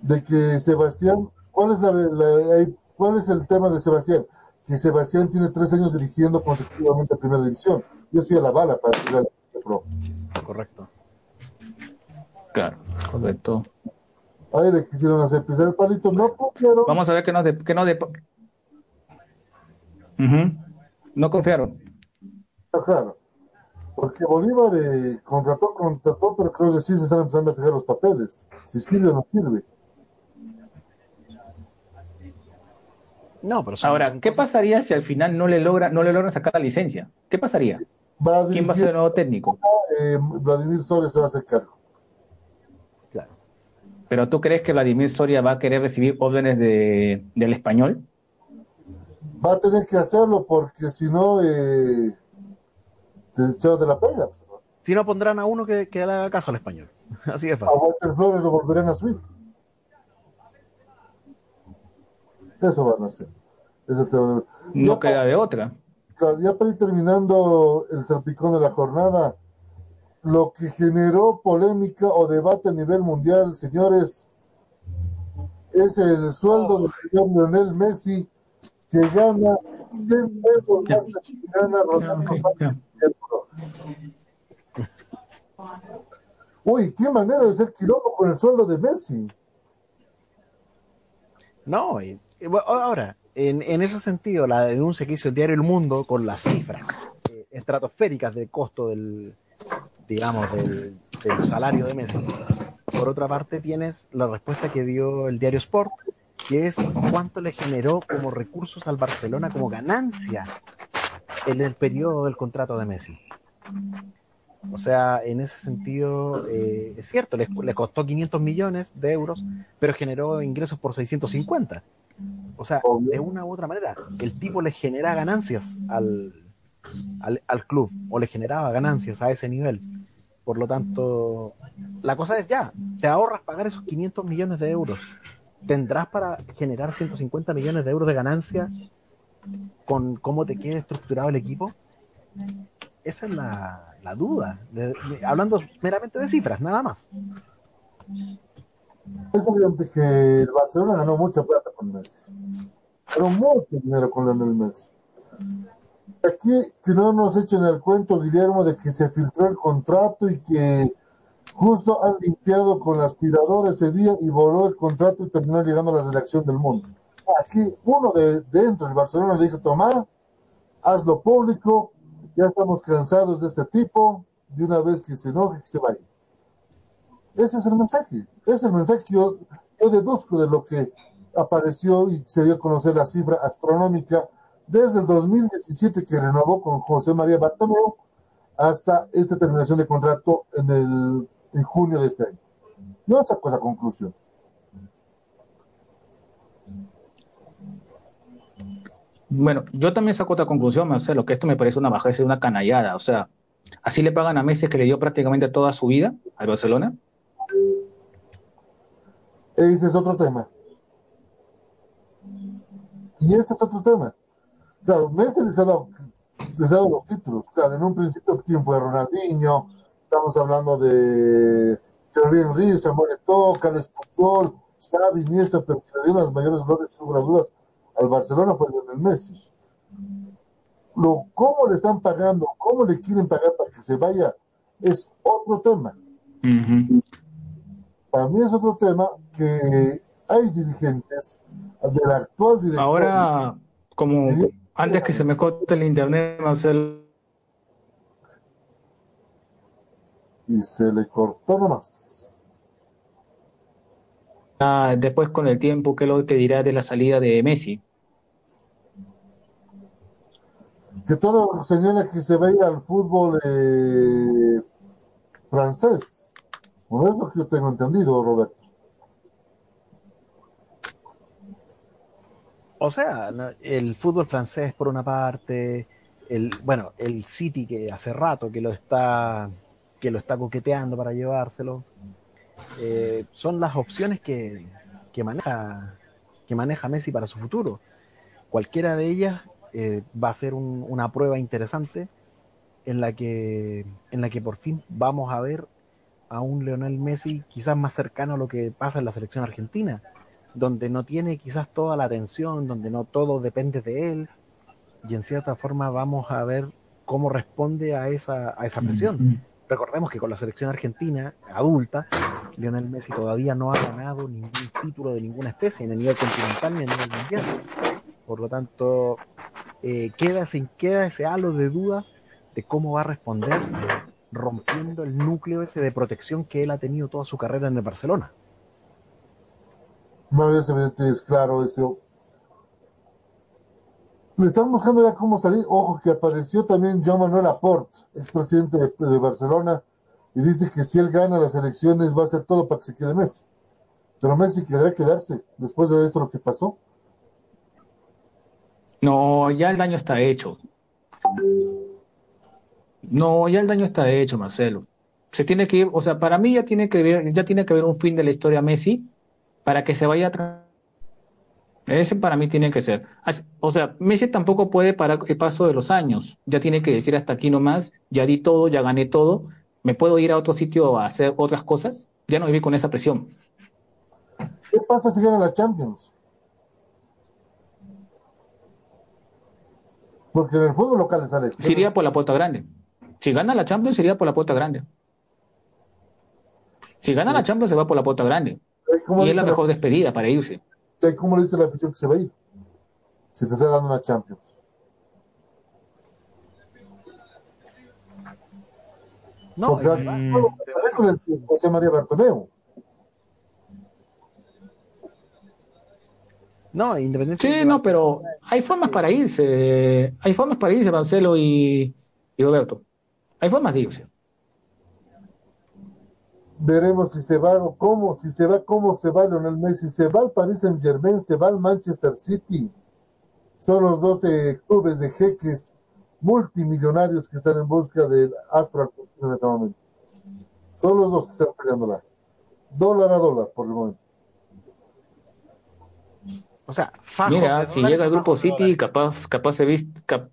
De que Sebastián, ¿cuál es, la, la, ¿cuál es el tema de Sebastián? Que Sebastián tiene tres años dirigiendo consecutivamente a Primera División yo soy a la bala para tirar pro. Correcto. Claro, correcto. Ahí le quisieron hacer pisar el palito, no confiaron. Vamos a ver que no de, que no de... Uh -huh. No confiaron. Claro. Porque Bolívar eh, contrató, contrató, pero creo que sí se están empezando a fijar los papeles. Si sirve o no sirve. No, pero Ahora, ¿qué pasaría si al final no le logra, no le logran sacar la licencia? ¿Qué pasaría? Va ¿Quién va a ser el nuevo técnico? Eh, Vladimir Soria se va a hacer cargo. ¿Pero tú crees que Vladimir Soria va a querer recibir órdenes de, del español? Va a tener que hacerlo porque si no, eh, te de la pega. Si no, pondrán a uno que, que le haga caso al español. Así es fácil. A Walter Flores lo volverán a subir. Eso van a hacer. Eso no ya queda de otra. Ya para ir terminando el salpicón de la jornada, lo que generó polémica o debate a nivel mundial, señores, es el sueldo del señor Lionel Messi, que gana 100 pesos más que gana Ronaldo Uy, qué manera de ser quilombo con el sueldo de Messi. No, y Ahora, en, en, ese sentido, la denuncia que hizo el diario El Mundo con las cifras eh, estratosféricas del costo del, digamos, del, del, salario de Messi. Por otra parte, tienes la respuesta que dio el diario Sport, que es cuánto le generó como recursos al Barcelona como ganancia en el periodo del contrato de Messi. O sea, en ese sentido, eh, es cierto, le, le, costó 500 millones de euros, pero generó ingresos por 650. O sea, de una u otra manera, el tipo le genera ganancias al, al, al, club o le generaba ganancias a ese nivel. Por lo tanto, la cosa es ya, te ahorras pagar esos 500 millones de euros. ¿Tendrás para generar 150 millones de euros de ganancia con cómo te quede estructurado el equipo? Esa es la, la duda, hablando meramente de cifras, nada más. Es evidente que el Barcelona ganó mucha plata con Messi. Ganó mucho dinero con Lionel Messi. Aquí, que no nos echen el cuento, Guillermo, de que se filtró el contrato y que justo han limpiado con la aspiradora ese día y voló el contrato y terminó llegando a la selección del mundo. Aquí, uno de dentro, el Barcelona dijo, toma, hazlo público, ya estamos cansados de este tipo, de una vez que se enoje, que se vaya. Ese es el mensaje. Es el mensaje que yo, yo deduzco de lo que apareció y se dio a conocer la cifra astronómica desde el 2017 que renovó con José María Bartomeu hasta esta terminación de contrato en, el, en junio de este año. Yo saco esa conclusión. Bueno, yo también saco otra conclusión, Marcelo, que esto me parece una bajeza una canallada. O sea, así le pagan a Messi que le dio prácticamente toda su vida al Barcelona. Ese es otro tema. Y este es otro tema. Claro, Messi les ha dado, les ha dado los títulos. Claro, en un principio, ¿quién fue Ronaldinho? Estamos hablando de Thierry Henry, Samuel Eto'o, Carles Puyol, Xavi, Iniesta, pero que le dio las mayores glorias sin dudas al Barcelona fue Lionel Messi. Lo, ¿Cómo le están pagando? ¿Cómo le quieren pagar para que se vaya? Es otro tema. Para mí es otro tema que hay dirigentes del actual director. Ahora, como antes que se me corte el internet, Marcelo. Y se le cortó nomás. Ah, después con el tiempo, ¿qué es lo que dirá de la salida de Messi? Que todo señala que se va a ir al fútbol eh, francés. No es lo que yo tengo entendido, Roberto. O sea, el fútbol francés por una parte, el bueno, el City que hace rato que lo está que lo está coqueteando para llevárselo. Eh, son las opciones que, que, maneja que maneja Messi para su futuro. Cualquiera de ellas eh, va a ser un, una prueba interesante en la que en la que por fin vamos a ver a un Leonel Messi quizás más cercano a lo que pasa en la selección argentina, donde no tiene quizás toda la atención, donde no todo depende de él, y en cierta forma vamos a ver cómo responde a esa, a esa presión. Recordemos que con la selección argentina adulta, Lionel Messi todavía no ha ganado ningún título de ninguna especie, ni a nivel continental ni a nivel mundial. Por lo tanto, eh, queda, ese, queda ese halo de dudas de cómo va a responder rompiendo el núcleo ese de protección que él ha tenido toda su carrera en el Barcelona. No, es evidente, es claro eso. Le están buscando ya cómo salir. Ojo, que apareció también Joan Manuel Laporte, expresidente de, Barcelona, y dice que si él gana las elecciones va a hacer todo para que se quede Messi. Pero Messi quedará quedarse después de esto lo que pasó. No, ya el daño está hecho. No, ya el daño está hecho, Marcelo. Se tiene que ir, o sea, para mí ya tiene que haber, ya tiene que haber un fin de la historia Messi para que se vaya a ese para mí tiene que ser. O sea, Messi tampoco puede parar el paso de los años. Ya tiene que decir hasta aquí nomás, ya di todo, ya gané todo. ¿Me puedo ir a otro sitio a hacer otras cosas? Ya no viví con esa presión. ¿Qué pasa si gana la Champions? Porque en el fútbol local sale. Sería por la puerta grande. Si gana la Champions, sería por la puerta grande. Si gana la Champions, se va por la puerta grande. Y es la mejor despedida para irse. ¿Cómo le dice la afición que se va a ir? Si te está dando una Champions. No, Porque es- con el José María Bartomeu. No, independiente. Sí, no, pero hay formas para irse. Hay formas para irse, Marcelo y, y Roberto. Hay formas de irse. Veremos si se va o cómo, si se va, cómo se va Lionel Messi. Se va al Paris Saint Germain, se va al Manchester City. Son los 12 clubes de jeques multimillonarios que están en busca del astro en este momento. Son los dos que están peleándola. Dólar a dólar por el momento. O sea, fajos Mira, de si llega el grupo City, capaz, capaz se viste. cap-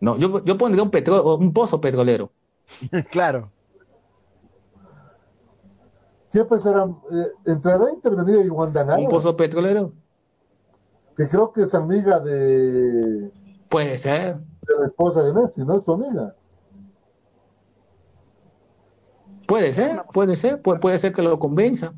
No, yo, yo pondría un, petro, un pozo petrolero. claro. ¿Qué pasará? Eh, ¿Entrará a intervenir Iwan Danaro? Un pozo petrolero. Que creo que es amiga de, Puede ser. de la esposa de Messi, ¿no? Es su amiga. Puede ser, puede ser, puede, puede ser que lo convenza.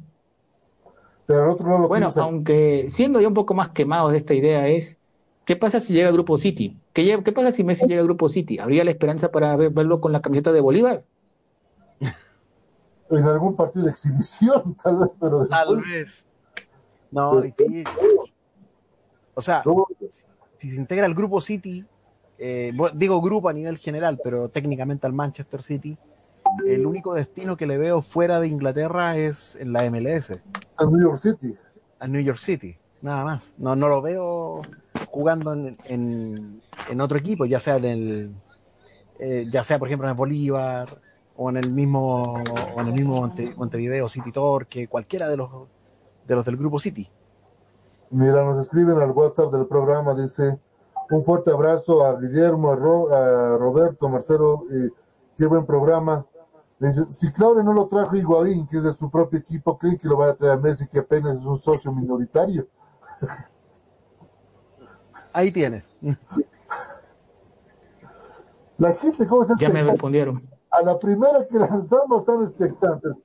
Pero al otro lado lo Bueno, piensa. aunque siendo ya un poco más quemados de esta idea es, ¿qué pasa si llega el Grupo City? ¿Qué, qué pasa si Messi llega al Grupo City? ¿Habría la esperanza para ver- verlo con la camiseta de Bolívar? En algún partido de exhibición, tal vez, pero después. Tal vez. No. O sea, si se integra el grupo City, eh, digo grupo a nivel general, pero técnicamente al Manchester City, el único destino que le veo fuera de Inglaterra es en la MLS. A New York City. A New York City, nada más. No, no lo veo jugando en, en, otro equipo, ya sea en el, eh, ya sea por ejemplo en el Bolívar o en el mismo, o en el mismo Montevideo City Torque, cualquiera de los de los del grupo City. Mira, nos escriben al WhatsApp del programa, dice un fuerte abrazo a Guillermo, a, Roberto, Marcelo, eh, qué buen programa. Dice, si Claudio no lo trajo Higuaín, que es de su propio equipo, creen que lo van a traer a Messi, que apenas es un socio minoritario. Ahí tienes. La gente, ¿cómo está? Ya me respondieron. A la primera que lanzamos están expectantes.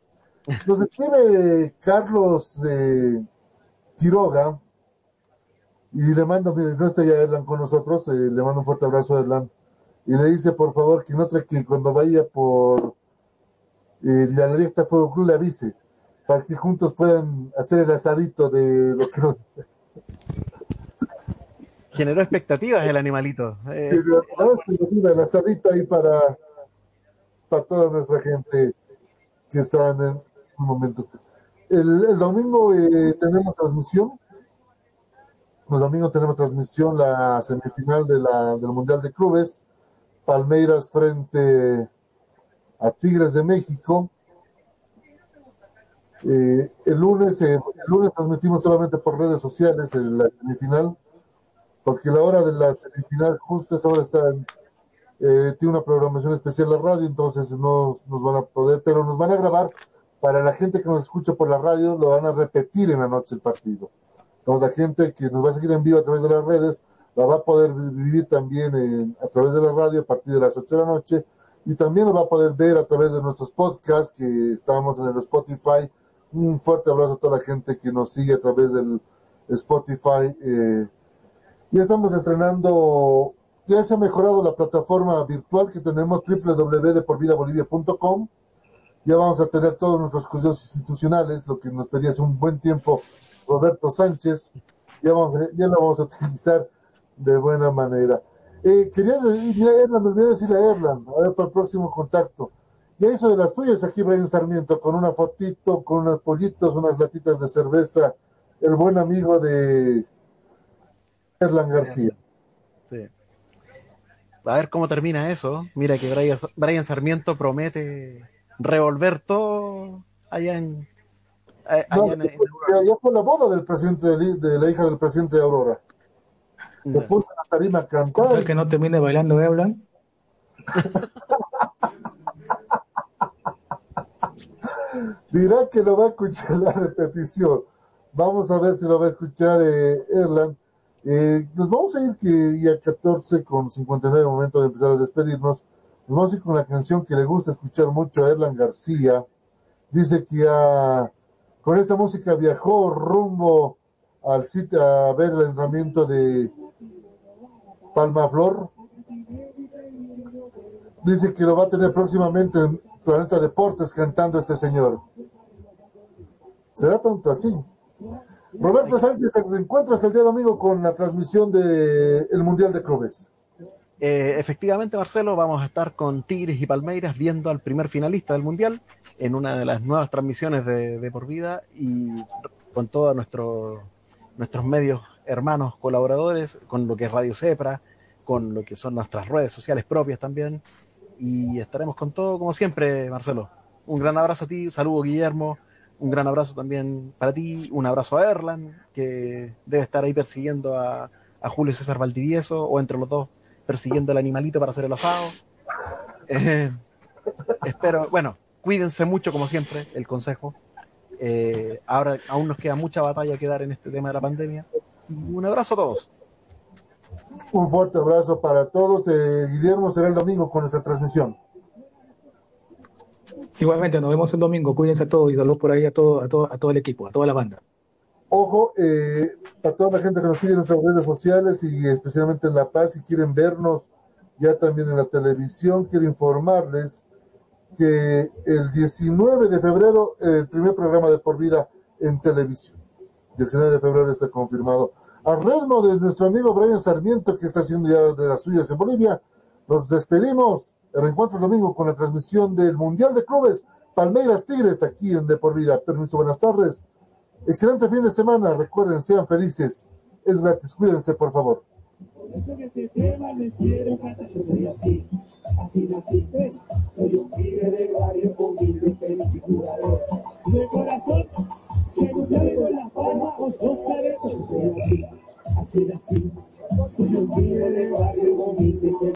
Nos escribe Carlos eh, Quiroga y le mando, mire, no está ya Erlan con nosotros, eh, le mando un fuerte abrazo a Erlan y le dice por favor que no que cuando vaya por eh, la directa Fuego Club le avise para que juntos puedan hacer el asadito de lo que nos... Generó expectativas el animalito. Eh. el asadito ahí para, para toda nuestra gente que está en, un momento. El, domingo eh, tenemos transmisión. El domingo tenemos transmisión la semifinal de la, del Mundial de Clubes. Palmeiras frente a Tigres de México. Eh, el lunes eh, el lunes transmitimos solamente por redes sociales la semifinal, porque la hora de la semifinal justo esa hora está tiene una programación especial la radio, entonces no nos van a poder, pero nos van a grabar para la gente que nos escucha por la radio, lo van a repetir en la noche el partido. Entonces, la gente que nos va a seguir en vivo a través de las redes, la va a poder vivir también a través de la radio a partir de las 8 de la noche y también lo va a poder ver a través de nuestros podcasts que estamos en el Spotify. Un fuerte abrazo a toda la gente que nos sigue a través del Spotify. Eh, ya estamos estrenando, ya se ha mejorado la plataforma virtual que tenemos www.deporvidabolivia.com ya vamos a tener todos nuestros cursos institucionales, lo que nos pedía hace un buen tiempo Roberto Sánchez, ya, vamos, lo vamos a utilizar de buena manera. Eh, quería mira, Erlan, me olvidé decirle a Erlan, a ver para el próximo contacto. Ya hizo de las tuyas aquí Brian Sarmiento, con una fotito, con unos pollitos, unas latitas de cerveza, el buen amigo de Erlan García. A ver cómo termina eso. Mira que Brian, Brian Sarmiento promete revolver todo allá en. Eh, allá, fue la boda del presidente de, la hija del presidente de Aurora. Se puso en la tarima a cantar. que no termine bailando, ¿eh, Hablan? Dirá que lo va a escuchar la repetición. Vamos a ver si lo va a escuchar eh, Erlan. Eh, nos vamos a ir que ya 14 con 59 momento de empezar a despedirnos. Nos vamos a ir con la canción que le gusta escuchar mucho a Erlan García. Dice que con esta música viajó rumbo al sitio a ver el entrenamiento de Palma Flor. Dice que lo va a tener próximamente en Planeta Deportes cantando este señor. ¿Será tanto así? Roberto Sánchez se reencuentra hasta el día domingo con la transmisión del el Mundial de Clubes. Eh, efectivamente, Marcelo, vamos a estar con Tigres y Palmeiras viendo al primer finalista del Mundial en una de las nuevas transmisiones de, Por Vida y con todos nuestro, nuestros medios hermanos colaboradores, con lo que es Radio Cepra, con lo que son nuestras redes sociales propias también. Y estaremos con todo como siempre, Marcelo. Un gran abrazo a ti, saludo Guillermo, un gran abrazo también para ti, un abrazo a Erlan, que debe estar ahí persiguiendo a, a Julio César Valdivieso, o entre los dos persiguiendo el animalito para hacer el asado. Eh, espero, bueno, cuídense mucho como siempre, el consejo. Eh, ahora aún nos queda mucha batalla que dar en este tema de la pandemia. Y un abrazo a todos. Un fuerte abrazo para todos. Eh, Guillermo será el domingo con nuestra transmisión. Igualmente, nos vemos el domingo. Cuídense a todos y saludos por ahí a todo, a todo, a todo el equipo, a toda la banda. Ojo, eh, a toda la gente que nos pide en nuestras redes sociales y especialmente en La Paz, si quieren vernos ya también en la televisión, quiero informarles que el 19 de febrero, el primer programa de por vida en televisión. 19 de febrero está confirmado. al ritmo de nuestro amigo Brian Sarmiento, que está haciendo ya de las suyas en Bolivia. Nos despedimos. El reencuentro el domingo con la transmisión del Mundial de Clubes Palmeiras Tigres aquí en De Por Vida. Permiso, buenas tardes. Excelente fin de semana. Recuerden, sean felices. Es gratis. Cuídense, por favor. Eso que te tema, le quiero yo soy así, así nací, soy un pibe de barrio humilde, feliz y jugador, de corazón, si nunca con la palma, os tocaré, yo soy así, así nací, soy un pibe de barrio humilde,